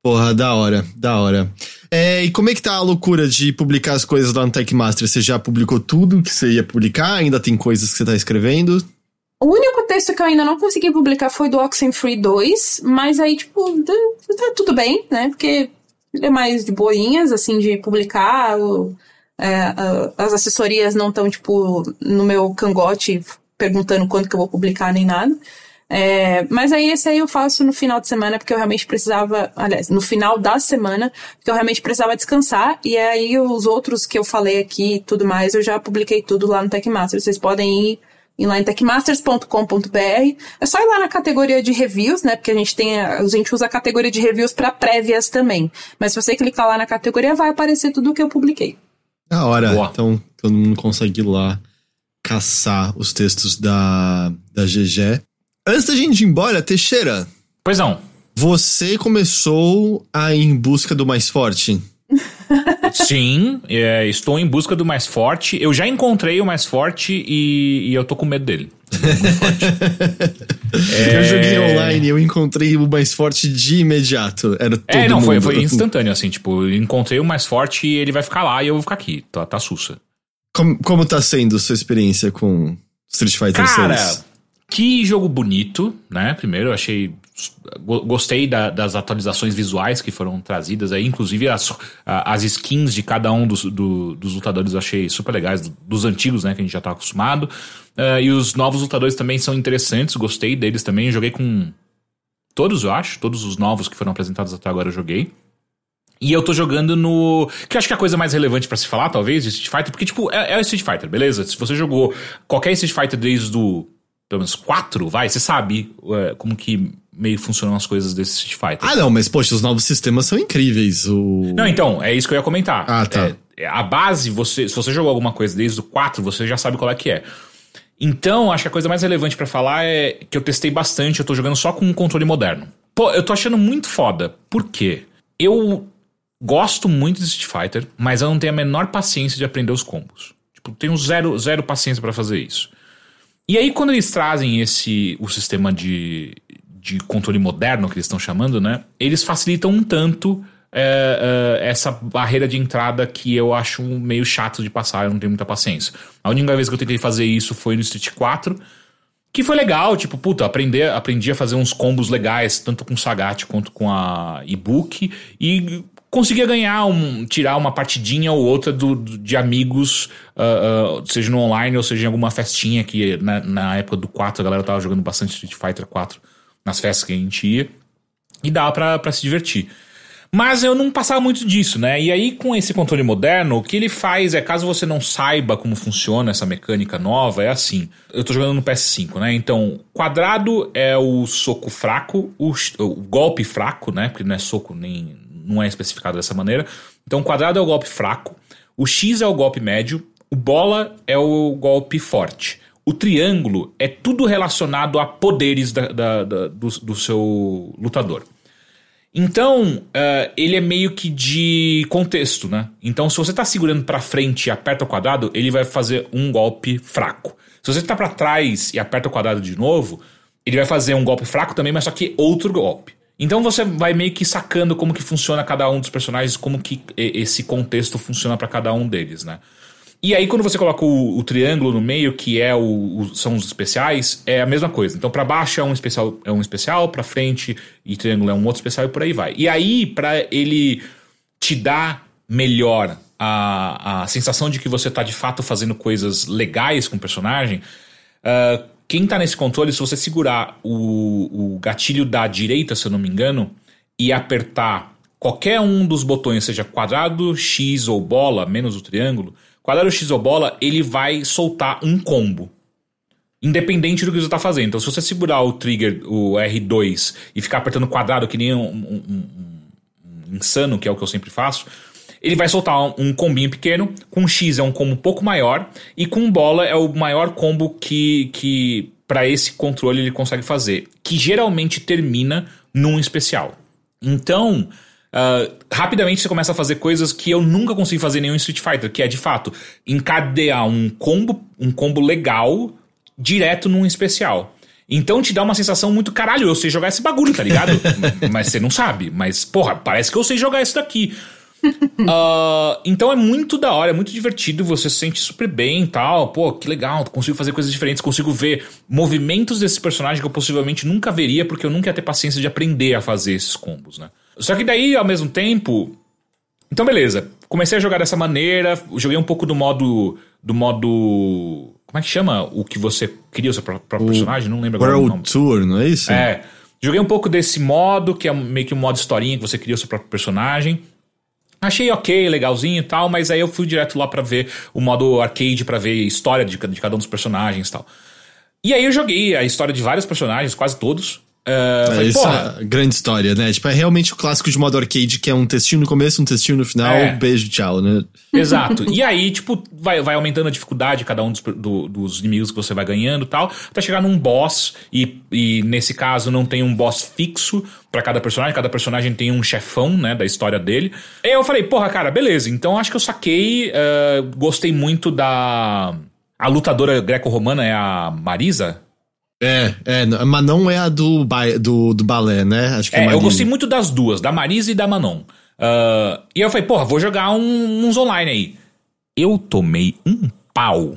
Porra, da hora, da hora. É, e como é que tá a loucura de publicar as coisas lá no Tech Master? Você já publicou tudo que você ia publicar? Ainda tem coisas que você tá escrevendo? O único texto que eu ainda não consegui publicar foi do Oxenfree 2, mas aí, tipo, tá, tá tudo bem, né? Porque ele é mais de boinhas, assim, de publicar. é, as assessorias não estão, tipo, no meu cangote perguntando quando que eu vou publicar nem nada. É, mas aí esse aí eu faço no final de semana, porque eu realmente precisava, aliás, no final da semana, porque eu realmente precisava descansar. E aí os outros que eu falei aqui e tudo mais, eu já publiquei tudo lá no Techmaster. Vocês podem ir, ir lá em techmasters.com.br. É só ir lá na categoria de reviews, né? Porque a gente tem, a, a gente usa a categoria de reviews para prévias também. Mas se você clicar lá na categoria, vai aparecer tudo o que eu publiquei. Da hora. Boa. Então, todo mundo consegue ir lá caçar os textos da, da GG. Antes da gente ir embora, Teixeira, Pois não. você começou a ir em busca do mais forte. Sim, é, estou em busca do mais forte. Eu já encontrei o mais forte e, e eu tô com medo dele. Eu joguei online e eu encontrei o mais forte de imediato. Era todo É, não, foi, mundo. foi instantâneo, assim, tipo, encontrei o mais forte e ele vai ficar lá e eu vou ficar aqui. Tá, tá sussa. Como, como tá sendo sua experiência com Street Fighter Cara, 6? Que jogo bonito, né? Primeiro, eu achei. go- Gostei da- das atualizações visuais que foram trazidas aí, inclusive as, as skins de cada um dos, do- dos lutadores eu achei super legais, do- dos antigos, né? Que a gente já tá acostumado. Ah, e os novos lutadores também são interessantes, gostei deles também. Joguei com todos, eu acho, todos os novos que foram apresentados até agora eu joguei. E eu tô jogando no. Que eu acho que é a coisa mais relevante pra se falar, talvez, de Street Fighter, porque, tipo, é, é o Street Fighter, beleza? Se você jogou qualquer Street Fighter desde o. Pelo menos 4, vai, você sabe é, como que meio funcionam as coisas desse Street Fighter. Ah, não, mas poxa, os novos sistemas são incríveis. O... Não, então, é isso que eu ia comentar. Ah, tá. É, a base, você, se você jogou alguma coisa desde o 4, você já sabe qual é que é. Então, acho que a coisa mais relevante pra falar é que eu testei bastante, eu tô jogando só com um controle moderno. Pô, eu tô achando muito foda. Por quê? Eu gosto muito de Street Fighter, mas eu não tenho a menor paciência de aprender os combos. Tipo, tenho zero, zero paciência pra fazer isso. E aí, quando eles trazem esse o sistema de, de controle moderno, que eles estão chamando, né? Eles facilitam um tanto é, é, essa barreira de entrada que eu acho meio chato de passar, eu não tenho muita paciência. A única vez que eu tentei fazer isso foi no Street 4, que foi legal, tipo, puta, aprender, aprendi a fazer uns combos legais, tanto com o Sagat quanto com a e-book, e conseguia ganhar, um, tirar uma partidinha ou outra do, do- de amigos, ah, ah, seja no online ou seja em alguma festinha que na, na época do 4 a galera tava jogando bastante Street Fighter 4 nas festas que a gente ia, e dava pra, se divertir. Mas eu não passava muito disso, né? E aí, com esse controle moderno, o que ele faz é, caso você não saiba como funciona essa mecânica nova, é assim. Eu tô jogando no PS5, né? Então, quadrado é o soco fraco, o, o golpe fraco, né? Porque não é soco, nem não é especificado dessa maneira. Então, quadrado é o golpe fraco, o X é o golpe médio, o bola é o golpe forte. O triângulo é tudo relacionado a poderes da- da- da- do, do seu lutador. Então, eh, ele é meio que de contexto, né? Então, se você tá segurando pra frente e aperta o quadrado, ele vai fazer um golpe fraco. Se você tá pra trás e aperta o quadrado de novo, ele vai fazer um golpe fraco também, mas só que outro golpe. Então você vai meio que sacando como que funciona cada um dos personagens, como que esse contexto funciona para cada um deles, né? E aí, quando você coloca o, o triângulo no meio, que é o, o, são os especiais, é a mesma coisa. Então, para baixo é um especial, é um especial, para frente e triângulo é um outro especial e por aí vai. E aí, para ele te dar melhor a, a sensação de que você tá de fato fazendo coisas legais com o personagem, uh, quem tá nesse controle, se você segurar o, o gatilho da direita, se eu não me engano, e apertar qualquer um dos botões, seja quadrado, X ou bola, menos o triângulo, quadrado, X ou bola, ele vai soltar um combo. Independente do que você está fazendo. Então, se você segurar o trigger, o R2, e ficar apertando quadrado que nem um, um, um, um insano, que é o que eu sempre faço, ele vai soltar um combinho pequeno, com X é um combo um pouco maior, e com bola é o maior combo que, que para esse controle ele consegue fazer, que geralmente termina num especial. Então, uh, rapidamente você começa a fazer coisas que eu nunca consegui fazer em nenhum Street Fighter, que é de fato encadear um combo, um combo legal direto num especial. Então te dá uma sensação muito caralho, eu sei jogar esse bagulho, tá ligado? mas você não sabe. Mas, porra, parece que eu sei jogar isso daqui uh, então é muito da hora, é muito divertido, você se sente super bem e tal. Pô, que legal, consigo fazer coisas diferentes, consigo ver movimentos desse personagem que eu possivelmente nunca veria, porque eu nunca ia ter paciência de aprender a fazer esses combos, né? Só que daí, ao mesmo tempo. Então, beleza. Comecei a jogar dessa maneira, joguei um pouco do modo. Do modo. Como é que chama o que você cria o seu próprio o personagem? Não lembro agora. World Tour, não é isso? É. Joguei um pouco desse modo, que é meio que um modo historinha que você cria o seu próprio personagem. Achei ok, legalzinho e tal, mas aí eu fui direto lá para ver o modo arcade, para ver a história de, de cada um dos personagens e tal. E aí eu joguei a história de vários personagens, quase todos. Uh, falei, Essa é grande história, né? Tipo, é realmente o clássico de modo arcade, que é um textinho no começo, um textinho no final, é. beijo, tchau, né? Exato. E aí, tipo, vai, vai aumentando a dificuldade de cada um dos, do, dos inimigos que você vai ganhando e tal, até chegar num boss, e, e nesse caso não tem um boss fixo para cada personagem, cada personagem tem um chefão, né, da história dele. E aí eu falei, porra, cara, beleza, então acho que eu saquei, uh, gostei muito da... A lutadora greco-romana é a Marisa? É, é, mas não é a do, do, do balé, né? Acho que é, é eu gostei muito das duas, da Marisa e da Manon. Uh, e eu falei, porra, vou jogar um, uns online aí. Eu tomei um pau.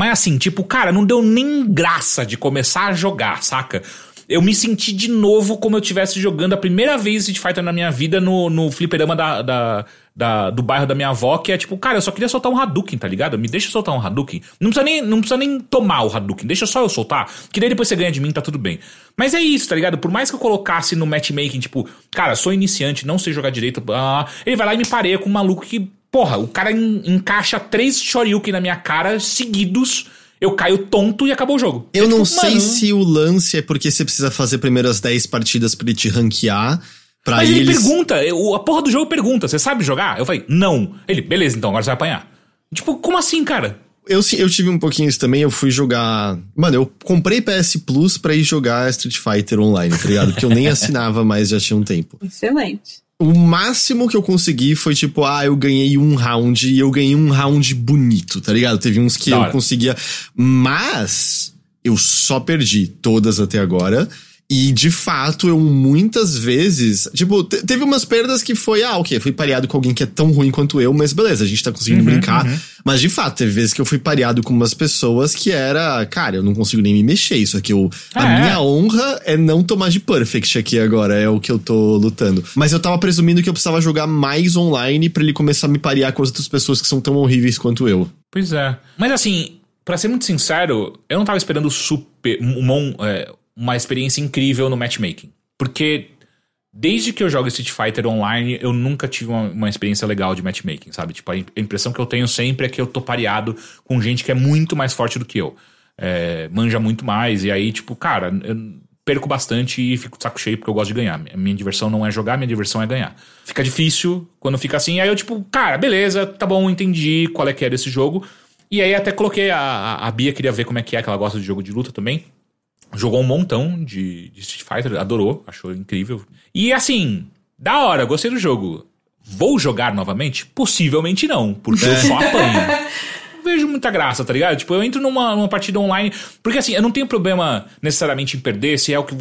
Mas assim, tipo, cara, não deu nem graça de começar a jogar, saca? Eu me senti de novo como eu estivesse jogando a primeira vez Street Fighter na minha vida no, no fliperama da, da, da, do bairro da minha avó, que é tipo, cara, eu só queria soltar um Hadouken, tá ligado? Me deixa soltar um Hadouken. Não precisa nem, não precisa nem tomar o Hadouken, deixa só eu soltar, que daí depois você ganha de mim, tá tudo bem. Mas é isso, tá ligado? Por mais que eu colocasse no matchmaking, tipo, cara, sou iniciante, não sei jogar direito, ah, ele vai lá e me pareia com um maluco que, porra, o cara en, encaixa três Shoryuken na minha cara seguidos eu caio tonto e acabou o jogo. Eu é, não tipo, sei mano... se o lance é porque você precisa fazer primeiras 10 partidas pra ele te ranquear. Pra Mas eles... ele pergunta, a porra do jogo pergunta, você sabe jogar? Eu falei, não. Ele, beleza, então agora você vai apanhar. Tipo, como assim, cara? Eu, eu tive um pouquinho isso também, eu fui jogar. Mano, eu comprei PS Plus pra ir jogar Street Fighter online, tá ligado? Que eu nem assinava mais já tinha um tempo. Excelente. O máximo que eu consegui foi tipo, ah, eu ganhei um round e eu ganhei um round bonito, tá ligado? Teve uns que eu conseguia. Mas eu só perdi todas até agora. E de fato, eu muitas vezes. Tipo, teve umas perdas que foi, ah, ok, fui pareado com alguém que é tão ruim quanto eu, mas beleza, a gente tá conseguindo uhum, brincar. Uhum. Mas de fato, teve vezes que eu fui pareado com umas pessoas que era, cara, eu não consigo nem me mexer. Isso aqui, eu, ah, a é? minha honra é não tomar de perfect aqui agora, é o que eu tô lutando. Mas eu tava presumindo que eu precisava jogar mais online para ele começar a me parear com as outras pessoas que são tão horríveis quanto eu. Pois é. Mas assim, para ser muito sincero, eu não tava esperando super. Um, é, uma experiência incrível no matchmaking. Porque desde que eu jogo Street Fighter online, eu nunca tive uma, uma, experiência legal de matchmaking, sabe? Tipo, a impressão que eu tenho sempre é que eu tô pareado com gente que é muito mais forte do que eu. É, manja muito mais, e aí, tipo, cara, eu perco bastante e fico de saco cheio porque eu gosto de ganhar. Minha diversão não é jogar, minha diversão é ganhar. Fica difícil quando fica assim, aí eu, tipo, cara, beleza, tá bom, entendi qual é que é desse jogo. E aí até coloquei a, a, a Bia, queria ver como é que é, que ela gosta de jogo de luta também. Jogou um montão de, de Street Fighter, adorou, achou incrível. E assim, da hora, gostei do jogo. Vou jogar novamente? Possivelmente não, porque eu só apanho. não vejo muita graça, tá ligado? Tipo, eu entro numa, numa partida online. Porque assim, eu não tenho problema necessariamente em perder, se é o que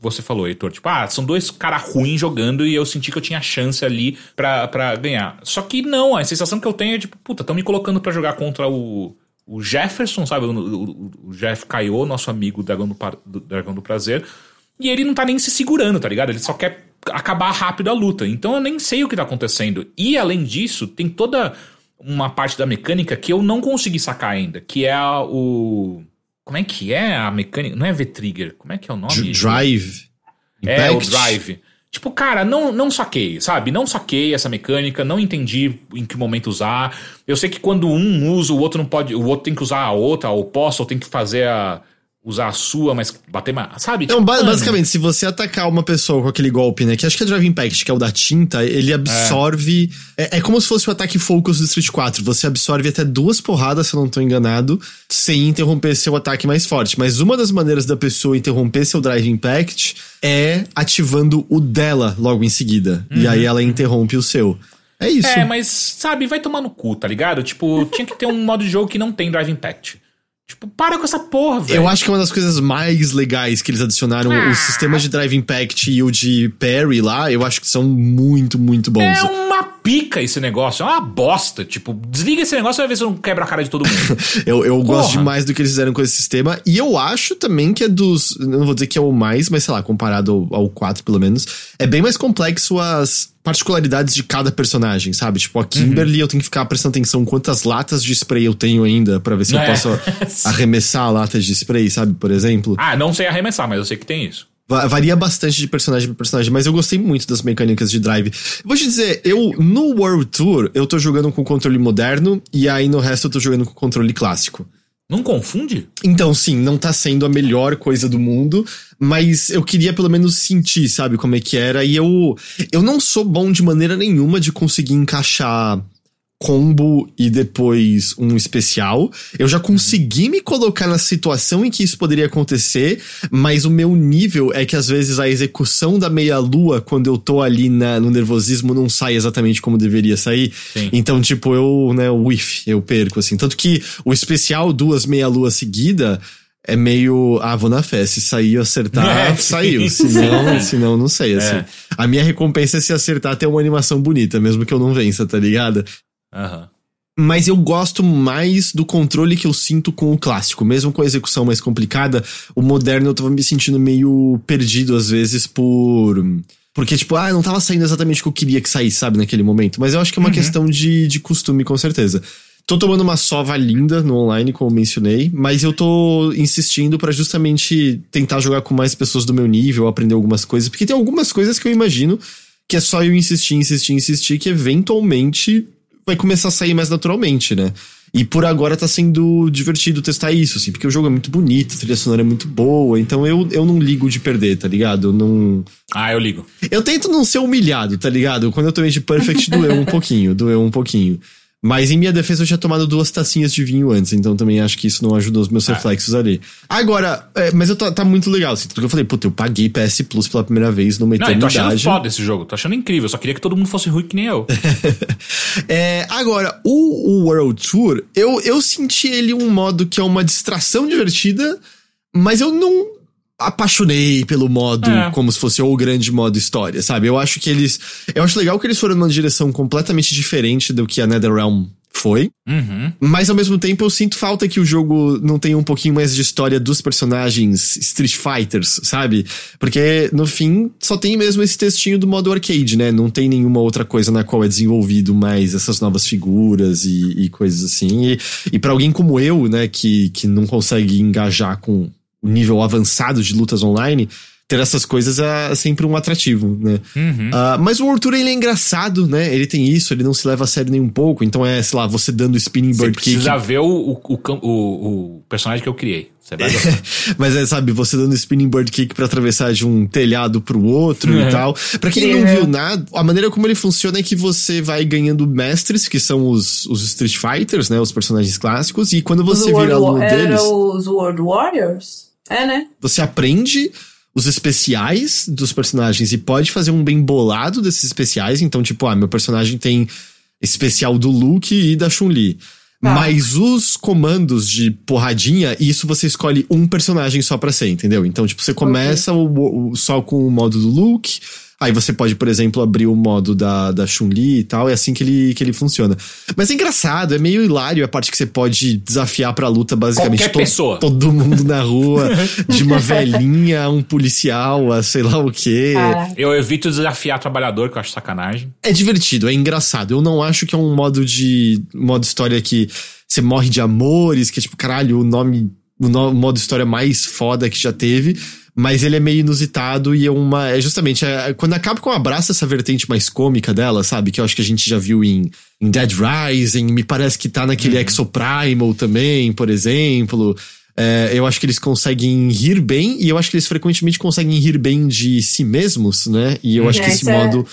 você falou, Heitor. Tipo, ah, são dois caras ruins jogando e eu senti que eu tinha chance ali pra, pra ganhar. Só que não, a sensação que eu tenho é tipo, puta, estão me colocando para jogar contra o o Jefferson, sabe? O, o, Jeff Caio, nosso amigo Dragão do, do, Dragão do Prazer. E ele não tá nem se segurando, tá ligado? Ele só quer acabar rápido a luta. Então eu nem sei o que tá acontecendo. E além disso, tem toda uma parte da mecânica que eu não consegui sacar ainda, que é a, o. Como é que é a mecânica? Não é V-Trigger. Como é que é o nome? Drive. Impact. É, o Drive. Tipo, cara, não, não saquei, sabe? Não saquei essa mecânica, não entendi em que momento usar. Eu sei que quando um usa, o outro não pode. O outro tem que usar a outra, ou posso, ou tem que fazer a usar a sua, mas bater mais. Sabe? Tipo, então, basicamente, se você atacar uma pessoa com aquele golpe, né? Que acho que é Drive Impact, que é o da tinta, ele absorve. É. É, é, como se fosse o ataque Focus do Street 4. Você absorve até duas porradas, se eu não tô enganado, sem interromper seu ataque mais forte. Mas uma das maneiras da pessoa interromper seu Drive Impact é ativando o dela logo em seguida. Uhum. E aí ela interrompe o seu. É isso. É, mas, sabe, vai tomar no cu, tá ligado? Tipo, tinha que ter um modo de jogo que não tem Drive Impact. Tipo, para com essa porra, velho. Eu acho que é uma das coisas mais legais que eles adicionaram, ah. o sistema de Drive Impact e o de Parry lá, eu acho que são muito, muito bons. É uma pica esse negócio, é uma bosta. Tipo, desliga esse negócio e vai ver se não quebra a cara de todo mundo. eu eu gosto demais do que eles fizeram com esse sistema. E eu acho também que é dos. Não vou dizer que é o mais, mas sei lá, comparado ao, ao 4, pelo menos, é bem mais complexo as particularidades de cada personagem, sabe? Tipo, a Kimberly, uhum. eu tenho que ficar prestando atenção quantas latas de spray eu tenho ainda para ver se é. eu posso arremessar latas de spray, sabe? Por exemplo. Ah, não sei arremessar, mas eu sei que tem isso. Varia bastante de personagem para personagem, mas eu gostei muito das mecânicas de drive. Vou te dizer, eu no World Tour eu tô jogando com controle moderno e aí no resto eu tô jogando com controle clássico. Não confunde? Então, sim, não tá sendo a melhor coisa do mundo, mas eu queria pelo menos sentir, sabe, como é que era. E eu, eu não sou bom de maneira nenhuma de conseguir encaixar combo e depois um especial. Eu já consegui me colocar na situação em que isso poderia acontecer, mas o meu nível é que às vezes a execução da meia-lua, quando eu tô ali na, no nervosismo, não sai exatamente como deveria sair. Sim. Então, tipo, eu, né, whiff, eu perco, assim. Tanto que o especial duas meia-lua seguida é meio, ah, vou na fé, se sair acertar, é, saiu, senão, senão não sei, assim. É. A minha recompensa é se acertar ter uma animação bonita, mesmo que eu não vença, tá ligado? Uhum. Mas eu gosto mais do controle que eu sinto com o clássico. Mesmo com a execução mais complicada, o moderno eu tava me sentindo meio perdido às vezes por. Porque, tipo, ah, não tava saindo exatamente o que eu queria que saísse, sabe, naquele momento. Mas eu acho que é uma uhum. questão de, de costume, com certeza. Tô tomando uma sova linda no online, como mencionei, mas eu tô insistindo para justamente tentar jogar com mais pessoas do meu nível, aprender algumas coisas, porque tem algumas coisas que eu imagino que é só eu insistir, insistir, insistir, que eventualmente vai começar a sair mais naturalmente, né? E por agora tá sendo divertido testar isso, assim, porque o jogo é muito bonito, a trilha sonora é muito boa, então eu, eu não ligo de perder, tá ligado? Eu não. Ah, eu ligo. Eu tento não ser humilhado, tá ligado? Quando eu tomei de Perfect, doeu um pouquinho, doeu um pouquinho. Mas em minha defesa eu tinha tomado duas tacinhas de vinho antes, então também acho que isso não ajudou os meus ah. reflexos ali. Agora, é, mas eu tô, tá muito legal, assim, porque eu falei, puta, eu paguei PS Plus pela primeira vez numa eternidade. Não, eu tô achando foda esse jogo, tô achando incrível, só queria que todo mundo fosse ruim que nem eu. é, agora, o, o, World Tour, eu, eu senti ele um modo que é uma distração divertida, mas eu não apaixonei pelo modo é. como se fosse o grande modo história, sabe? Eu acho que eles. Eu acho legal que eles foram numa direção completamente diferente do que a NetherRealm foi. Uhum. Mas ao mesmo tempo eu sinto falta que o jogo não tenha um pouquinho mais de história dos personagens Street Fighters, sabe? Porque no fim só tem mesmo esse textinho do modo arcade, né? Não tem nenhuma outra coisa na qual é desenvolvido mais essas novas figuras e, e coisas assim. E, e para alguém como eu, né, que, que não consegue engajar com nível avançado de lutas online, ter essas coisas é sempre um atrativo, né? Uhum. Uh, mas o Arthur, ele é engraçado, né? Ele tem isso, ele não se leva a sério nem um pouco. Então é, sei lá, você dando spinning bird você precisa kick. ver o, o, o, o, personagem que eu criei. Você vai mas é, sabe, você dando spinning bird kick para atravessar de um telhado pro outro uhum. e tal. Pra quem não viu nada, a maneira como ele funciona é que você vai ganhando mestres, que são os, os Street Fighters, né? Os personagens clássicos. E quando você os vira aluno deles... os World Warriors? É, né? Você aprende os especiais dos personagens e pode fazer um bem bolado desses especiais. Então, tipo, ah, meu personagem tem especial do Luke e da Chun-Li. Mas os comandos de porradinha, isso você escolhe um personagem só pra ser, entendeu? Então, tipo, você começa o, o- só com o modo do Luke. Aí você pode, por exemplo, abrir o modo da, da Chun-Li e tal, é assim que ele, que ele funciona. Mas é engraçado, é meio hilário a parte que você pode desafiar pra luta basicamente Qualquer to- pessoa. todo mundo na rua, de uma velhinha a um policial, a sei lá o quê. Cara, Eu evito desafiar trabalhador, que eu acho sacanagem. É divertido, é engraçado. Eu não acho que é um modo de. modo história que você morre de amores, que é tipo, caralho, o nome. O no- modo história mais foda que já teve. Mas ele é meio inusitado e é uma. É justamente. é- quando a Capcom abraça essa vertente mais cômica dela, sabe? Que eu acho que a gente já viu em, em Dead Rising, me parece que tá naquele Exoprimal também, por exemplo. É, eu acho que eles conseguem rir bem, e eu acho que eles frequentemente conseguem rir bem de si mesmos, né? E eu acho que É, esse isso é- modo.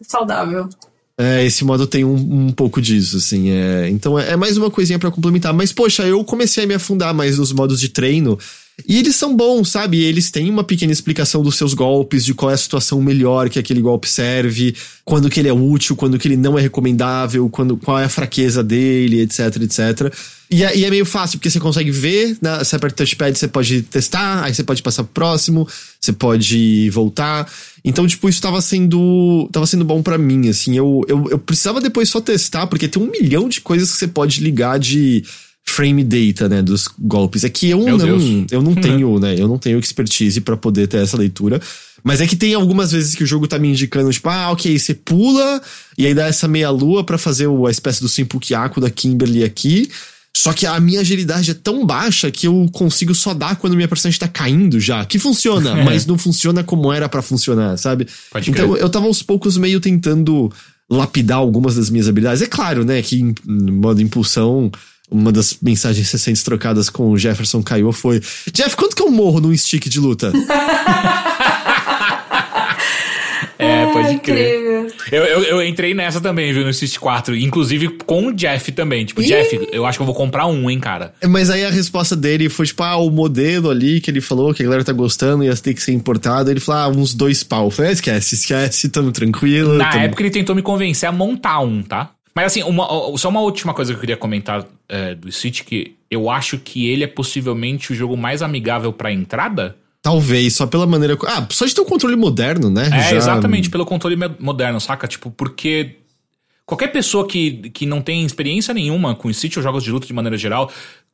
é saudável. É, esse modo tem um, um pouco disso, assim. É, então é, é mais uma coisinha pra complementar. Mas, poxa, eu comecei a me afundar mais nos modos de treino. E eles são bons, sabe? Eles têm uma pequena explicação dos seus golpes, de qual é a situação melhor que aquele golpe serve, quando que ele é útil, quando que ele não é recomendável, quando, qual é a fraqueza dele, etc, etc. E é, e é meio fácil, porque você consegue ver, né? você aperta o touchpad, você pode testar, aí você pode passar pro próximo, você pode voltar. Então, tipo, isso tava sendo, tava sendo bom pra mim, assim. Eu, eu, eu precisava depois só testar, porque tem um milhão de coisas que você pode ligar de frame data, né, dos golpes. É que eu Meu não, Deus. eu não tenho, né, eu não tenho expertise pra poder ter essa leitura. Mas é que tem algumas vezes que o jogo tá me indicando, tipo, ah, ok, você pula e aí dá essa meia-lua pra fazer o- a espécie do Simpukiaku da Kimberly aqui. Só que a minha agilidade é tão baixa que eu consigo só dar quando minha personagem tá caindo já. Que funciona, mas não funciona como era pra funcionar, sabe? Pode então crer. eu tava aos poucos meio tentando lapidar algumas das minhas habilidades. É claro, né, que em em modo impulsão, uma das mensagens recentes trocadas com o Jefferson Caio foi: Jeff, quanto que eu morro num stick de luta? É, pode crer. incrível. Eu, eu, eu entrei nessa também, viu, no Assist 4. Inclusive com o Jeff também. Tipo, Ih! Jeff, eu acho que eu vou comprar um, hein, cara. Mas aí a resposta dele foi tipo, ah, o modelo ali que ele falou que a galera tá gostando ia ter que ser importado. Ele falou, ah, uns dois pau. Eu falei, ah, esquece, esquece, tamo tranquilo. Na tamo- época ele tentou me convencer a montar um, tá? Mas assim, uma- só uma última coisa que eu queria comentar é, do Switch, que eu acho que ele é possivelmente o jogo mais amigável pra entrada. Talvez, só pela maneira. Ah, só de ter um controle moderno, né? É, Já- exatamente, pelo controle moderno, saca? Tipo, porque qualquer pessoa que, que não tem experiência nenhuma com Switch ou jogos de luta de maneira geral,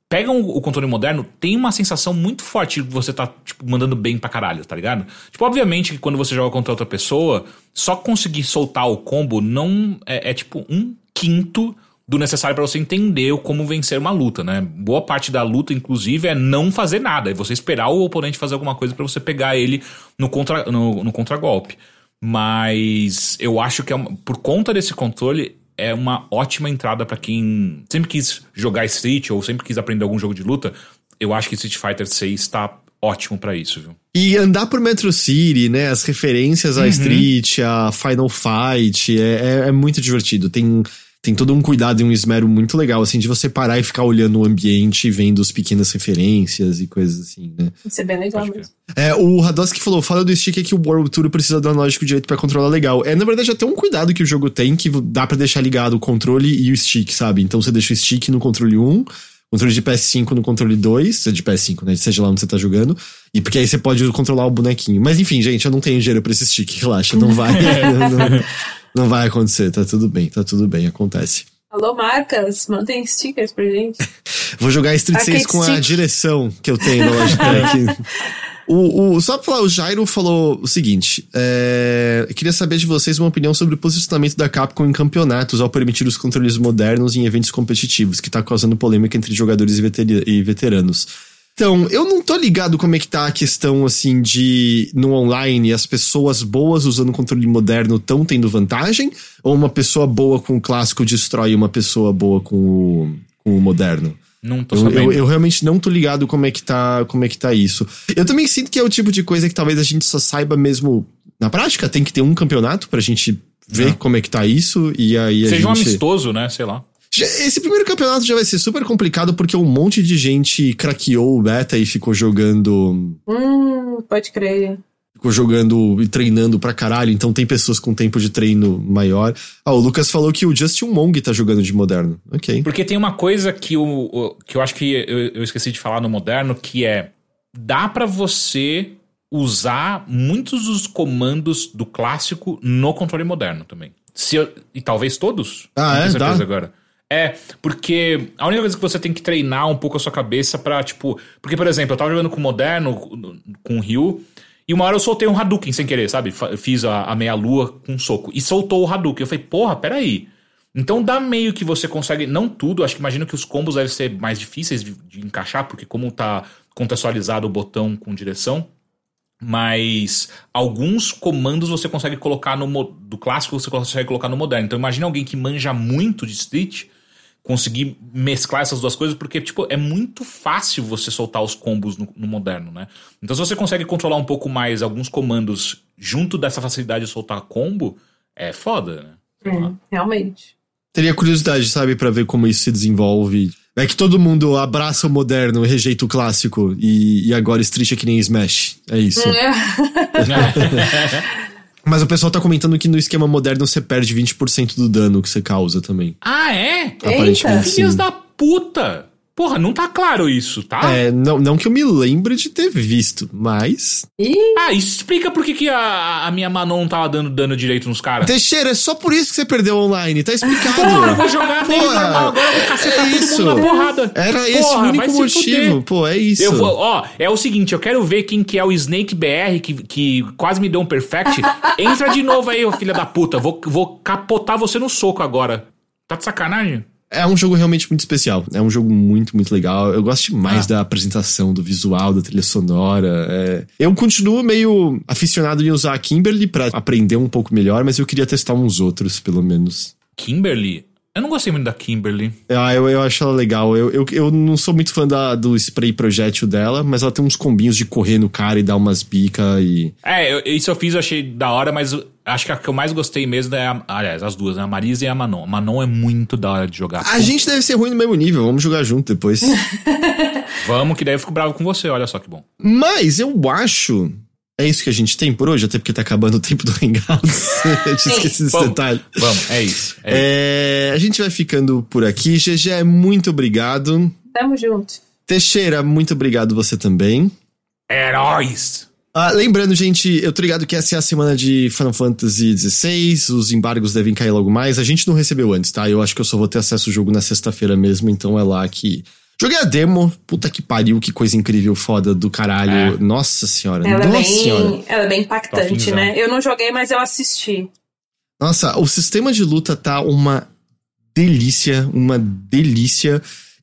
pega o, o controle moderno, tem uma sensação muito forte de que você tá, tipo, mandando bem pra caralho, tá ligado? Tipo, obviamente que quando você joga contra outra pessoa, só conseguir soltar o combo não é, é tipo um quinto do necessário pra você entender como vencer uma luta, né? Boa parte da luta, inclusive, é não fazer nada, é você esperar o oponente fazer alguma coisa pra você pegar ele no contra no, no contragolpe. Mas eu acho que é uma- por conta desse controle é uma ótima entrada pra quem sempre quis jogar Street ou sempre quis aprender algum jogo de luta. Eu acho que Street Fighter 6 tá ótimo pra isso, viu? E andar por Metro City, né? As referências a Street, a Final Fight, é, é, é muito divertido. Tem, tem todo um cuidado e um esmero muito legal, assim, de você parar e ficar olhando o ambiente e vendo as pequenas referências e coisas assim, né? Isso é bem legal Pode mesmo. É, o Radoski falou, fala do stick é que o World Tour precisa do analógico direito pra controlar legal. É, na verdade, até um cuidado que o jogo tem, que dá pra deixar ligado o controle e o stick, sabe? Então você deixa o stick no controle 1, controle de PS5 no controle 2, de PS5, né? Seja lá onde você tá jogando. E porque aí você pode controlar o bonequinho. Mas enfim, gente, eu não tenho dinheiro pra esse stick, relaxa, não vai. não, não- não vai acontecer, tá tudo bem, tá tudo bem, acontece. Alô, marcas, mandem stickers pra gente. Vou jogar Street Arcade 6 com a Stick. direção que eu tenho na Logitech. o, o, só pra falar, o Jairo falou o seguinte: é, queria saber de vocês uma opinião sobre o posicionamento da Capcom em campeonatos ao permitir os controles modernos em eventos competitivos, que tá causando polêmica entre jogadores e, e veteranos. Então, eu não tô ligado como é que tá a questão, assim, de no online as pessoas boas usando controle moderno estão tendo vantagem? Ou uma pessoa boa com o clássico destrói uma pessoa boa com o, com o moderno? Não tô Eu, sabendo. eu, eu realmente não tô ligado como é que tá, como é que tá isso. Eu também sinto que é o tipo de coisa que talvez a gente só saiba mesmo na prática, tem que ter um campeonato pra gente ver É. como é que tá isso e aí a Seja um gente amistoso, né? Sei lá. Esse primeiro campeonato já vai ser super complicado porque um monte de gente craqueou o beta e ficou jogando Hum, pode crer. Ficou jogando e treinando pra caralho, então tem pessoas com tempo de treino maior. Ah, o Lucas falou que o Justin Wong tá jogando de moderno. Ok. Porque tem uma coisa que, o, que eu acho que eu, eu esqueci de falar no moderno, que é dá para você usar muitos dos comandos do clássico no controle moderno também. Se eu, e talvez todos. Ah, é? Dá? agora. É, porque a única coisa que você tem que treinar um pouco a sua cabeça pra, tipo. Porque, por exemplo, eu tava jogando com o Moderno, com o Ryu, e uma hora eu soltei um Hadouken sem querer, sabe? Fiz a, a meia-lua com um soco. E soltou o Hadouken. Eu falei, porra, peraí. Então dá meio que você consegue. Não tudo, acho que imagino que os combos devem ser mais difíceis de, de encaixar, porque como tá contextualizado o botão com direção. Mas alguns comandos você consegue colocar no do clássico, você consegue colocar no moderno. Então imagina alguém que manja muito de Street conseguir mesclar essas duas coisas, porque tipo, é muito fácil você soltar os combos no, no moderno, né? Então se você consegue controlar um pouco mais alguns comandos junto dessa facilidade de soltar combo, é foda, né? É, realmente. Teria curiosidade, sabe, pra ver como isso se desenvolve. É que todo mundo abraça o moderno rejeita o clássico. E, e agora Street é que nem Smash. É isso. Mas o pessoal tá comentando que no esquema moderno você perde 20% do dano que você causa também. ah, é? Aparentemente Filhas sim. da puta! Porra, não tá claro isso, tá? É, não, não que eu me lembre de ter visto, mas. Ih, Ah, isso explica por que, que a, a minha Manon não tava dando dano direito nos caras. Teixeira, é só por isso que você perdeu online, tá explicado. Porra, eu vou jogar Porra, normal agora, vou cacetar é todo isso. mundo na porrada. Era esse Porra, o único motivo. Pô, é isso. Eu vou, ó, é o seguinte, eu quero ver quem que é o Snake BR que, que quase me deu um perfect. Entra de novo aí, ô filha da puta. Vou, vou capotar você no soco agora. Tá de sacanagem? É um jogo realmente muito especial. É um jogo muito, muito legal. Eu gosto demais Ah. da apresentação, do visual, da trilha sonora. é. Eu continuo meio aficionado em usar a Kimberly pra aprender um pouco melhor, mas eu queria testar uns outros, pelo menos. Kimberly? Eu não gostei muito da Kimberly. Ah, eu, eu acho ela legal. Eu, eu, eu não sou muito fã da, do spray projétil dela, mas ela tem uns combinhos de correr no cara e dar umas bicas e. É, eu- isso eu fiz, eu achei da hora, mas acho que a que eu mais gostei mesmo é a, aliás, as duas, né? A Marisa e a Manon. A Manon é muito da hora de jogar. A gente deve ser ruim no mesmo nível, vamos jogar junto depois. Vamos, que daí eu fico bravo com você, olha só que bom. Mas eu acho. É isso que a gente tem por hoje, até porque tá acabando o tempo do Hangouts. eu tinha esquecido desse Vamos, detalhe. Vamos, é isso. É isso. É, a gente vai ficando por aqui. GG, muito obrigado. tamo junto. Teixeira, muito obrigado você também. Heróis! Ah, lembrando, gente, eu tô ligado que essa é a semana de Final Fantasy XVI, os embargos devem cair logo mais. A gente não recebeu antes, tá? Eu acho que eu só vou ter acesso ao jogo na sexta-feira mesmo, então é lá que. Joguei a demo, puta que pariu, que coisa incrível, foda do caralho. É. Nossa senhora, Ela é, nossa senhora. bem, ela é bem impactante, Tofinzão. né? Eu não joguei, mas eu assisti. Nossa, o sistema de luta tá uma delícia, uma delícia.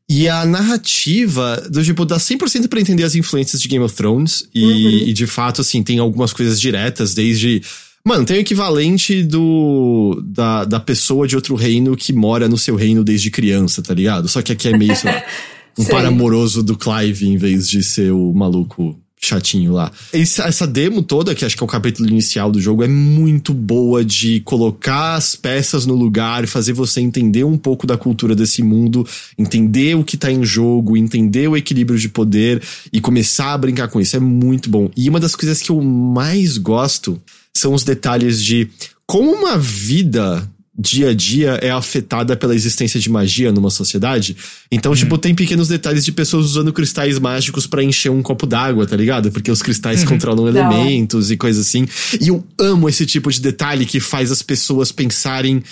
E a narrativa, do tipo, dá 100% pra entender as influências de Game of Thrones. E, e, de fato, assim, tem algumas coisas diretas, desde. Mano, tem o equivalente do da, da pessoa de outro reino que mora no seu reino desde criança, tá ligado? Só que aqui é meio, sei lá, um Sei. par amoroso do Clive em vez de ser o maluco chatinho lá. Essa demo toda, que acho que é o capítulo inicial do jogo, é muito boa de colocar as peças no lugar e fazer você entender um pouco da cultura desse mundo, entender o que tá em jogo, entender o equilíbrio de poder e começar a brincar com isso. É muito bom. E uma das coisas que eu mais gosto são os detalhes de como uma vida dia a dia é afetada pela existência de magia numa sociedade. Então, tipo, tem pequenos detalhes de pessoas usando cristais mágicos pra encher um copo d'água, tá ligado? Porque os cristais controlam Da hora. elementos e coisas assim. E eu amo esse tipo de detalhe que faz as pessoas pensarem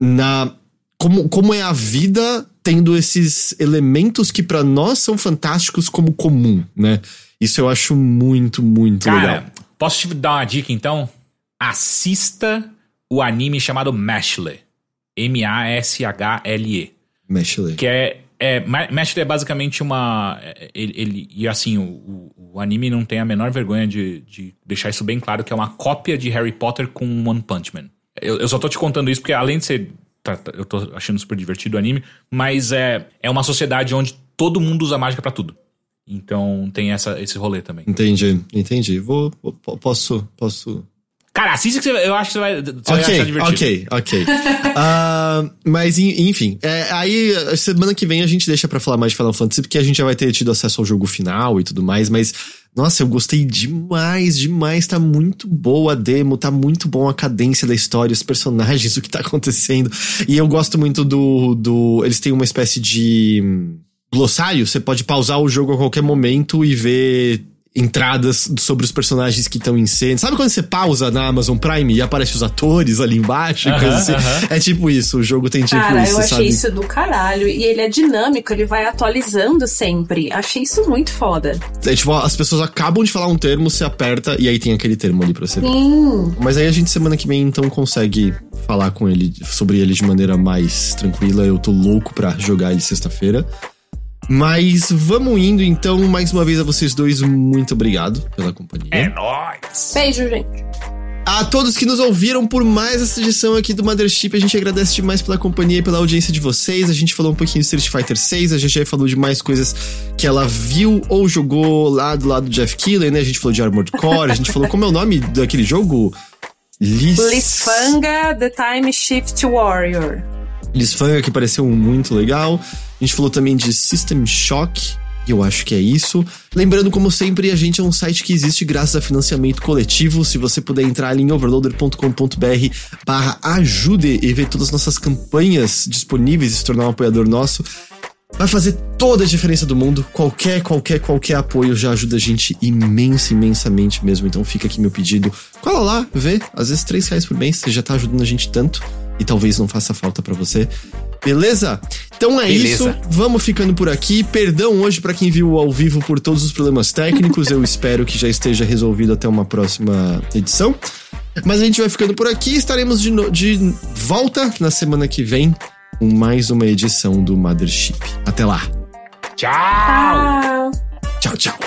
na como, como é a vida tendo esses elementos que pra nós são fantásticos como comum, né? Isso eu acho muito, muito legal. Cara, posso te dar uma dica então? Assista o anime chamado Mashle. M-A-S-H-L-E. Mexe Que é. é Ma- Mashle é basicamente uma. é, Ele, ele- e assim, o, o- anime não tem a menor vergonha de, de deixar isso bem claro, que é uma cópia de Harry Potter com One Punch Man. Eu, eu só tô te contando isso porque, além de ser. tá- tá- eu tô achando super divertido o anime, mas é, é uma sociedade onde todo mundo usa mágica pra tudo. Então tem essa, esse rolê também. Entendi, entendi. Vou- posso, posso Cara, assiste que você, eu acho que você vai, você vai achar Ok, divertido. ok, ok. Ah, mas en- enfim, é, aí semana que vem a gente deixa pra falar mais de Final Fantasy, porque a gente já vai ter tido acesso ao jogo final e tudo mais, mas nossa, eu gostei demais, demais. Tá muito boa a demo, tá muito bom a cadência da história, os personagens, o que tá acontecendo. E eu gosto muito do. do eles têm uma espécie de hum, glossário, você pode pausar o jogo a qualquer momento e ver entradas sobre os personagens que estão em cena. Sabe quando você pausa na Amazon Prime e aparece os atores ali embaixo? e Aham, coisa assim? aham. É tipo isso, o jogo tem tipo Cara, isso, eu achei sabe? isso do caralho. E ele é dinâmico, ele vai atualizando sempre. Achei isso muito foda. É tipo, as pessoas acabam de falar um termo, você aperta e aí tem aquele termo ali pra você ver. Sim. Mas aí a gente semana que vem então consegue falar com ele sobre ele de maneira mais tranquila. Eu tô louco pra jogar ele sexta-feira. Mas vamos indo então, mais uma vez a vocês dois, muito obrigado pela companhia. É nóis. Beijo, gente. A todos que nos ouviram por mais essa edição aqui do Mothership, a gente agradece demais pela companhia e pela audiência de vocês. A gente falou um pouquinho de Street Fighter 6, a gente já falou de mais coisas que ela viu ou jogou lá do lado do Jeff Keighley, né? A gente falou de Armored Core, a gente falou como é o nome daquele jogo? Lis... Lisfanga, The Time Shift Warrior. Lisfanga, que pareceu muito legal. A gente falou também de System Shock, eu acho que é isso. Lembrando, como sempre, a gente é um site que existe graças a financiamento coletivo. Se você puder entrar ali em overloader.com.br barra ajude e ver todas as nossas campanhas disponíveis e se tornar um apoiador nosso, vai fazer toda a diferença do mundo. Qualquer, qualquer, qualquer apoio já ajuda a gente imensa, imensamente mesmo. Então fica aqui meu pedido. Cola lá, vê. Às vezes 3 reais por mês, você já tá ajudando a gente tanto. E talvez não faça falta pra você. Beleza? Então é Beleza. isso. Vamos ficando por aqui. Perdão hoje pra quem viu ao vivo por todos os problemas técnicos. Eu espero que já esteja resolvido até uma próxima edição. Mas a gente vai ficando por aqui. Estaremos de, no- de volta na semana que vem com mais uma edição do Mothership. Até lá. Tchau. Tchau, tchau.